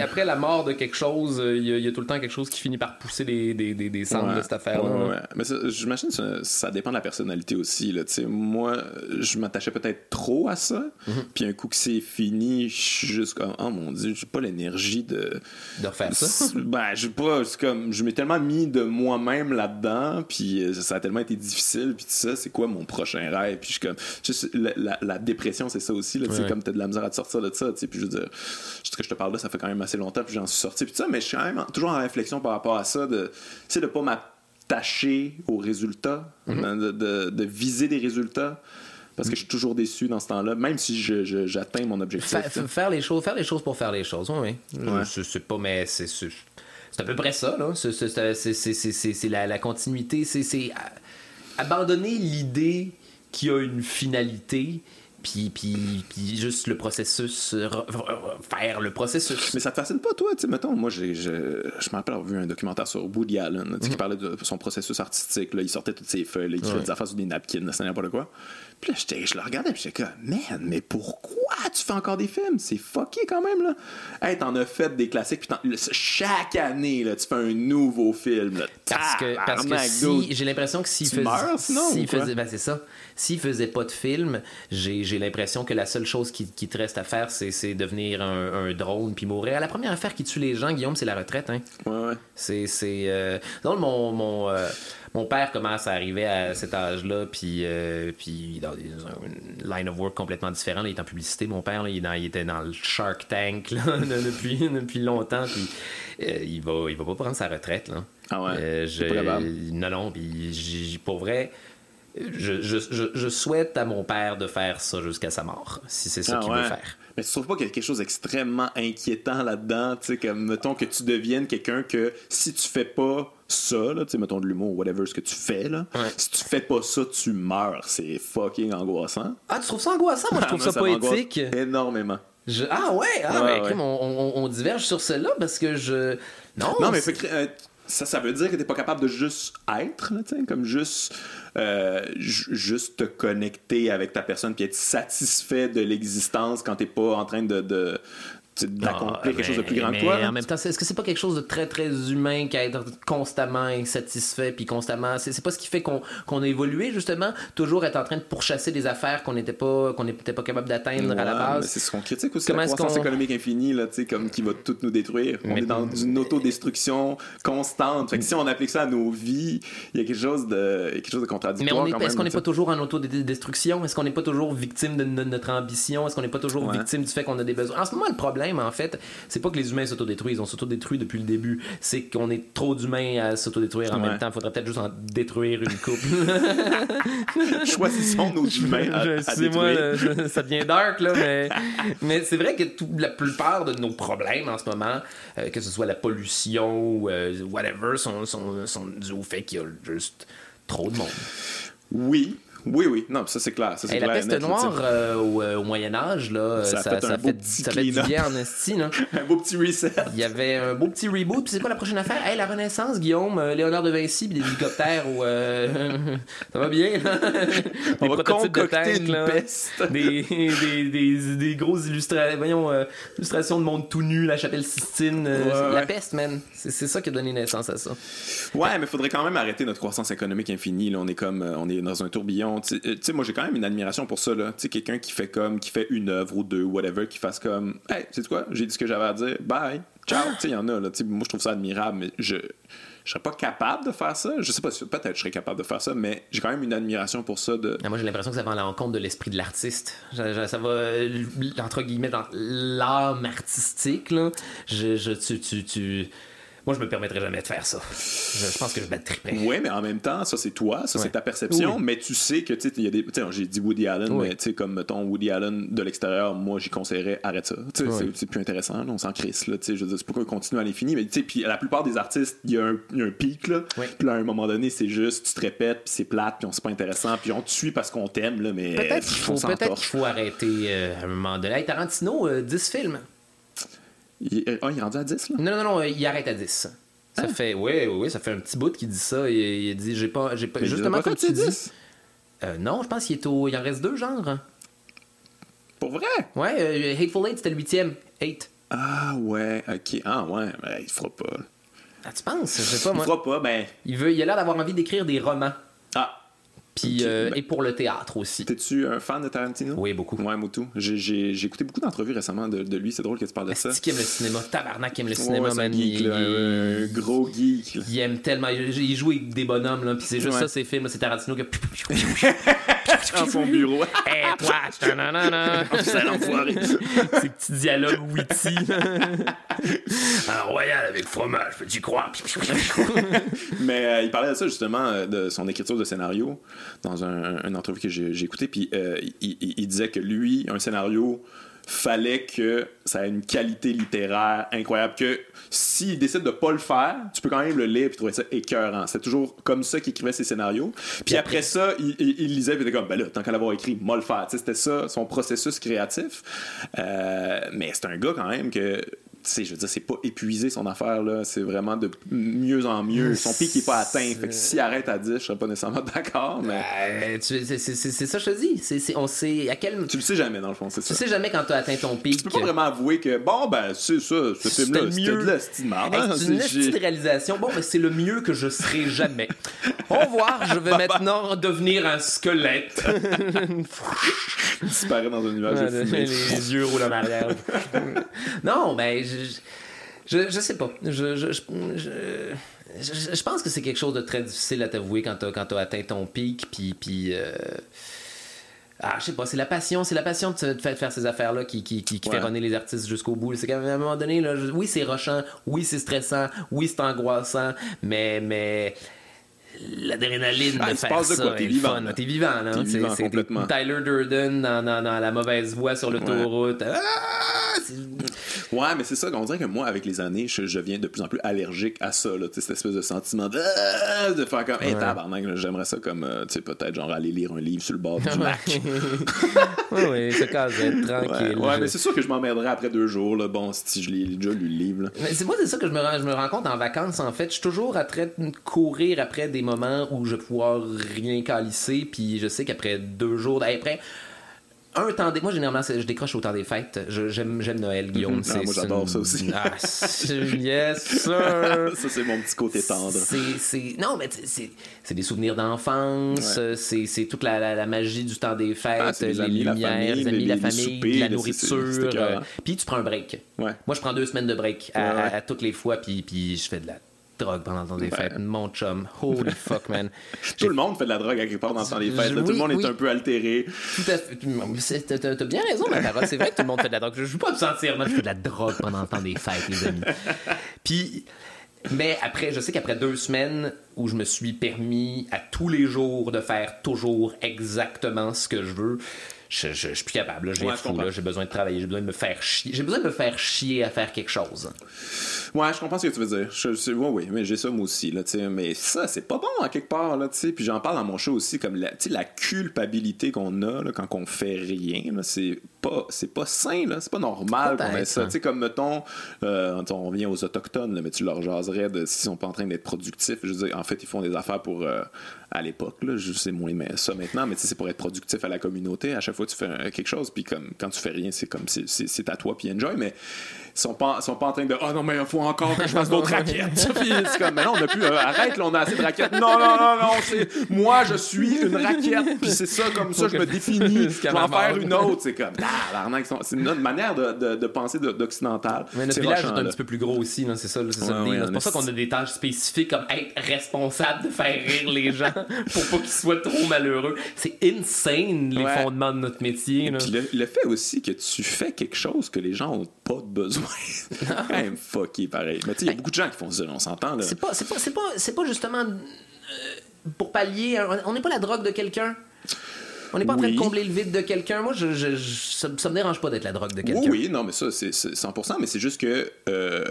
après, la mort de quelque chose, euh, il y, a- il y a tout le temps quelque chose qui finit par pousser des, des, des, des cendres Ouais. de cette affaire-là. Ouais, ouais. Mais ça, je, j'imagine que ça, ça dépend de la personnalité aussi. Là, moi, je m'attachais peut-être trop à ça. Puis un coup que c'est fini, je suis juste comme, oh mon dieu, j'ai pas l'énergie de. De refaire ça. Ben, j'ai pas. Comme, je m'ai tellement mis de moi-même là-dedans, puis euh, ça a tellement été difficile, puis tout ça, c'est quoi mon prochain rêve? Puis je suis comme, juste, la, la- la dépression, c'est ça aussi, là, tu sais, Ouais. comme t'as de la misère à te sortir de ça, tu sais, puis je veux dire, ce que je te parle là, ça fait quand même assez longtemps, puis j'en suis sorti, puis ça, mais je suis quand même toujours en réflexion par rapport à ça, de, tu sais, de pas m'attacher aux résultats, Mm-hmm. de, de- de viser des résultats. Parce que je suis toujours déçu dans ce temps-là, même si j'atteins mon objectif. Faire les choses, faire les choses pour faire les choses. Oui. Ouais. C'est pas, mais c'est à peu près ça là. C'est- la, la continuité. C'est c'est a- abandonner l'idée qu'il y a une finalité. Puis, puis, puis juste le processus, euh, re- re- faire le processus. Mais ça te fascine pas, toi? Tu sais, mettons, moi, j'ai, je, je me rappelle avoir vu un documentaire sur Woody Allen, qui parlait de son processus artistique. Là, il sortait toutes ses feuilles, là, il faisait des affaires sur des napkins, c'est n'importe quoi. Puis là, je le regardais, puis j'étais comme, man, mais pourquoi tu fais encore des films? C'est fucké quand même, là. Hey, t'en as fait des classiques, puis chaque année, là, tu fais un nouveau film, là. Parce que, parce que si, j'ai l'impression que s'il faisait, meurs, sinon, s'il ou quoi? faisait, ben c'est ça. S'il faisait pas de film, j'ai, l'impression que la seule chose qui, qui te reste à faire, c'est, c'est devenir un, un drone puis mourir. La première affaire qui tue les gens, Guillaume, c'est la retraite. Hein. Ouais, ouais. C'est, c'est, euh, donc mon, mon, euh, mon père commence à arriver à cet âge-là, puis, euh, puis dans une line of work complètement différent. Là, il est en publicité, mon père. là, il, est dans- il était dans le Shark Tank là, depuis, depuis longtemps. Puis, euh, il, va, il va pas prendre sa retraite. Là. Ah ouais? Euh, je- non, non, puis pour vrai, je, je, je, je souhaite à mon père de faire ça jusqu'à sa mort, si c'est ça Ah qu'il ouais. veut faire. Mais tu trouves pas qu'il y a quelque chose d'extrêmement inquiétant là-dedans, tu sais, comme, mettons que tu deviennes quelqu'un que si tu fais pas ça, là, tu sais, mettons de l'humour, whatever, ce que tu fais, là, Ouais. si tu fais pas ça, tu meurs. C'est fucking angoissant. Ah, tu trouves ça angoissant? Moi, je trouve ça, poétique. Énormément. Je- Ah ouais, ah, Ouais, ben, ouais. on, on- on diverge sur cela parce que je... Non, Non, mais c'est- fait euh, ça, ça veut dire que t'es pas capable de juste être, là, comme juste, euh, ju- juste te connecter avec ta personne puis être satisfait de l'existence quand t'es pas en train de, d'accomplir Ah, quelque chose de mais- plus grand que mais toi. En même temps, est-ce que c'est pas quelque chose de très très humain qu'être constamment insatisfait puis constamment c'est c'est pas ce qui fait qu'on qu'on a évolué justement? Toujours être en train de pourchasser des affaires qu'on n'était pas qu'on n'était pas capable d'atteindre à la base. mais C'est ce qu'on critique aussi, Comment la croissance économique infinie, là, tu sais, comme qui va tout nous détruire. On Mais- est dans une autodestruction constante. Fait que si on applique ça à nos vies, il y a quelque chose de, quelque chose de Mais contradictoire. quand est-ce qu'on n'est pas toujours en autodestruction? Est-ce qu'on n'est pas toujours victime de no- notre ambition? Est-ce qu'on n'est pas toujours Ouais. victime du fait qu'on a des besoins? En ce moment, le problème, en fait, c'est pas que les humains s'autodétruisent. On s'autodétruit depuis le début. C'est qu'on est trop d'humains à s'autodétruire en Ouais. même temps. Faudrait peut-être juste en détruire une couple. Choisissons nos humains à, à Excusez-moi, détruire. là, ça devient dark, là, mais, mais c'est vrai que tout- la plupart de nos problèmes en ce moment, euh, que ce soit la pollution ou euh, whatever, sont, sont, sont dus au fait qu'il y a juste trop de monde. Oui, oui, oui. Non, ça c'est clair. Ça, c'est la peste noire euh, au, au Moyen Âge, là, Ça fait un ça fait du bien en esti. Là. Un beau petit reset. Il y avait un beau petit reboot. Puis c'est quoi la prochaine affaire? Hey, la Renaissance, Guillaume, euh, Léonard de Vinci, puis des hélicoptères. ou, euh, ça va bien, là? On va prototypes de concocter tanks, une peste. Des, des, des, des grosses illustra- voyons, euh, illustrations de monde tout nu, la chapelle Sistine. Ouais, La peste, man. C'est c'est ça qui a donné naissance à ça. Ouais, mais faudrait quand même arrêter notre croissance économique infinie. Là, on est comme, on est dans un tourbillon. Euh, tu sais, moi j'ai quand même une admiration pour ça. Là, tu sais, quelqu'un qui fait comme, qui fait une œuvre ou deux, whatever, qui fasse comme, hey, tu sais quoi, j'ai dit ce que j'avais à dire, bye, ciao. tu sais, il y en a. Là, moi je trouve ça admirable, mais je, je serais pas capable de faire ça. Je sais pas, si- peut-être je serais capable de faire ça, mais j'ai quand même une admiration pour ça. De, Ah, Moi, j'ai l'impression que ça va à l'encontre de l'esprit de l'artiste. Ça va, entre guillemets, dans l'âme artistique. Là. Je, je, tu, tu, tu- Moi, je me permettrais jamais de faire ça. Je, je pense que je me triperais. Ouais, mais en même temps, ça c'est toi, ça Ouais. c'est ta perception, Oui. mais tu sais que tu sais, il y a des, tu sais, j'ai dit Woody Allen, Oui. mais tu sais comme mettons Woody Allen de l'extérieur, moi j'y conseillerais arrête ça. Tu sais, Oui. c'est- plus intéressant, là, on s'en crisse là. Tu sais, je veux dire, c'est pourquoi continuer à l'infini, mais tu sais, puis la plupart des artistes, il y, a un- il y a un pic là, Oui. puis là à un moment donné c'est juste, tu te répètes, puis c'est plate, puis on c'est pas intéressant, puis on te suit parce qu'on t'aime là, mais Peut-être qu'il on faut arrêter euh, à un moment donné. Hey, Tarantino, euh, 10 films. Il, ah, il est rendu à 10 là? Non, non, non, euh, il arrête à 10. Ça Hein? fait, oui, oui, oui, ça fait un petit bout qu'il dit ça. Il, il dit, j'ai pas, j'ai pas, Mais il justement comme tu dis. 10. Euh, non, je pense qu'il est au, il en reste deux, genre. Pour vrai? Ouais, euh, Hateful Eight, c'était le huitième. Eight. Ah ouais, ok. Ah ouais, ben, il fera pas. Ah, tu penses? Je sais pas, Il moi. fera pas, ben. Il, veut, il a l'air d'avoir envie d'écrire des romans. Ah, Puis, euh, ben- et pour le théâtre aussi. t'es-tu un fan de Tarantino? Oui, beaucoup. Ouais, moi tout. J'ai- J'ai j'ai écouté beaucoup d'entrevues récemment de, de lui. C'est drôle que tu parles de ça. Qu'il aime le cinéma? Tabarnak qui aime le cinéma, ouais, c'est un man. geek, Il- là, gros geek. là. Il aime tellement. Il joue avec des bonhommes, là. Puis c'est juste Ouais. ça, ces films. C'est Tarantino qui. Dans son bureau. Hé, toi! tananana. Sale enfoiré. Ces petits dialogues witty. Un royal avec fromage, peux-tu croire? Mais euh, il parlait de ça justement, euh, de son écriture de scénario, dans un, une entrevue que j'ai écoutée. Puis euh, il, il- il disait que lui, un scénario, fallait que ça ait une qualité littéraire incroyable. Que s'il décide de pas le faire, tu peux quand même le lire et trouver ça écœurant. C'est toujours comme ça qu'il écrivait ses scénarios. Puis après ça, il, il- il lisait il était comme, ben là, tant qu'à l'avoir écrit, moi le faire. C'était ça, son processus créatif. Euh, mais c'est un gars quand même que. Tu sais, je veux dire, c'est pas épuisé son affaire, là. C'est vraiment de mieux en mieux. Son pic n'est pas atteint. Fait que s'il arrête à 10, je serais pas nécessairement d'accord, mais Euh, tu- c'est- c'est c'est ça je te dis. C'est- c'est- on sait à quel. tu le sais jamais, dans le fond, c'est Tu ça. sais jamais quand tu as atteint ton pic. Tu peux pas vraiment avouer que, bon, ben, c'est ça, ce film-là, c'était mieux. de hein. c'est une C'est- petite réalisation. Bon, mais c'est le mieux que je serai jamais. Au revoir, je vais maintenant devenir un squelette. disparaît dans un nuage de fumée. les yeux roulent en arrière. non, mais je, je, je sais pas. Je, je, je, pense que c'est quelque chose de très difficile à t'avouer quand t'as, quand t'as atteint ton pic, puis... puis euh, Ah, je sais pas, c'est la passion, c'est la passion de, faire, ces affaires-là qui, qui, qui, qui Ouais. fait runner les artistes jusqu'au bout. C'est qu'à un moment donné, là, oui, c'est rochant, oui, c'est stressant, oui, c'est angoissant, mais, mais l'adrénaline Ah, de faire ça? T'es vivant. T'es vivant, là. C'est- complètement. Tyler Durden dans, dans, dans la mauvaise voie sur l'autoroute. Ah, Ouais, mais c'est ça, on dirait que moi, avec les années, je, je viens de plus en plus allergique à ça, là, cette espèce de sentiment de, Ah! de faire comme, hey, là, j'aimerais ça comme, euh, tu sais, peut-être genre aller lire un livre sur le bord du lac. oui, être Ouais, tranquille. ouais, Je- mais c'est sûr que je m'emmerderais après deux jours, là, bon, si je lis déjà lu le livre, là. Mais c'est moi, c'est ça que je me, rends, je me rends compte en vacances, en fait. Je suis toujours en train de courir après des moments où je vais pouvoir rien calisser, puis je sais qu'après deux jours, après un temps des... Moi, généralement, je décroche au temps des fêtes. J'aime Noël, Guillaume. Mhm. Ah, C'est- moi, j'adore ça aussi. Ah, yes, sir! ça, c'est mon petit côté tendre. C'est, non, mais c'est- des souvenirs d'enfance, Ouais. c'est, toute la, la- la magie du temps des fêtes, Ah, les les amis, la lumières, famille, les amis, les- la famille, soupers, la nourriture. euh, puis tu prends un break. Ouais. Moi, je prends deux semaines de break à, Ouais. à- à toutes les fois, puis, puis je fais de la drogue pendant le temps des fêtes. Mon chum, holy fuck, man. Tout le monde fait de la drogue à quelque part dans le temps des fêtes. Tout le monde oui. est un peu altéré. Tout à fait. T'as bien raison, ma parole. C'est vrai que tout le monde fait de la drogue. Je ne veux pas me sentir mal. Je fais de la drogue pendant le temps des fêtes, les amis. Puis, mais après, je sais qu'après deux semaines où je me suis permis à tous les jours de faire toujours exactement ce que je veux, je, je, je suis plus capable. Je Ouais. J'ai besoin de travailler. J'ai besoin de me faire chier. J'ai besoin de me faire chier à faire quelque chose. Ouais, je comprends ce que tu veux dire. Je, je- ouais, oui, mais j'ai ça moi aussi, là. Mais ça, c'est pas bon à quelque part, là, tu sais. Puis j'en parle dans mon show aussi, comme la, la culpabilité qu'on a là, quand on fait rien, c'est pas, c'est pas sain, là. C'est pas normal qu'on ait ça. hein. Tu sais, comme mettons, euh, on revient aux autochtones, là, mais tu leur jaserais de s'ils sont pas en train d'être productifs. Je veux dire, en fait, ils font des affaires pour, euh, à l'époque, là, je sais moins mais ça maintenant, mais tu sais, c'est pour être productif à la communauté. À chaque fois, tu fais quelque chose, puis comme quand tu fais rien, c'est comme c'est- à toi, puis enjoy, mais sont pas, sont pas en train de ah non mais il faut encore que je fasse d'autres raquettes puis c'est comme mais non on a plus euh, arrête là on a assez de raquettes non non non non c'est moi je suis une raquette puis c'est ça comme ça je me définis je vais en faire une autre c'est comme ah l'arnaque, c'est notre manière de, de, de penser de- d'occidental Mais notre C'est village rochant, est un là. petit peu plus gros aussi, c'est ça, c'est Ouais, ouais, pour ça qu'on a des tâches spécifiques comme être responsable de faire rire les gens pour pas qu'ils soient trop malheureux. C'est insane les Ouais. fondements de notre métier. Là. Puis le, le fait aussi que tu fais quelque chose que les gens ont pas besoin. Quand même fucké pareil. Mais tu sais, il y a beaucoup de gens qui font ça, on s'entend là. C'est pas, c'est pas, c'est pas, c'est pas justement euh, pour pallier. On n'est pas la drogue de quelqu'un. On n'est pas en train Oui. de combler le vide de quelqu'un. Moi, je, je- je- ça, ça me dérange pas d'être la drogue de quelqu'un. Oui, oui, non, mais ça, c'est c'est 100%, mais c'est juste que, euh,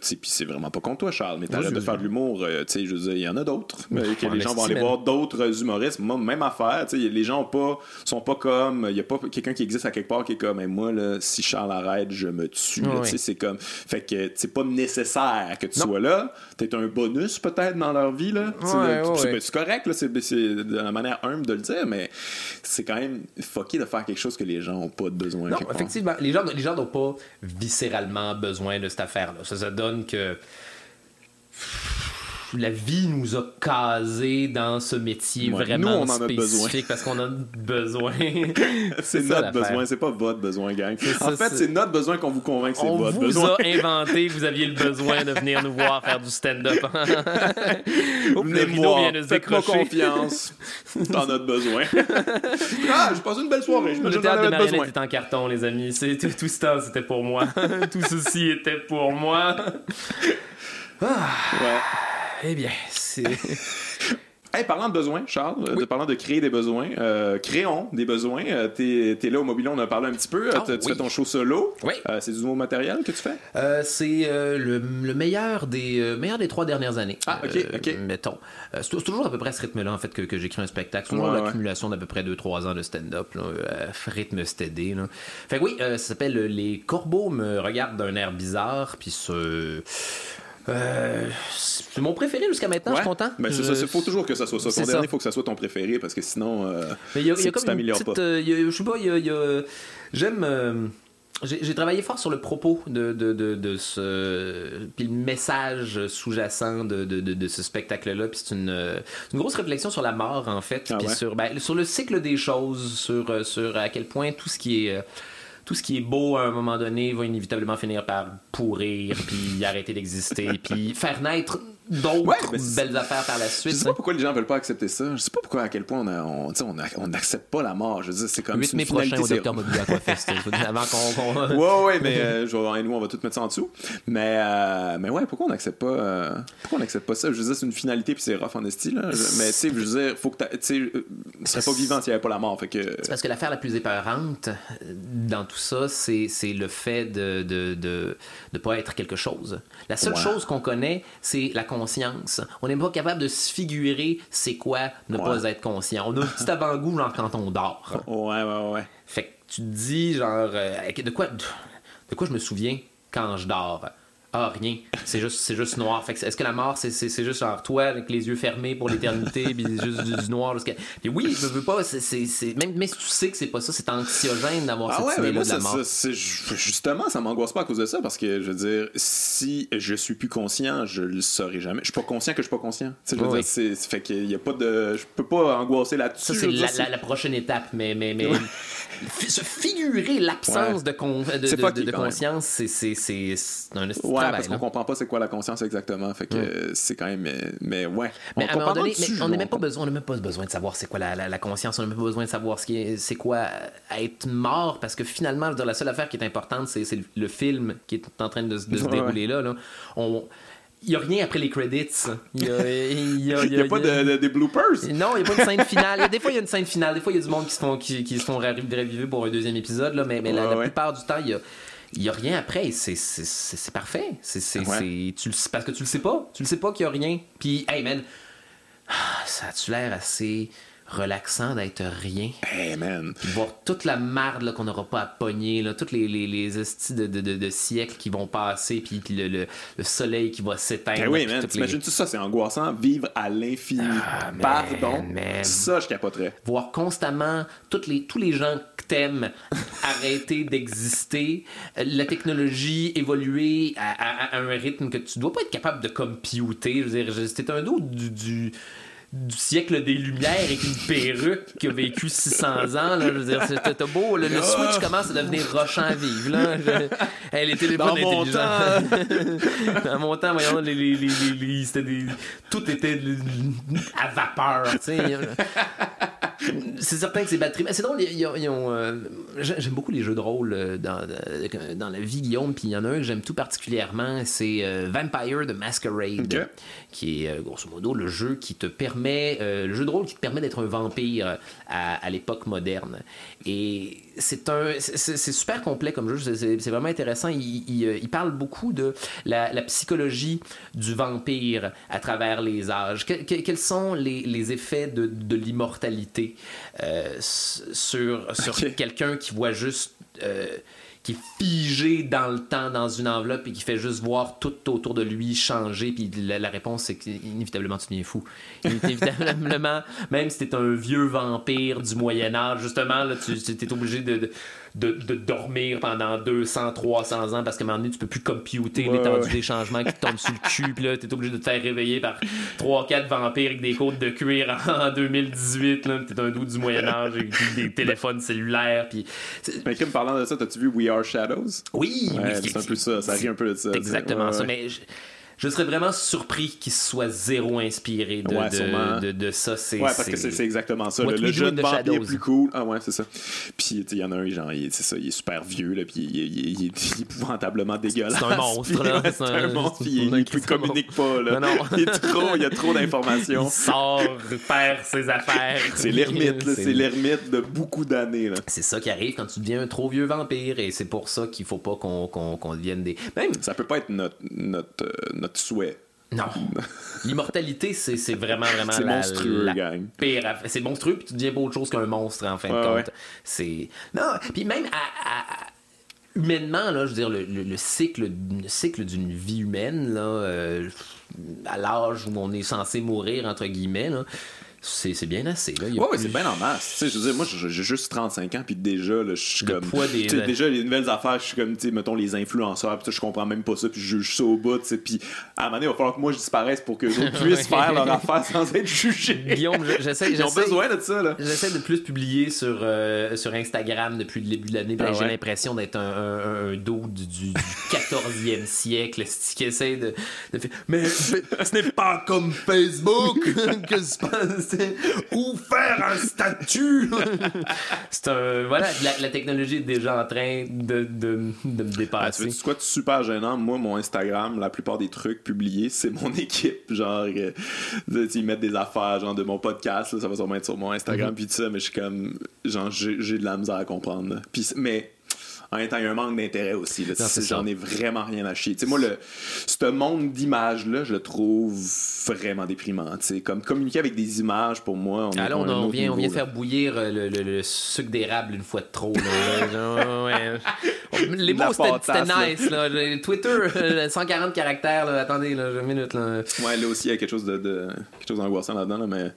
tu puis c'est vraiment pas contre toi, Charles, mais t'arrêtes de faire de l'humour, euh, tu sais, je veux dire, il y en a d'autres, mais que les gens vont aller voir d'autres humoristes, moi, même affaire, tu sais, les gens ont pas, sont pas comme, il y a pas quelqu'un qui existe à quelque part qui est comme, Hey, moi, là, si Charles arrête, je me tue, tu sais, c'est comme, fait que c'est pas nécessaire que tu Non. sois là, t'es un bonus peut-être dans leur vie, là, Ouais, ouais, c'est ouais. c'est correct, là, c'est de la manière humble de le dire, mais c'est quand même fucké de faire quelque chose que les gens ont pas de besoin. Non, part. effectivement, les gens les gens n'ont pas viscéralement besoin de cette affaire-là. Ça, ça donne que. La vie nous a casé dans ce métier Ouais, vraiment nous, on en a spécifique parce qu'on a besoin. C'est notre besoin, c'est pas votre besoin, gang. ça, En fait, c'est- notre besoin qu'on vous convainc que c'est On votre vous besoin. a inventé, vous aviez le besoin de venir nous voir faire du stand-up. Le Venez me voir, faites-moi confiance. T'en as besoin. ah, j'ai passé une belle soirée, je me Le théâtre de est en carton, les amis. Tout, tout ce temps, c'était pour moi. tout ceci était pour moi. Ouais. Eh bien, c'est... Hey, parlant de besoins, Charles, euh, de parlant de créer des besoins, euh, créons des besoins. Euh, t'es, t'es là au Mobilon, on en a parlé un petit peu. Ah, tu tu oui. fais ton show solo. Oui. Euh, c'est du nouveau matériel que tu fais? Euh, c'est euh, le, le meilleur des euh, meilleur des trois dernières années. Ah, ok, euh, ok. Mettons. Euh, c'est, toujours à peu près à ce rythme-là en fait que, que j'écris un spectacle. C'est toujours Ouais, ouais. l'accumulation d'à peu près 2-3 ans de stand-up, euh, rythme stédé. Là. Fait que oui, euh, ça s'appelle Les Corbeaux me regardent d'un air bizarre, puis ce. Euh, c'est mon préféré jusqu'à maintenant, je suis content. Mais c'est Je- ça, il faut toujours que ça soit ça. C'est Ton dernier, il faut que ça soit ton préféré parce que sinon, euh, Mais il y a, il y a c'est- comme tu t'améliores pas. euh, y a- je sais pas, il y a, il y a- j'aime. euh, j'ai travaillé fort sur le propos de, de, de, de ce. Puis le message sous-jacent de, de, de, de ce spectacle-là. Puis c'est une, euh, une grosse réflexion sur la mort, en fait. Ah puis ouais? sur, ben, sur le cycle des choses, sur, euh, sur à quel point tout ce qui est. tout ce qui est beau à un moment donné va inévitablement finir par pourrir, puis arrêter d'exister, puis faire naître d'autres Ouais, belles affaires par la Je suite. sais pas pourquoi les gens veulent pas accepter ça. Je sais pas pourquoi à quel point on a- on, on, a- on n'accepte pas la mort. Je veux dire, c'est comme 8 c'est une mai prochain au Aquafest. je vous dis, avant qu'on. qu'on- Ouais, ouais, mais euh, je vais- nous, on va tout mettre ça en dessous. Mais, euh, mais ouais, pourquoi on n'accepte pas, euh, pourquoi on n'accepte pas ça? Je veux dire, c'est une finalité puis c'est rough en esti, là. Je- mais tu sais, je veux dire, faut que tu sais, euh, on serait pas vivant s'il n'y avait pas la mort. Fait que. C'est parce que l'affaire la plus épeurante dans tout ça, c'est, c'est le fait de de, de de pas être quelque chose. La seule Ouais. chose qu'on connaît, c'est la conscience. On n'est pas capable de se figurer c'est quoi ne Ouais. pas être conscient. On a un petit avant-goût genre quand on dort. Ouais, ouais, ouais. Fait que tu te dis genre euh, de quoi de quoi je me souviens quand je dors? Ah, rien. C'est juste, c'est juste noir. Fait est-ce que la mort, c'est, c'est, juste genre toi avec les yeux fermés pour l'éternité, puis juste du, du noir jusqu'à. Puis oui, je veux pas. C'est, Même, même si tu sais que c'est pas ça, c'est anxiogène d'avoir Ah cette ouais, mais idée-là moi, de la mort. ça, justement, ça m'angoisse pas à cause de ça parce que je veux dire, si je suis plus conscient, je le saurai jamais. Je suis pas conscient que je suis pas conscient. Je veux Oui. dire, fait qu'il y a pas de, je peux pas angoisser là-dessus. Ça, c'est la, la- la prochaine étape, mais, mais, mais se figurer l'absence Ouais. de, con- de, de- de- conscience, c'est, un Ouais, travail, parce qu'on comprend pas c'est quoi la conscience exactement. Fait que euh, c'est quand même. Mais, mais ouais. Mais On à un moment comprend donné, dessus, mais on je n'a même pas besoin, on même pas besoin de savoir c'est quoi la, la- la conscience, on n'a même pas besoin de savoir ce c'est quoi euh, être mort, parce que finalement, la seule affaire qui est importante, c'est, le, le film qui est en train de, se- dérouler là. là. On, il n'y a rien après les credits. Il y a, il y a- y a pas de, de- des bloopers? Non, il n'y a pas une scène finale. A- Des fois, il y a une scène finale. Des fois, il y a du monde qui se font, qui, qui se font raviver pour un deuxième épisode. Là, mais mais la, Ouais, la ouais. plupart du temps, il y a. Il y a rien après, c'est parfait. C'est Ouais. tu parce que tu le sais pas. Tu le sais pas qu'il y a rien. Puis, hey man, ah, ça a-tu l'air assez relaxant d'être rien? Hey man. Puis voir toute la marde qu'on n'aura pas à pogner, là, toutes les, les, les estis de, de, de, de siècles qui vont passer, puis, puis le, le, le soleil qui va s'éteindre. Ben oui, man. toutes les- T'imagines-tu ça? C'est angoissant. Vivre à l'infini. Ah, Pardon? man. Ça, je capoterais. voir constamment toutes les, tous les gens que t'aimes arrêter d'exister, la technologie évoluer à, à- à un rythme que tu dois pas être capable de computer. Je veux dire, c'était un du, du, du siècle des Lumières avec une perruque qui a vécu 600 ans. Là, je veux dire, c'est- t'as beau, le, le Switch commence à devenir rochant à vivre. Là. Je- hey, les Dans mon intelligents. Dans mon temps, voyons, les, les, les, c'était des, tout était à vapeur. C'est certain que ces batteries. mais C'est drôle, ils, ont. euh, j'ai- j'aime beaucoup les jeux de rôle euh, dans, dans la vie, Guillaume. Puis il y en a un que j'aime tout particulièrement, c'est euh, Vampire the Masquerade, qui est grosso modo le jeu qui te permet, euh, le jeu de rôle qui te permet d'être un vampire à, à l'époque moderne. Et c'est un, c'est- super complet comme jeu. C'est- vraiment intéressant. Il, il, euh, il parle beaucoup de la, la psychologie du vampire à travers les âges. Que- que- quels sont les, les effets de, de l'immortalité euh, sur, quelqu'un qui voit juste. euh, qui est figé dans le temps, dans une enveloppe, et qui fait juste voir tout autour de lui changer. Puis la, réponse, c'est qu'inévitablement, tu deviens fou. Inévitablement, même si t'es un vieux vampire du Moyen-Âge, justement, là, tu es obligé de, de, de dormir pendant 200, 300 ans parce qu'à un moment donné, tu peux plus computer Ouais, l'étendue ouais. des changements qui te tombent sur le cul, puis là, t'es obligé de te faire réveiller par 3-4 vampires avec des côtes de cuir en 2018, là, t'es un doux du Moyen-Âge avec des téléphones cellulaires, puis. Mais Kim, parlant de ça, t'as-tu vu We Are Shadows? Oui, Ouais, c'est un peu ça, ça rit un peu de ça. exactement ça. Mais je, je serais vraiment surpris qu'il soit zéro inspiré de, Ouais, de, sûrement. de, de ça. C'est, Ouais, parce que c'est exactement ça. What Le, le jeu de vampire est plus cool. Ah ouais, c'est ça. Puis tu sais, il y en a un, genre, il, ça, il est super vieux, là, puis il, il- il- il est épouvantablement dégueulasse. C'est un monstre, Puis, là. ouais, C'est c'est un- un monstre, puis il, il de communique pas, là. Non, non. Il est trop, il y a trop Il d'informations. sort faire ses affaires. C'est l'ermite, là, c'est l'ermite de beaucoup d'années, là. C'est ça qui arrive quand tu deviens un trop vieux vampire et c'est pour ça qu'il faut pas qu'on qu'on qu'on devienne des. Même Ça peut pas être notre, notre, euh, notre souhait. non. L'immortalité, c'est vraiment vraiment C'est la, monstrueux, la gang. pire. C'est monstrueux puis tu deviens pas autre chose qu'un monstre en fin de compte. ouais. C'est non. Puis même à- à- à- humainement là, je veux dire le, le- le cycle, le cycle d'une vie humaine là, euh, à l'âge où on est censé mourir entre guillemets là. C'est bien assez. Là. Il Ouais, plus- c'est bien en masse. Je veux dire, moi, j'ai j'ai juste 35 ans, puis déjà, là, je suis comme. poids des- déjà, les nouvelles affaires, je suis comme, tu mettons, les influenceurs, puis je comprends même pas ça, puis je juge ça au bout, tu puis à un moment donné, il va falloir que moi, je disparaisse pour que d'autres puissent faire leur affaire sans être jugés. Guillaume, je- j'essaie. Ils ont besoin de ça, là. J'essaie de plus publier sur, euh, sur Instagram depuis le début de l'année. puis Ah J'ai ouais? l'impression d'être un, un, un dude du, du, du 14e siècle qui essaie de, de faire. Mais ce ce n'est pas comme Facebook que se passe? Ou faire un statut? C'est un. Voilà, la, la technologie est déjà en train de, de, de me Ah, tu dépasser. veux quoi de super gênant? Moi, mon Instagram, la plupart des trucs publiés, c'est mon équipe. Genre, euh, tu ils mettent des affaires, genre de mon podcast, là, ça va sûrement être sur mon. Instagram, puis tout ça, mais je suis comme, genre, j'ai de la misère à comprendre. Puis, mais en même temps, il y a un manque d'intérêt aussi. J'en ai vraiment rien à chier. Tu sais, moi, le, ce monde d'images-là, je le trouve vraiment déprimant. Comme communiquer avec des images, pour moi, on est là, à on, on vient, on vient faire bouillir euh, le, le- le sucre d'érable une fois de trop. là. Les mots, c'était nice. Là. Twitter, euh, 140 caractères. Là. Attendez, là, une minute. Là. Ouais, là aussi, il y a quelque chose de, de- quelque chose d'angoissant là-dedans, là, mais,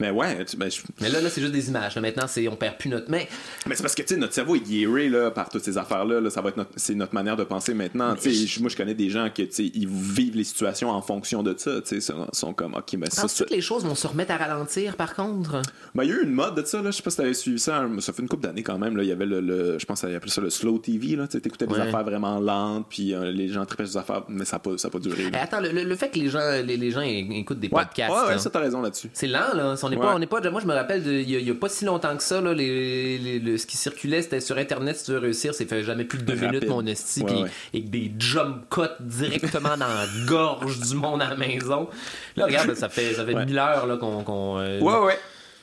mais ouais, tu- ben, je- Mais là, là c'est juste des images. là. Maintenant, c'est, on perd plus notre main. Mais c'est parce que tu sais notre cerveau est guéré là par toutes ces affaires là, ça va être notre c'est notre manière de penser maintenant. Tu sais, je- moi je connais des gens qui tu sais ils vivent les situations en fonction de ça, tu sais, sont, sont comme OK mais ça, Penses-tu ça- que les choses vont se remettre à ralentir, par contre? Ben, il y a eu une mode de ça là, je sais pas si t'avais suivi ça, hein, ça fait une couple d'années quand même là, il y avait le, le- je pense qu'ils appelaient ça le slow TV là, t'écoutais des Ouais. affaires vraiment lentes puis euh, les gens tripaient des affaires mais ça pas ça a pas duré. Attends, le, le- le fait que les gens, les, les gens écoutent des Ouais, podcasts. ouais, ouais, là. ça t'as raison là-dessus. C'est lent, là. On n'est Ouais. pas, on n'est pas. Moi, je me rappelle, il y, a- pas si longtemps que ça, là, les, les- le- ce qui circulait, c'était sur Internet. Si tu veux réussir, c'est fait jamais plus de deux Rapide. minutes, mon esti, Ouais, puis ouais. et que des jump cuts directement dans la gorge du monde à la maison. Là, regarde, ça fait, ça fait mille heures là, qu'on, qu'on, euh, Ouais ouais.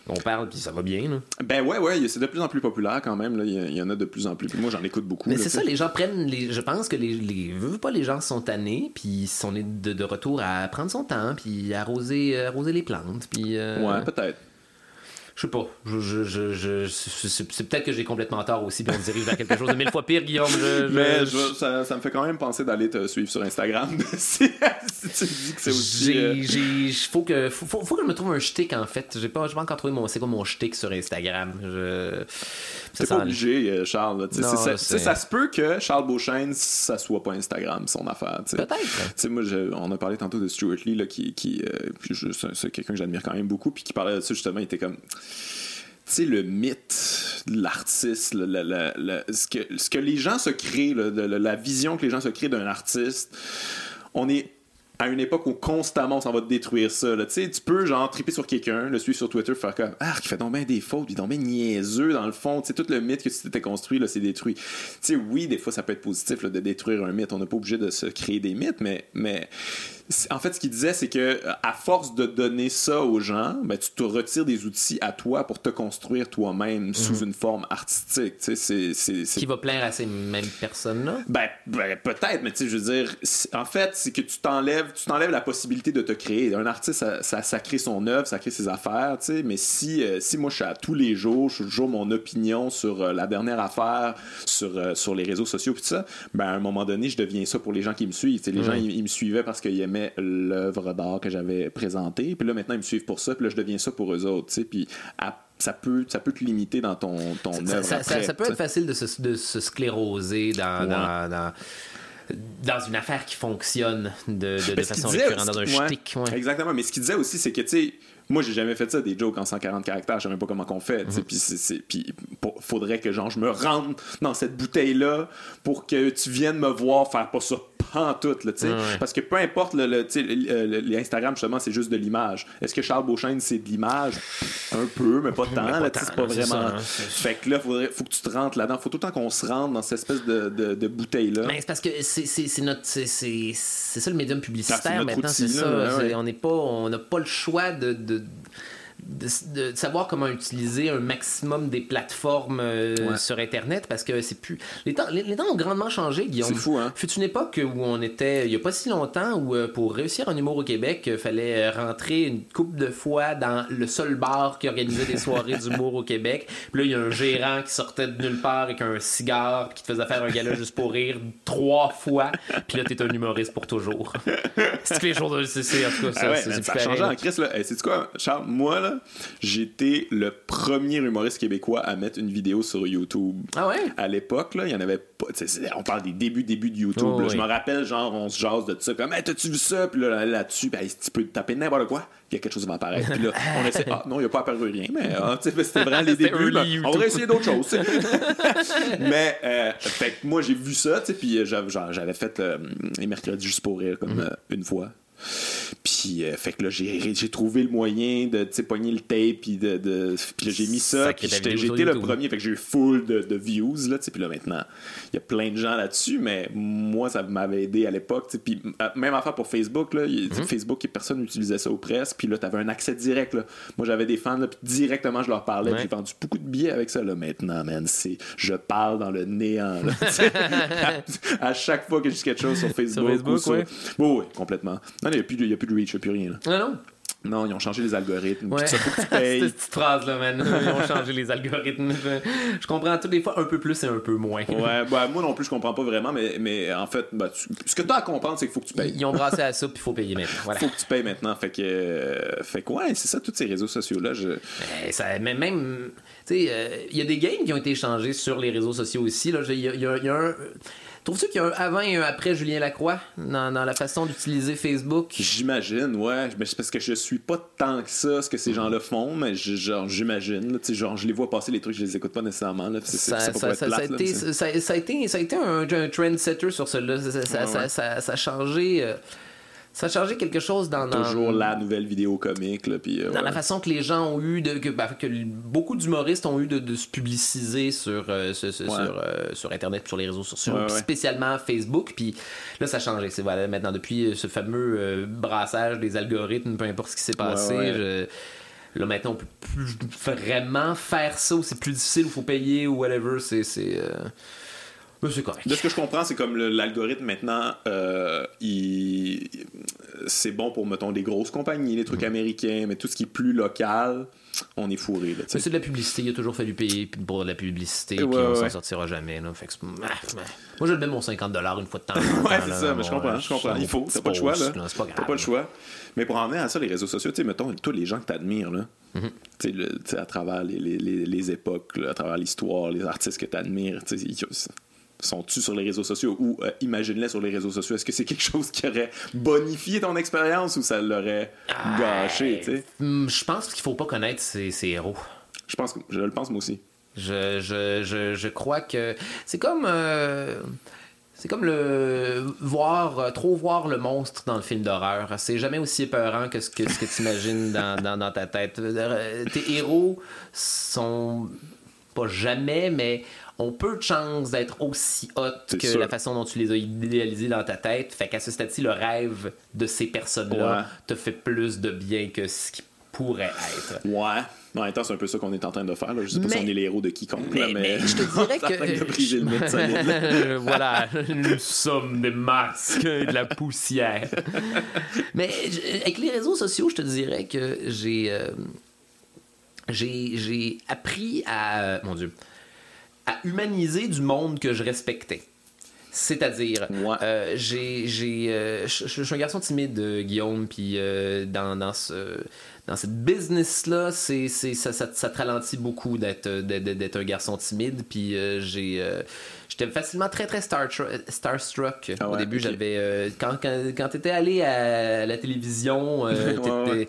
Qu'on parle, puis ça va bien. Là. Ben ouais ouais, c'est de plus en plus populaire quand même là, il y, en a de plus en plus. Moi j'en écoute beaucoup. Mais c'est ça, les gens prennent. Les, je pense que les, les veux, veux pas les gens sont tannés, puis on est de, de retour à prendre son temps, puis arroser, arroser les plantes, puis. euh, Ouais, peut-être. Je sais pas. Je, je, je, je- c'est peut-être que j'ai complètement tort aussi, puis on se dirige vers quelque chose de mille fois pire, Guillaume. Mais je- ça, ça me fait quand même penser d'aller te suivre sur Instagram. si, si tu dis que c'est aussi. euh, faut que, faut, faut- faut que je me trouve un shtick en fait. J'ai pas, pas encore trouvé mon, c'est quoi mon shtick sur Instagram. Je, T'es pas obligé, Charles. Non, ça, se peut que Charles Beauchesne, ça soit pas Instagram, son affaire. Peut-être. Moi, on a parlé tantôt de Stuart Lee, là, qui, qui euh, c'est quelqu'un que j'admire quand même beaucoup, puis qui parlait de ça justement, il était comme. Tu le mythe de l'artiste, ce, que, les gens se créent, la vision que les gens se créent d'un artiste, on est à une époque où constamment on s'en va détruire ça. là. Tu peux genre triper sur quelqu'un, le suivre sur Twitter, faire comme Ah, qui fait donc des fautes, bien niaiseux dans le fond. Sais, tout le mythe que tu t'étais construit, là, c'est détruit. Sais, oui, des fois ça peut être positif de détruire un mythe. On n'est pas obligé de se créer des mythes, mais, en fait, ce qu'il disait, c'est que à force de donner ça aux gens, ben, tu te retires des outils à toi pour te construire toi-même sous une forme artistique. Tu sais, c'est- c'est- c'est Qui va plaire à ces mêmes personnes-là? ben, ben, peut-être, mais tu sais, je veux dire, en fait, c'est que tu t'enlèves, tu t'enlèves la possibilité de te créer. Un artiste, ça, ça, ça crée son œuvre, ça crée ses affaires, tu sais, mais si, euh, si moi je suis à tous les jours, je suis toujours mon opinion sur euh, la dernière affaire, sur, euh, sur les réseaux sociaux, tout ça, ben, à un moment donné, je deviens ça pour les gens qui me suivent. Tu sais, les gens, ils, ils me suivaient parce qu'ils aimaient l'œuvre d'art que j'avais présentée, puis là, maintenant, ils me suivent pour ça, puis là, je deviens ça pour eux autres, tu sais, puis à ça peut, ça peut te limiter dans ton, ton ça, œuvre. ça- après, ça peut être facile de se, de se scléroser dans, Ouais. dans, dans, dans une affaire qui fonctionne de, de, qu'il façon disait récurrente, dans un ouais, shtick. ouais. Exactement. Mais ce qu'il disait aussi, c'est que, tu sais, moi, j'ai jamais fait ça, des jokes en 140 caractères. Je sais même pas comment qu'on fait. Mhm. Puis, pour- faudrait que, genre, je me rende dans cette bouteille-là pour que tu viennes me voir faire pas ça pantoute, là, tu sais. Ouais. Parce que peu importe, le, Instagram, justement, c'est juste de l'image. Est-ce que Charles Beauchesne, c'est de l'image? Un peu, mais pas tant, pas là, tant, c'est pas là, vraiment... ça, hein, fait que là, faudrait, faut que tu te rentres là-dedans. Faut tout le temps qu'on se rentre dans cette espèce de, de, de bouteille-là. Mais c'est parce que c'est c'est- c'est notre c'est c'est- c'est ça le médium Ah, publicitaire maintenant outil, c'est là, ça ouais. on pas n'a pas le choix de, de de, de savoir comment utiliser un maximum des plateformes euh, Ouais. sur internet parce que c'est plus les temps les, les temps ont grandement changé Guillaume C'est fou, hein? fut une époque où on était il y a pas si longtemps où euh, pour réussir un humour au Québec il fallait euh, rentrer une couple de fois dans le seul bar qui organisait des soirées d'humour au Québec? Puis là il y a un gérant qui sortait de nulle part avec un cigare puis qui te faisait faire un gala juste pour rire trois fois puis là t'es un humoriste pour toujours c'est que les jours de c'est c'est- en tout cas ça, Ah ouais, c'est- c'est ça a plus changé en Christ. Là. Hey, sais-tu quoi, Charles? Moi, là, j'étais le premier humoriste québécois à mettre une vidéo sur YouTube. ah ouais? À l'époque, là, il y en avait pas. On parle des débuts, débuts de YouTube. Oh, là. oui. Je me rappelle, genre, on se jase de ça. Comme, hey, t'as-tu vu ça? Puis là, là-dessus, ben, tu peux taper n'importe quoi. Il y a quelque chose qui va apparaître. Puis là, on essaie. Ah, non, il n'y a pas apparu rien. Mais ah, c'était vraiment les débuts. on va essayer d'autres choses. mais, euh, fait que moi, j'ai vu ça, puis euh, j'avais fait euh, les mercredis juste pour rire, comme euh, une fois. Puis, euh, fait que là, j'ai j'ai trouvé le moyen de, tu pogner le tape, puis de, de- puis là, j'ai mis ça, puis j'étais- sur le premier, fait que j'ai eu full de, de views, là, tu sais, puis là, maintenant, il y a plein de gens là-dessus, mais moi, ça m'avait aidé à l'époque, tu sais, puis euh, même affaire pour Facebook, là, il- Mhm. Facebook, personne n'utilisait ça aux presse, puis là, t'avais un accès direct, là. Moi, j'avais des fans, là, puis directement, je leur parlais, Ouais. j'ai vendu beaucoup de billets avec ça, là, maintenant, man, c'est, je parle dans le néant, là, à, à chaque fois que je dis quelque chose sur Facebook, Facebook, ou sur- ouais. Oui, oui, complètement. Non, il n'y a, plus de- il y a plus de reach, il n'y a plus rien, là. non non? Non, ils ont changé les algorithmes. Ouais. Tout ça, faut que tu payes. Cette petite phrase-là, man. Ils ont changé les algorithmes. Je, je comprends toutes les fois un peu plus et un peu moins. Ouais, bah, moi non plus, je comprends pas vraiment, mais, mais en fait, bah, tu- ce que tu as à comprendre, c'est qu'il faut que tu payes. Ils ont brassé à ça, puis il faut payer maintenant. Voilà. faut que tu payes maintenant. Fait que, euh, fait que ouais, c'est ça, tous ces réseaux sociaux-là. Je... Eh, ça, mais même, tu sais, euh, il y a des games qui ont été échangés sur les réseaux sociaux aussi. là. Y, y il y a un. Trouves-tu qu'il y a un avant et un après Julien Lacroix dans, dans la façon d'utiliser Facebook? J'imagine, ouais. Mais c'est parce que je suis pas tant que ça, ce que ces gens-là font, mais je- genre, j'imagine. là, Genre, je les vois passer les trucs, je les écoute pas nécessairement. Là, Ça, a été, un, trendsetter sur cela. Ça, ça- ça- Ouais, ça- ouais. ça- ça a changé. euh, ça a changé quelque chose dans, dans- Toujours la nouvelle vidéo comique. Là, puis, euh, dans ouais. la façon que les gens ont eu de que, bah, que beaucoup d'humoristes ont eu de, de se publiciser sur euh, ce- ce- Ouais. sur, euh, sur internet sur les réseaux sociaux Ouais, spécialement Facebook puis là ça a changé c'est voilà maintenant depuis euh, ce fameux brassage des algorithmes peu importe ce qui s'est passé je- là maintenant on peut plus vraiment faire ça ou c'est plus difficile ou faut payer ou whatever c'est mais c'est correct De ce que je comprends, c'est comme l'algorithme maintenant, euh, il- c'est bon pour, mettons, des grosses compagnies, les Mm. trucs américains, mais tout ce qui est plus local, on est fourré. Là. Mais c'est de la publicité, il a toujours fallu payer pour de la publicité, Ouais, puis on ouais. s'en sortira jamais. Là. Fait que. Moi, je le mets mon 50$ une fois de temps. en temps, Ouais, c'est ça, mais je comprends, euh, je comprends. Il faut, t'as pas le choix, là. C'est pas grave. T'as pas le choix. Mais pour en venir à ça, les réseaux sociaux, tu sais, mettons, tous les gens que t'admires, là, Mm-hmm. le- sais, à travers les, les, les, les époques, là, à travers l'histoire, les artistes que tu ils- sont-tu sur les réseaux sociaux ou euh, imagine-les sur les réseaux sociaux? Est-ce que c'est quelque chose qui aurait bonifié ton expérience ou ça l'aurait gâché, tu sais? Hum, Je pense qu'il faut pas connaître ces, ces héros. Je pense je le pense moi aussi. Je, je, je, je crois que c'est comme euh, c'est comme le voir euh, trop voir le monstre dans le film d'horreur. C'est jamais aussi épeurant que ce que, ce que tu imagines dans, dans, dans ta tête. Euh, Tes héros sont pas jamais, mais ont peu de chances d'être aussi hot que sûr. la façon dont tu les as idéalisés dans ta tête. Fait qu'à ce stade-ci, le rêve de ces personnes-là Ouais. te fait plus de bien que ce qui pourrait être. Ouais. En même temps, c'est un peu ça qu'on est en train de faire. Là. Je sais pas Mais- si on est les héros de quiconque, là, Mais, mais... je te dirais de que. le là. voilà, nous sommes des masques et de la poussière. Mais avec les réseaux sociaux, je te dirais que j'ai. euh, j'ai, j'ai appris à. Mon Dieu. À humaniser du monde que je respectais. C'est-à-dire, Ouais. euh, j'ai, j'ai, euh, je suis un garçon timide, euh, Guillaume, puis dans, dans ce dans cette business-là, c'est, c'est, ça, ça, ça te ralentit beaucoup d'être, d'être, d'être un garçon timide. Puis j'ai, j'étais facilement très, très star starstruck. Ah Au ouais, début, j'avais. euh, quand quand, quand tu étais allé à la télévision, euh, Ouais, t'étais, ouais.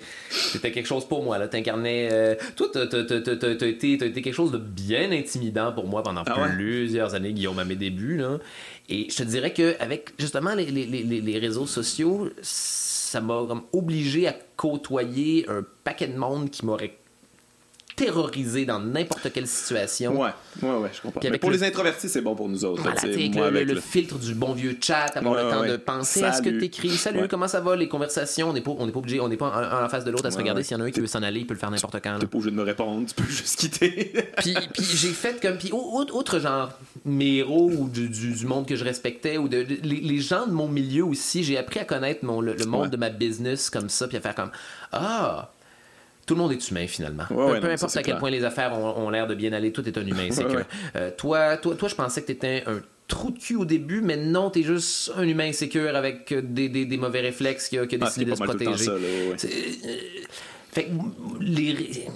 t'étais quelque chose pour moi. Là. T'incarnais. euh, toi, t'as, été, t'as été quelque chose de bien intimidant pour moi pendant Ah ouais? plusieurs années, Guillaume, à mes débuts. Là. Et je te dirais qu'avec justement les, les, les, les réseaux sociaux, ça m'a obligé à côtoyer un paquet de monde qui m'aurait terrorisé dans n'importe quelle situation. Ouais, ouais, ouais, je comprends. Mais pour le- les introvertis, c'est bon pour nous autres. Voilà, moi, le, avec le le- filtre du bon vieux chat, avoir Ouais, le temps ouais, de penser à ce que Salut. t'écris. Salut, comment ça va, les conversations? On n'est pas, on pas obligé, on n'est pas en, en face de l'autre à se regarder. S'il y en a un qui veut s'en aller, il peut le faire n'importe quand. T'es pas obligé de me répondre, tu peux juste quitter. puis, puis j'ai fait comme puis au- au- autre genre mes héros ou du, du- du monde que je respectais ou de, de- les, les gens de mon milieu aussi j'ai appris à connaître mon, le, monde de ma business comme ça puis à faire comme ah tout le monde est humain finalement. Ouais, peu ouais, peu non, ça, importe à quel clair. point les affaires ont, ont l'air de bien aller, tout est un humain. C'est Ouais, que ouais. euh, toi, toi, toi, je pensais que t'étais un trou de cul au début, mais non, t'es juste un humain insécure avec euh, des, des, des mauvais réflexes qui a, qui a Ah, décidé de pas se mal tout le temps protéger. ça, là, ouais, euh, fait que les.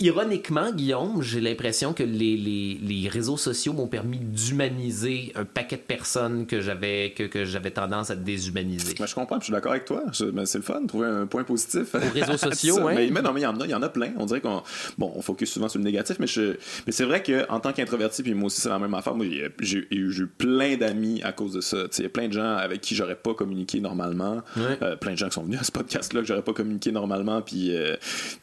Ironiquement, Guillaume, j'ai l'impression que les, les, les réseaux sociaux m'ont permis d'humaniser un paquet de personnes que j'avais que, que j'avais tendance à déshumaniser. Ben, je comprends, je suis d'accord avec toi. Je- ben, c'est le fun de trouver un point positif. Aux réseaux sociaux, ouais. Mais, mais non, mais il y en a, il y en a plein. On dirait qu'on, bon, on focus souvent sur le négatif, mais je, mais c'est vrai que en tant qu'introverti, puis moi aussi c'est la même affaire. Moi, j'ai, j'ai eu j'ai eu plein d'amis à cause de ça. Tu sais, Il y a plein de gens avec qui j'aurais pas communiqué normalement. Ouais. Euh, plein de gens qui sont venus à ce podcast-là que j'aurais pas communiqué normalement, puis, euh,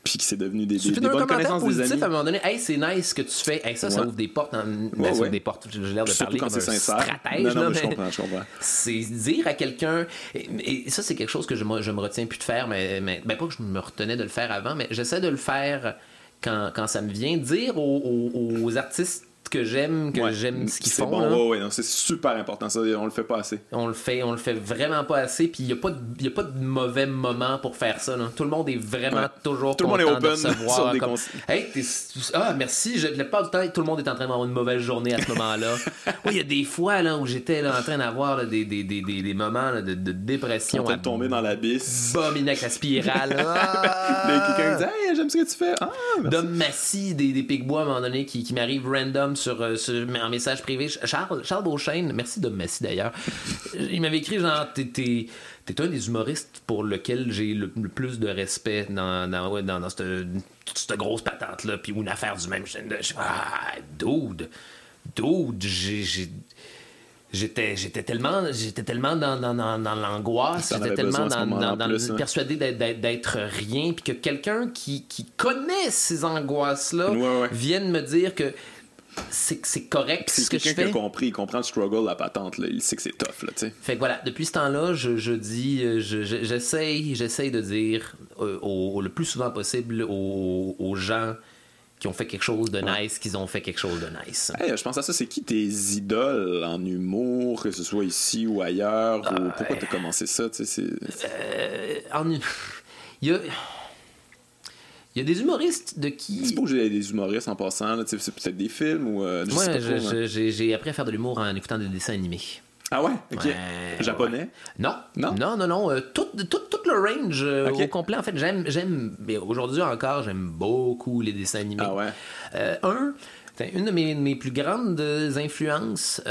puis qui c'est devenu des, des, des bonnes à un moment donné, hey, c'est nice ce que tu fais. Hey, ça, ouvre des portes. Ben, Ouais, ça ouvre des portes. J'ai l'air de Surtout parler quand comme c'est stratège. non, non, là, mais je mais- comprends, je comprends. c'est dire à quelqu'un et, et ça c'est quelque chose que je, je me retiens plus de faire mais, mais ben pas que je me retenais de le faire avant mais j'essaie de le faire quand, quand ça me vient dire aux, aux- aux artistes que j'aime que Ouais. j'aime ce qu'ils font bon, là. ouais, ouais, c'est super important. Ça, on le fait pas assez. on le fait on le fait vraiment pas assez puis il y a pas de, y a pas de mauvais moment pour faire ça là. tout le monde est vraiment toujours Tout le monde est content de open recevoir des comme, hey ah merci je, la plupart du temps tout le monde est en train d'avoir une mauvaise journée à ce moment-là oui il y a des fois là où j'étais là, en train d'avoir des, des, des, des, des moments là, de, de dépression On à tombé dans l'abysse. bominer avec la spirale. Là, quelqu'un dit Hey, j'aime ce que tu fais. Ah, merci. Dom Massy des, des Picbois à un moment donné qui, qui m'arrive random sur, euh, sur- en message privé. Charles, Charles Beauchesne, merci Dom Massy d'ailleurs. Il m'avait écrit genre t'es, t'es- un des humoristes pour lequel j'ai le, le plus de respect dans, dans, ouais, dans, dans cette, toute cette grosse patente là, puis une affaire du même. Ah, dude, dude, j'ai. J'étais, j'étais tellement, j'étais tellement dans, dans, l'angoisse, j'étais tellement dans, plus, hein. persuadé d'être, rien, puis que quelqu'un qui, qui connaît ces angoisses-là Ouais, ouais. vienne me dire que c'est, correct C'est ce que je quelqu'un qui fais. a compris, il comprend le struggle, la patente, là. il sait que c'est tough, là. Fait que voilà, depuis ce temps-là, je, je dis, euh, je- je- j'essaye, j'essaye de dire euh, au, le plus souvent possible aux, aux gens qui ont fait quelque chose de nice, qu'ils ont fait quelque chose de nice. Hey, je pense à ça, c'est qui tes idoles en humour, que ce soit ici ou ailleurs, ou pourquoi t'as commencé ça, tu sais, c'est... Euh, en- il y a, il y a des humoristes de qui. C'est pas obligé d'être des humoristes en passant, là, c'est peut-être des films ou... euh, Moi, hein. j'ai j'ai appris à faire de l'humour en écoutant des dessins animés. Ah ouais? Ok. Ouais, Japonais? Non, Non? non, non, non. euh, tout, tout, tout le range euh, au complet. En fait, j'aime, j'aime. mais Aujourd'hui encore, j'aime beaucoup les dessins animés. Ah ouais? Euh, un, une de mes, mes plus grandes influences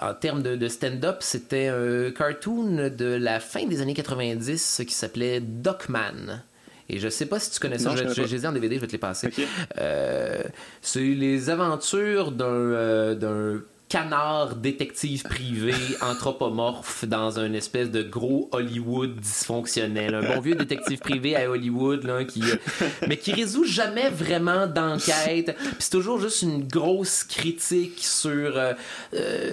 en termes de, de stand-up, c'était un cartoon de la fin des années 90 qui s'appelait Duckman. Et je sais pas si tu connais ça, je les en DVD, je vais te les passer. Euh, c'est les aventures d'un euh, canard détective privé anthropomorphe dans un espèce de gros Hollywood dysfonctionnel. Un bon vieux détective privé à Hollywood, là, qui, euh, mais qui résout jamais vraiment d'enquête. Puis c'est toujours juste une grosse critique sur... euh,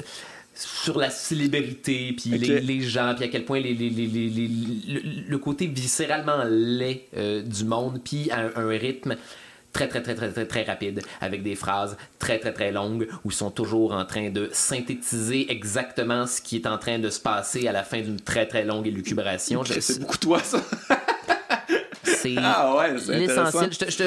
sur la célébrité, puis les, les gens, puis à quel point les, le, le côté viscéralement laid euh, du monde, puis à un, un rythme très très très très très très rapide, avec des phrases très très très longues, où ils sont toujours en train de synthétiser exactement ce qui est en train de se passer à la fin d'une très très longue élucubration. Je- C'est beaucoup toi, ça. C'est Ah ouais, c'est intéressant. l'essentiel. Je te- je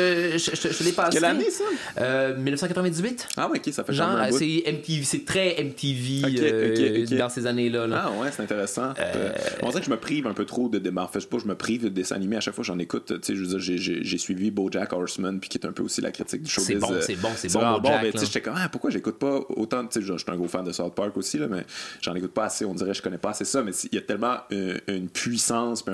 te- je te- je l'ai passé. Quelle année, ça? Euh, 1998. Ah ouais, ok, ça fait Genre, c'est MTV, c'est très MTV euh, dans ces années-là. là. Ah ouais, c'est intéressant. Euh, On dirait que je me prive un peu trop de démarches. En fait, je sais pas, je me prive de dessins animés à chaque fois que j'en écoute. Tu sais, je veux dire, j'ai- suivi BoJack Horseman, puis qui est un peu aussi la critique du showbiz. C'est bon, euh, c'est bon, c'est bon, BoJack, mais tu sais, j'étais comme, ah, pourquoi j'écoute pas autant? Tu sais, je suis un gros fan de South Park aussi, là, mais j'en écoute pas assez. On dirait, je connais pas assez ça, mais il y a tellement euh, une puissance,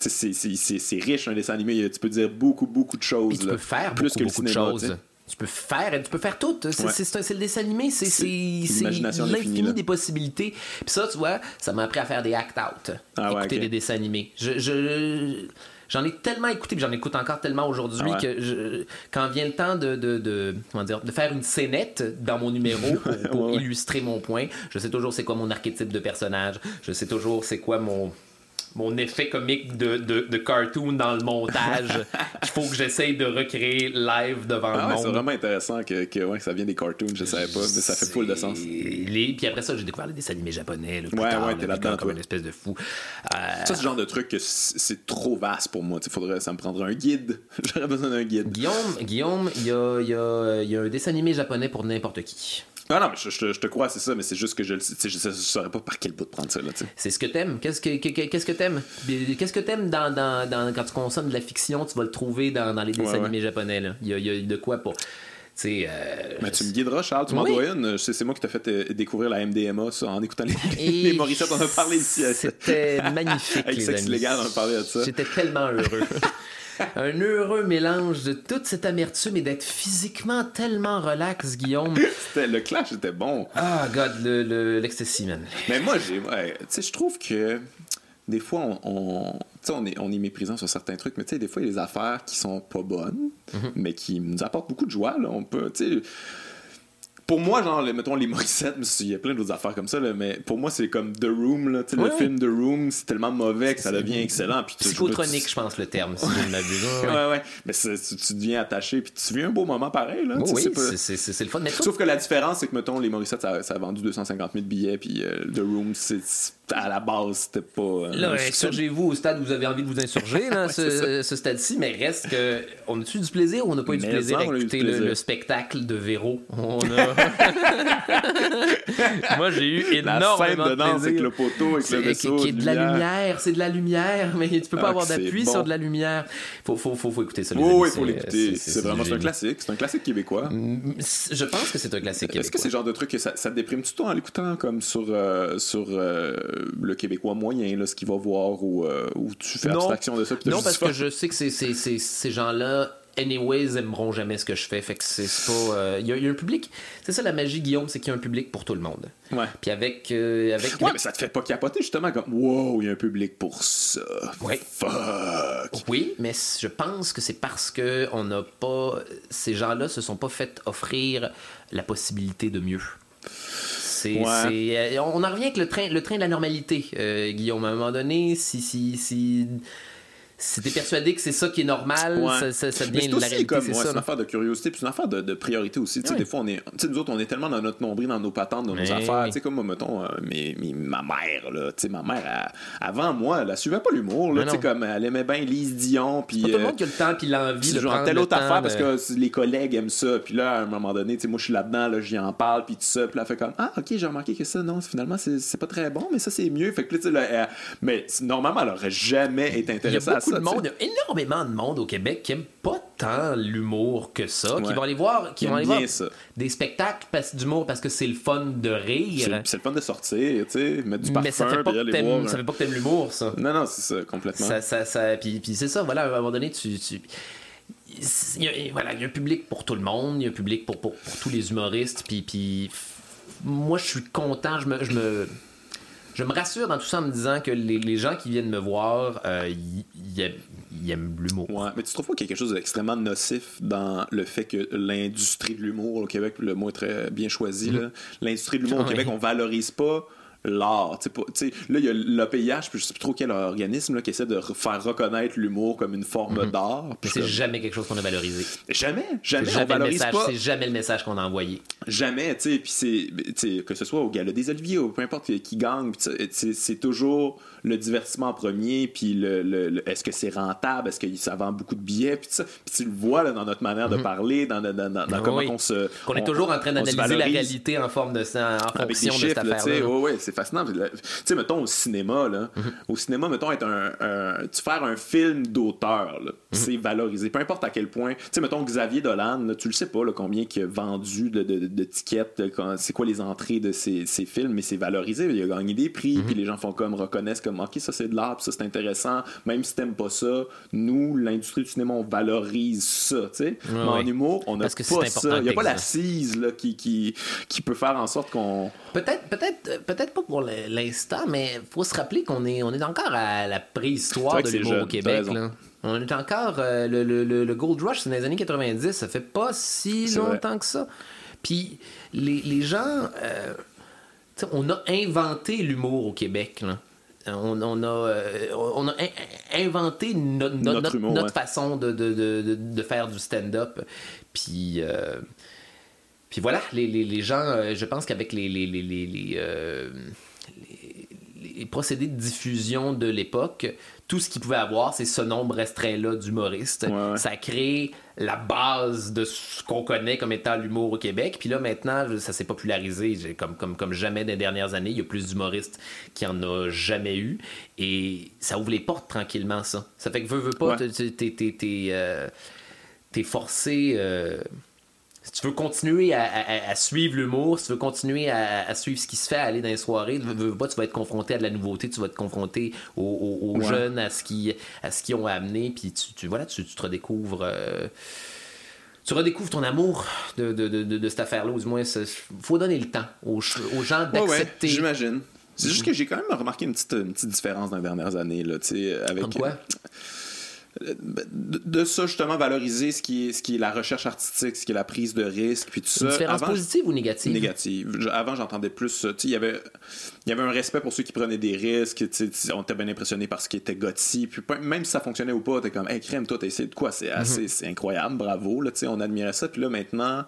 c'est riche un dessin animé. Tu peux dire beaucoup, beaucoup de choses. Puis tu là. peux faire plus beaucoup, que le beaucoup de cinéma, choses. tu peux faire, tu peux faire tout. C'est Ouais. le dessin animé, c'est l'infini des possibilités. Puis ça, tu vois, ça m'a appris à faire des act-out. Ah ouais, écouter des dessins animés. Je, je- J'en ai tellement écouté, puis j'en écoute encore tellement aujourd'hui Ah ouais. que je- quand vient le temps de, de, de- comment dire, de faire une scénette dans mon numéro pour, pour Ouais, ouais. illustrer mon point, je sais toujours c'est quoi mon archétype de personnage, je sais toujours c'est quoi mon, mon effet comique de, de, de cartoon dans le montage qu'il faut que j'essaye de recréer live devant Ah ouais, le c'est vraiment intéressant que, que, ouais, que ça vient des cartoons, je savais pas, mais ça fait full de sens. Les... Puis après ça, j'ai découvert les dessins animés japonais. Là, plus Ouais, tard, ouais, t'es là-dedans, comme, une espèce de fou. Euh, Ça, c'est le genre de truc que c'est trop vaste pour moi. Faudrait, ça me prendrait un guide. J'aurais besoin d'un guide. Guillaume, Guillaume, il y a, il y a- il y a un dessin animé japonais pour n'importe qui. Ah non, mais je, je te- je te crois, c'est ça, mais c'est juste que je je saurais pas par quel bout de prendre ça. C'est ce que t'aimes. Qu'est-ce que qu'est-ce t'aimes? Qu'est-ce que t'aimes dans, dans, dans- quand tu consommes de la fiction Tu vas le trouver dans, dans les dessins Ouais, ouais. animés japonais. Là. Il, y a, il y a de quoi pas. Euh, Mais tu me guideras, Charles, tu m'en Oui. dois une. C'est moi qui t'ai fait euh, découvrir la MDMA ça, en écoutant les, les Morissette. On a parlé ici. C'était magnifique, Avec les Sexe. Légal, on a parlé de ça. J'étais tellement heureux. Un heureux mélange de toute cette amertume et d'être physiquement tellement relax, Guillaume. Le clash était bon. Ah, God, le, le, l'ecstasy, man. Mais moi, j'ai. ouais, tu sais, je trouve que des fois, on, on, est, on est méprisant sur certains trucs, mais tu sais, des fois, il y a des affaires qui sont pas bonnes, Mhm. mais qui nous apportent beaucoup de joie. Là. On peut, tu sais. Pour moi, genre, le- mettons les Morissette, mais il y a plein d'autres affaires comme ça, là, mais pour moi, c'est comme The Room. Là, le film The Room, c'est tellement mauvais que ça devient excellent. Puis Psychotronique, je pense, le terme, si je ne m'abuse. Ouais, Ouais. Mais tu, tu deviens attaché, puis tu vis un beau moment pareil. Là, Oh oui, c'est le fun. Mais Sauf que la différence, c'est que, mettons, les Morissette, ça, ça a vendu 250 000 billets, puis euh, The Room, c'est- à la base, c'était pas. euh, Là, insurgez-vous au stade où vous avez envie de vous insurger, là, ce, ce stade-ci, mais reste que. On a-tu du plaisir ou on n'a pas eu du plaisir à écouter le, plaisir. le spectacle de Véro? On a... Moi, j'ai eu La énormément scène de de danse avec plaisir. le poteau, avec C'est- le vaisseau. qui est de la lumière, c'est de la lumière, mais tu peux pas Ah, avoir d'appui bon. sur de la lumière. Faut, faut, faut, faut écouter ça, les Oui, faut l'écouter. c'est- vraiment un classique. C'est un classique québécois. Je pense que c'est un classique Est-ce que c'est québécois. le genre de truc que ça, te déprime-tu toi en l'écoutant comme sur, euh, sur euh, le Québécois moyen, là, ce qu'il va voir ou, euh, ou tu fais Non. abstraction de ça? Non, parce que je sais que ces gens-là, anyways, aimeront jamais ce que je fais. Fait que c'est pas. euh, Il y, a- il y a un public. C'est ça la magie, Guillaume, c'est qu'il y a un public pour tout le monde. Ouais. Puis avec. euh, avec Ouais, mais ça te fait pas capoter justement comme wow, il y a un public pour ça. Ouais. Fuck. Oui, mais je pense que c'est parce que on n'a pas. Ces gens-là se sont pas fait offrir la possibilité de mieux. C'est, Ouais. euh, on en revient avec le train, le train de la normalité, euh, Guillaume. À un moment donné, si, si, si, si t'es persuadé que c'est ça qui est normal, Ouais. ça, ça, ça Mais devient c'est la réalité, c'est ouais, une affaire de curiosité, puis c'est une affaire de, de priorité aussi. Tu sais, Ouais. Des fois, on est, tu sais, nous autres, on est tellement dans notre nombril, dans nos patentes, dans nos affaires. sais, comme mettons, euh, mes- ma mère, là, tu sais, ma mère, elle- avant moi, elle, elle suivait pas l'humour. Mais comme Elle aimait bien Lise Dion, puis. Tout le euh, monde qui a le temps puis l'envie de genre telle le autre affaire de- parce que les collègues aiment ça puis là à un moment donné tu sais moi je suis là-dedans là j'y en parle puis tout ça puis là elle fait comme ah ok j'ai remarqué que ça non finalement c'est pas très bon mais ça c'est mieux fait que là, tu sais là, elle- mais normalement elle aurait jamais été intéressée à beaucoup ça de monde, il y a énormément de monde au Québec qui aime pas tant l'humour que ça, qui vont aller voir, qui vont aller voir des spectacles d'humour parce que c'est le fun de rire. c'est le fun de sortir tu sais mettre du parfum Mais ça fait pas puis que voir ça un- fait pas que t'aimes l'humour, ça. non non c'est ça complètement Ça, ça, ça- puis, puis c'est ça, voilà, à un moment donné, tu. tu- il y, a, voilà, il y a un public pour tout le monde, il y a un public pour, pour, pour tous les humoristes, puis, puis moi, je suis content, je me, je me, je me rassure dans tout ça en me disant que les, les gens qui viennent me voir, euh, ils, aiment, l'humour. Ouais, mais tu trouves pas qu'il y a quelque chose d'extrêmement nocif dans le fait que l'industrie de l'humour au Québec, le mot est très bien choisi, là, l'industrie de l'humour au. Québec, on valorise pas l'art. Là, il y a l'OPIH, puis je sais plus trop quel organisme là, qui essaie de re- faire reconnaître l'humour comme une forme d'art. Mais Puis c'est jamais quelque chose qu'on a valorisé. Jamais, jamais, on jamais, le valorise message, pas. c'est jamais le message qu'on a envoyé. Jamais, tu sais, puis c'est, que ce soit au gala des Oliviers ou peu importe qui, gagne, c'est toujours le divertissement en premier, puis le, le- le- est-ce que c'est rentable, est-ce que ça vend beaucoup de billets, puis ça. Puis tu le vois là, dans notre manière de parler, dans, dans, dans- dans Ah comment oui. on se... Qu'on est toujours en train d'analyser la réalité en forme de ça, en avec fonction de cette affaire-là. ouais, ouais, c'est fascinant. Tu sais, mettons au cinéma, là, Mhm. au cinéma, mettons, être un, un- tu faire un film d'auteur, Mhm. c'est valorisé. Peu importe à quel point. Tu sais, mettons Xavier Dolan, là, tu le sais pas, là, combien il a vendu de, de, de tickets, de- c'est quoi les entrées de ses, ses films, mais c'est valorisé. Il a gagné des prix, Mhm. puis les gens font comme reconnaissent comme, ok, ça c'est de l'art, ça c'est intéressant. Même si t'aimes pas ça, nous, l'industrie du cinéma, on valorise ça, tu sais. mais en ouais. humour, on n'a Parce que c'est pas important ça. Il y a pas l'assise là, qui, qui, qui peut faire en sorte qu'on. Peut-être, peut-être, peut-être pas pour l'instant, mais faut se rappeler qu'on est, on est encore à la préhistoire de l'humour au Québec. Là. On est encore euh, le, le- le- le Gold Rush, c'est dans les années 90, ça fait pas si vrai. longtemps que ça. Puis les, les gens, euh, tu sais, on a inventé l'humour au Québec. Là. On, on a, on a in- inventé no- no- Notre notre, humour, notre ouais. façon de, de, de, de- de faire du stand-up. Puis, euh, puis voilà, les, les, les gens, euh, je pense qu'avec les, les, les, les, les, euh, les- les procédés de diffusion de l'époque, tout ce qu'ils pouvaient avoir, c'est ce nombre restreint-là d'humoristes. Ouais, ouais. Ça a créé la base de ce qu'on connaît comme étant l'humour au Québec. Puis là, maintenant, ça s'est popularisé comme, comme, comme jamais des dernières années. Il y a plus d'humoristes qu'il n'y en a jamais eu. Et ça ouvre les portes tranquillement, ça. Ça fait que veux, veux pas, Ouais. t'es- t'es- t'es- euh, forcé. euh, tu veux continuer à, à- à suivre l'humour, si tu veux continuer à, à suivre ce qui se fait, à aller dans les soirées, veux, veux pas, tu vas être confronté à de la nouveauté, tu vas être confronté aux, aux- aux Ouais. jeunes, à ce qu'ils ont amené, puis tu, tu- voilà, tu, tu te redécouvres. euh, tu redécouvres ton amour de, de, de, de- de cette affaire-là, ou du moins, il faut donner le temps aux, gens Ouais, ouais, d'accepter. j'imagine. C'est juste que j'ai quand même remarqué une petite, une petite différence dans les dernières années. Là, avec, Comme quoi? De, de ça, justement, valoriser ce qui, est, ce qui est la recherche artistique, ce qui est la prise de risque, puis tout ça. Une différence Avant, positive ou négative? négative. Avant, j'entendais plus ça. Tu sais, Il y avait, il y avait un respect pour ceux qui prenaient des risques. tu sais, tu- On était bien impressionné par ce qui était Gotti. Puis même si ça fonctionnait ou pas, t'es comme, hey, crème, toi, t'as essayé de quoi? C'est assez, c'est incroyable, bravo. Là, on admirait ça. Puis là, maintenant,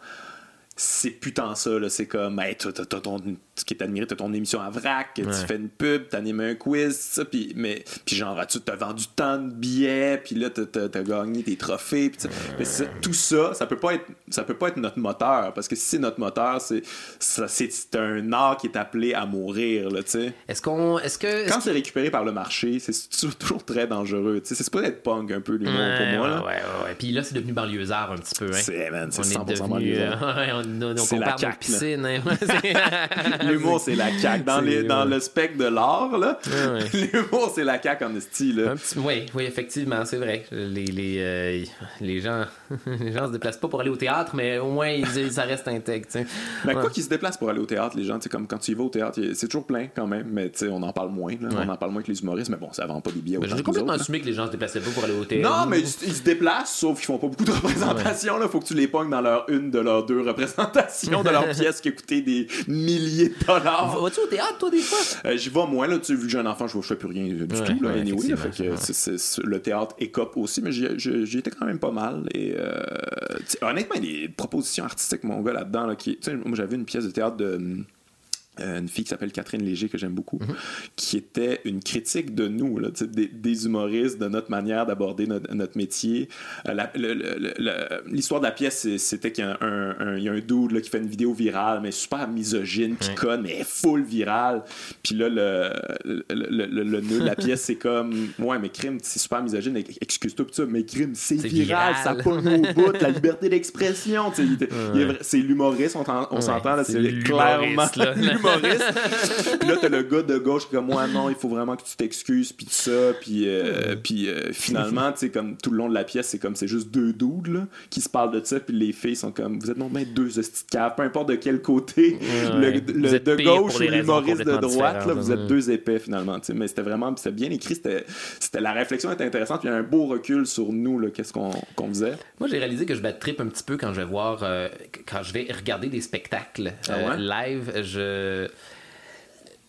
c'est putain ça. là. C'est comme, hey, t'as ton, ce qui est admiré, t'as ton émission à vrac, tu fais une pub, t'animes un quiz, ça. Puis, mais, puis genre, tu t'as vendu tant de billets, puis là, t'as, gagné tes trophées. Sais. mais tout ça, ça peut pas être, ça peut pas être notre moteur. Parce que si c'est notre moteur, c'est, ça, c'est, c'est un art qui est appelé à mourir, là, tu sais. Est-ce qu'on. Est-ce que. est-ce Quand c'est récupéré par le marché, c'est toujours- très dangereux. Tu sais, c'est supposé être punk un peu l'humour pour Ouais, moi. ouais, là. ouais, ouais. Puis là, c'est devenu banlieusard un petit peu. Hein. C'est, man, c'est on 100% est devenu. euh, on, on, on C'est la compare nos là. piscines. hein. L'humour, c'est la caque. Dans, les, le spectre de l'art, là, l'humour, c'est la caque en esti. Là. Un petit- oui, oui, effectivement, c'est vrai. Les, les, euh, les, gens, les gens se déplacent pas pour aller au théâtre, mais au moins, ils, ça reste intègre. Mais Ouais. quoi qu'ils se déplacent pour aller au théâtre, les gens, comme quand tu y vas au théâtre, il c'est toujours plein quand même, mais tu sais, on en parle moins. là. Ouais. On en parle moins que les humoristes, mais bon, ça vend pas des billets J'ai complètement autres, assumé que les gens se déplaçaient pas pour aller au théâtre. Non, mais ils, ils se déplacent, sauf qu'ils font pas beaucoup de représentations. Là, faut que tu les pognes dans leur une de leurs deux représentations de leur pièce qui coûté des milliers dollars. Vas-tu au théâtre, toi, des fois? Euh, J'y vais moins, là, tu sais, vu que j'ai un enfant, je, je fais plus rien du Ouais, tout, là, ouais, anyway, là, effectivement, fait que ouais. c'est- c'est- c'est- le théâtre écope aussi, mais j'y étais quand même pas mal. Et euh, honnêtement, il y a des propositions artistiques, mon gars, là-dedans, là, qui, tu sais, moi, j'avais une pièce de théâtre de. Euh, une fille qui s'appelle Catherine Léger, que j'aime beaucoup, Mhm. qui était une critique de nous, là, des, des humoristes, de notre manière d'aborder notre, notre métier. Euh, L'histoire de la pièce, c'était qu'il y a un, un- il y a un dude là, qui fait une vidéo virale, mais super misogyne, Ouais. conne, mais full virale. Puis là, le, le, le, le- le nœud de la pièce, c'est comme, ouais, mais crime, c'est super misogyne, excuse-toi, ça, mais crime, c'est viral, viral. ça pogne au bout, la liberté d'expression, c'est l'humoriste, on, t'en- on Ouais, s'entend, là, c'est clairement là. puis là, t'as le gars de gauche comme, moi, non, il faut vraiment que tu t'excuses, puis tout ça, puis euh, puis euh, finalement, tu sais, comme tout le long de la pièce, c'est comme, c'est juste deux dudes, là, qui se parlent de ça, puis les filles sont comme, vous êtes non, ben deux hosties de peu importe de quel côté, Ouais. le, de gauche ou l'humoriste de droite, là, vous êtes deux épais, finalement, tu sais, mais c'était vraiment, c'était bien écrit, c'était, c'était, la réflexion était intéressante, puis il y a un beau recul sur nous, là, qu'est-ce qu'on, qu'on faisait. Moi, j'ai réalisé que je bad trip un petit peu quand je vais voir, euh, quand je vais regarder des spectacles Ah ouais? live. Je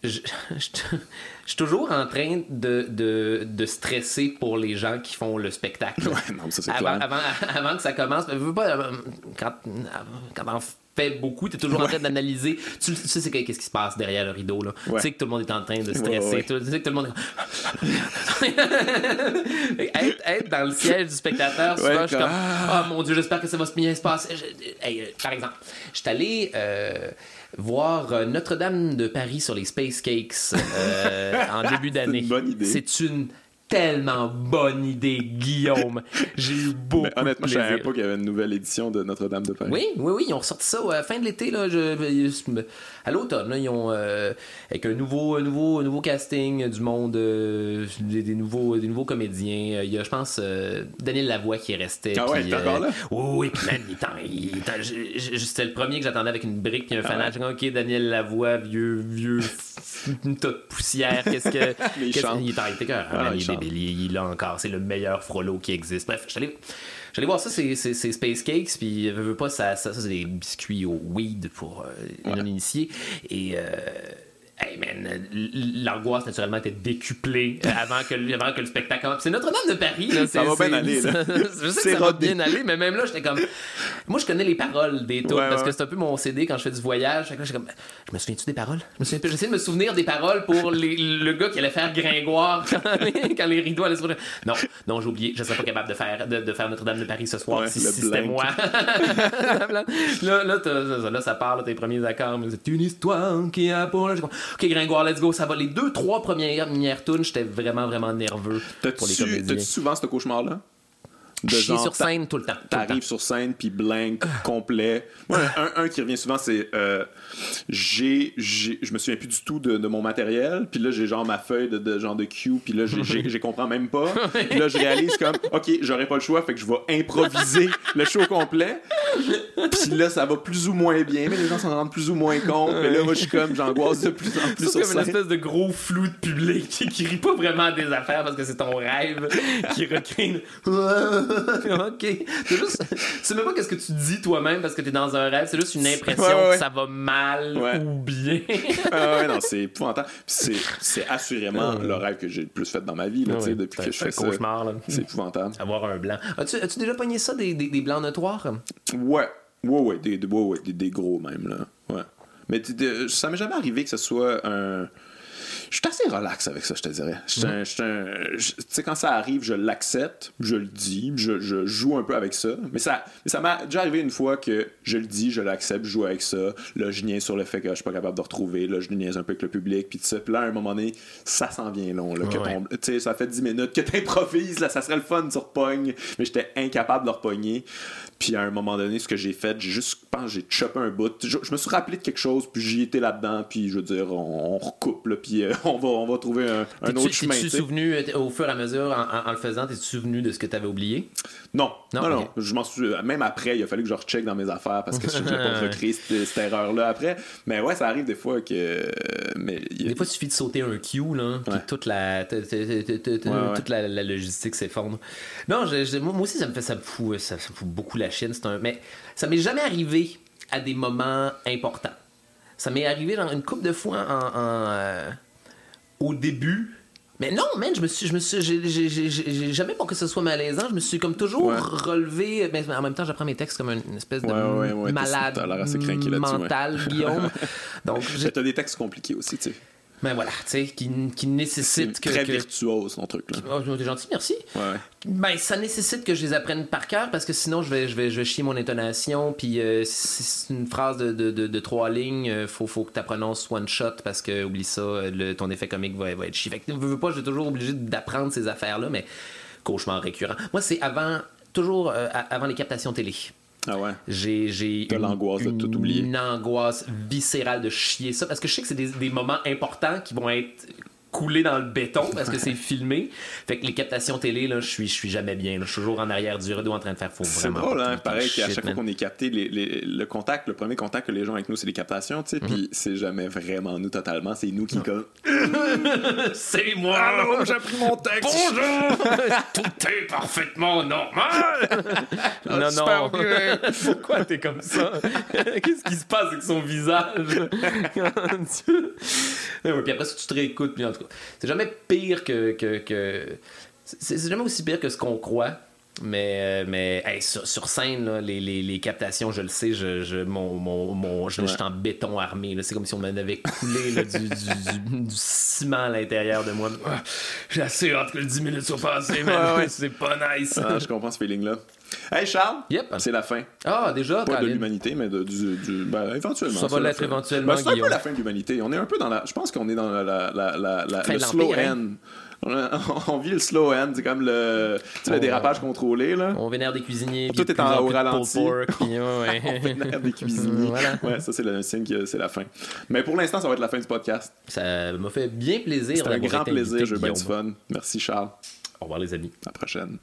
je, je- je suis toujours en train de, de, de stresser pour les gens qui font le spectacle. Ouais, non, ça c'est avant, clair. avant, avant que ça commence, pas, euh, quand, quand t'en fais beaucoup, t'es toujours en train d'analyser. Tu, tu sais qu'est-ce qui se passe derrière le rideau. Là? Ouais. Tu sais que tout le monde est en train de stresser. Tu sais que tout le monde est... être, être dans le siège du spectateur, souvent, je suis comme Oh mon Dieu, j'espère que ça va se bien se passer. Hey, euh, par exemple, je suis allé euh, voir euh, Notre-Dame de Paris sur les Space Cakes euh, en début d'année. une bonne idée. C'est une tellement bonne idée, Guillaume. J'ai eu beaucoup Mais honnêtement, de je savais plaisir. pas qu'il y avait une nouvelle édition de Notre-Dame de Paris. Oui, oui, oui, ils ont ressorti ça à la fin de l'été, là, je- à l'automne. Ils ont euh, avec un nouveau, un nouveau, un nouveau casting du monde, euh, des, des nouveaux, des nouveaux comédiens. Il y a, je pense, euh, Daniel Lavoie qui est resté. Ah ouais, il est encore là? Oui, oui, puis man, il C'était le premier que j'attendais avec une brique puis un. Ah ouais? Dit, ok, Daniel Lavoie, vieux, vieux, une tas de poussière. Qu'est-ce que. Qu'est-ce- il est Ah, est là encore. C'est le meilleur frollo qui existe. Bref, J'allais voir ça, c'est, Space Cakes, puis veux, veux pas, ça, ça, ça, c'est des biscuits au weed pour euh, non-initiés. Et, euh, hey man, l- l'angoisse naturellement était décuplée euh, avant que, le- avant que le spectacle commence. C'est Notre-Dame de Paris, là. Ça c'est- va bien aller, là. je sais que ça va bien aller, mais même là, j'étais comme. Moi, je connais les paroles des Ouais, parce que c'est un peu mon CD quand je fais du voyage. Là, comme. Je me souviens-tu des paroles? J'essaie de me souvenir des paroles pour les- le gars qui allait faire Gringoire quand, quand les rideaux allaient se. Non, non, j'ai oublié. Je serais pas capable de faire, de, de faire Notre-Dame de Paris ce soir Ouais, si, c'était moi. là, là, ça, là, ça parle, tes premiers accords. mais C'est une histoire qui a pour. Ok, Gringoire, let's go. Ça va. Les deux, trois premières, premières tunes, j'étais vraiment, vraiment nerveux pour les T'as-tu comédiens. t'as-tu souvent ce cauchemar-là? De Chier genre, sur scène tout le temps. T'arrives sur scène, puis blank, complet. Moi, un, un qui revient souvent, c'est euh, j'ai, je me souviens plus du tout de, de mon matériel, puis là, j'ai genre ma feuille de, de genre de cue, puis là, j'ai comprends même pas. Puis là, je réalise comme, OK, j'aurais pas le choix, fait que je vais improviser le show complet. Puis là, ça va plus ou moins bien, mais les gens s'en rendent plus ou moins compte. Mais là, moi, je suis comme, j'angoisse de plus en plus C'est sur comme une espèce de gros flou de public qui, qui rit pas vraiment des affaires parce que c'est ton rêve qui recrée une... ok. C'est juste... Tu sais même pas qu'est-ce que tu dis toi-même parce que t'es dans un rêve. C'est juste une impression Ouais, ouais, ouais. que ça va mal Ouais. ou bien. Ah ouais, non, c'est épouvantable. C'est, assurément le rêve que j'ai le plus fait dans ma vie, là, depuis que je C'est un fais ça. cauchemar, là. C'est épouvantable. Avoir un blanc. As-tu, déjà pogné ça, des, des, des blancs notoires? Ouais, ouais, ouais, des, des, ouais, ouais, des, gros même, là. Ouais. Mais ça m'est jamais arrivé que ce soit un. Je suis assez relax avec ça, je te dirais. Je- Tu sais, quand ça arrive, je l'accepte, je le dis, je, je joue un peu avec ça. Mais ça mais ça m'a déjà arrivé une fois que je le dis, je l'accepte, je joue avec ça. Là, je niaise sur le fait que je suis pas capable de retrouver. Là, je niaise un peu avec le public. Puis tout ça. Puis là, à un moment donné, ça s'en vient long. Là, que Ouais. ton- tu sais, ça fait 10 minutes que t'improvises, là, ça serait le fun, tu repognes. Mais j'étais incapable de repogner. Puis à un moment donné, ce que j'ai fait, j'ai juste, je pense, j'ai chopé un bout. Je, je me suis rappelé de quelque chose, puis j'y étais là-dedans, puis je veux dire, on, on recoupe, là, puis euh, on, va, on va trouver un, un autre chemin. t'es-tu souvenu, euh, au fur et à mesure, en, en- en le faisant, t'es-tu souvenu de ce que t'avais oublié? Non, Non, non. Je m'en suis. Même après, il a fallu que je recheck dans mes affaires parce que je n'ai pas recréé cette, cette erreur-là après. Mais ouais, ça arrive des fois que. Mais a- Des fois, il suffit de sauter un cue, là, puis Ouais. toute la, t- t- t- t- t- Ouais, ouais. toute la, la logistique s'effondre. Non, je- je- moi aussi, ça me fait, ça me fout, ça, ça me fout beaucoup la chienne. Un, mais ça m'est jamais arrivé à des moments importants. Ça m'est arrivé dans une couple de fois en, en, euh, au début. Mais non, man, je me suis, je me suis, j'ai- jamais pour que ce soit malaisant. Je me suis comme toujours Ouais. relevé. Mais en même temps, j'apprends mes textes comme une espèce de Ouais, ouais, malade mental, Guillaume. Donc, t'as des textes compliqués aussi, tu sais. Mais voilà, tu sais, qui, qui nécessite que. très que- virtuose, ton truc, là. Oh, t'es gentil, merci. Ouais, ouais. Ben, ça nécessite que je les apprenne par cœur parce que sinon, je vais, je vais, je vais chier mon intonation. Puis, euh, si c'est une phrase de, de, de, de trois lignes, euh, faut, faut que tu prononces one shot parce que, oublie ça, euh, le- ton effet comique va, va être chier. Fait que, veux, veux pas, je suis toujours obligé d'apprendre ces affaires-là, mais cauchemar récurrent. Moi, c'est avant, toujours euh, avant les captations télé. Ah ouais. J'ai, j'ai une- l'angoisse de tout oublier. Une angoisse viscérale de chier ça parce que je sais que c'est des, des moments importants qui vont être coulé dans le béton parce que c'est filmé. Fait que les captations télé, là, je suis, je suis jamais bien. là. Je suis toujours en arrière du rideau en train de faire faux C'est vraiment. drôle, hein? Pareil qu'à chaque fois qu'on est capté, les- les- le contact, le premier contact que les gens ont avec nous, c'est les captations, tu sais, Mhm. puis c'est jamais vraiment nous totalement, c'est nous qui comme. C'est moi! j'ai pris mon texte. Bonjour! Tout est parfaitement normal! non, super non. bien. Pourquoi t'es comme ça? Qu'est-ce qui se passe avec son visage? Ouais, puis après, si tu te réécoutes, puis en tout cas, c'est jamais pire que. que, que- c'est jamais aussi pire que ce qu'on croit. Mais, euh, mais hey, sur, sur scène, là, les, les, les captations, je le sais, je, je, mon, mon, mon, je, je suis en béton armé. C'est comme si on m'en avait coulé là, du, du, du- du ciment à l'intérieur de moi. Ah, J'ai assez hâte que le 10 minutes soit passées, mais Ouais, ouais. c'est pas nice. Ah, je comprends ce feeling-là. Hey Charles! Yep. C'est la fin. Ah, déjà, Pas de l'humanité, mais de, du, du- ben, éventuellement. Ça va l'être éventuellement, Ben, c'est un peu la fin de l'humanité. On est un peu dans la. Je pense qu'on est dans la, la, la, la- la- Fin le slow hein. end. On, a- on vit le slow end. C'est comme le, dérapage contrôlé, là. On vénère des cuisiniers. Tout est en- au ralenti. pork, puis ouais, ouais. On vénère des cuisiniers. Voilà. Ouais, ça, c'est le signe que c'est la fin. Mais pour l'instant, ça va être la fin du podcast. Ça m'a fait bien plaisir. C'était un grand plaisir. J'ai eu bien du fun. Merci, Charles. Au revoir, les amis. À la prochaine.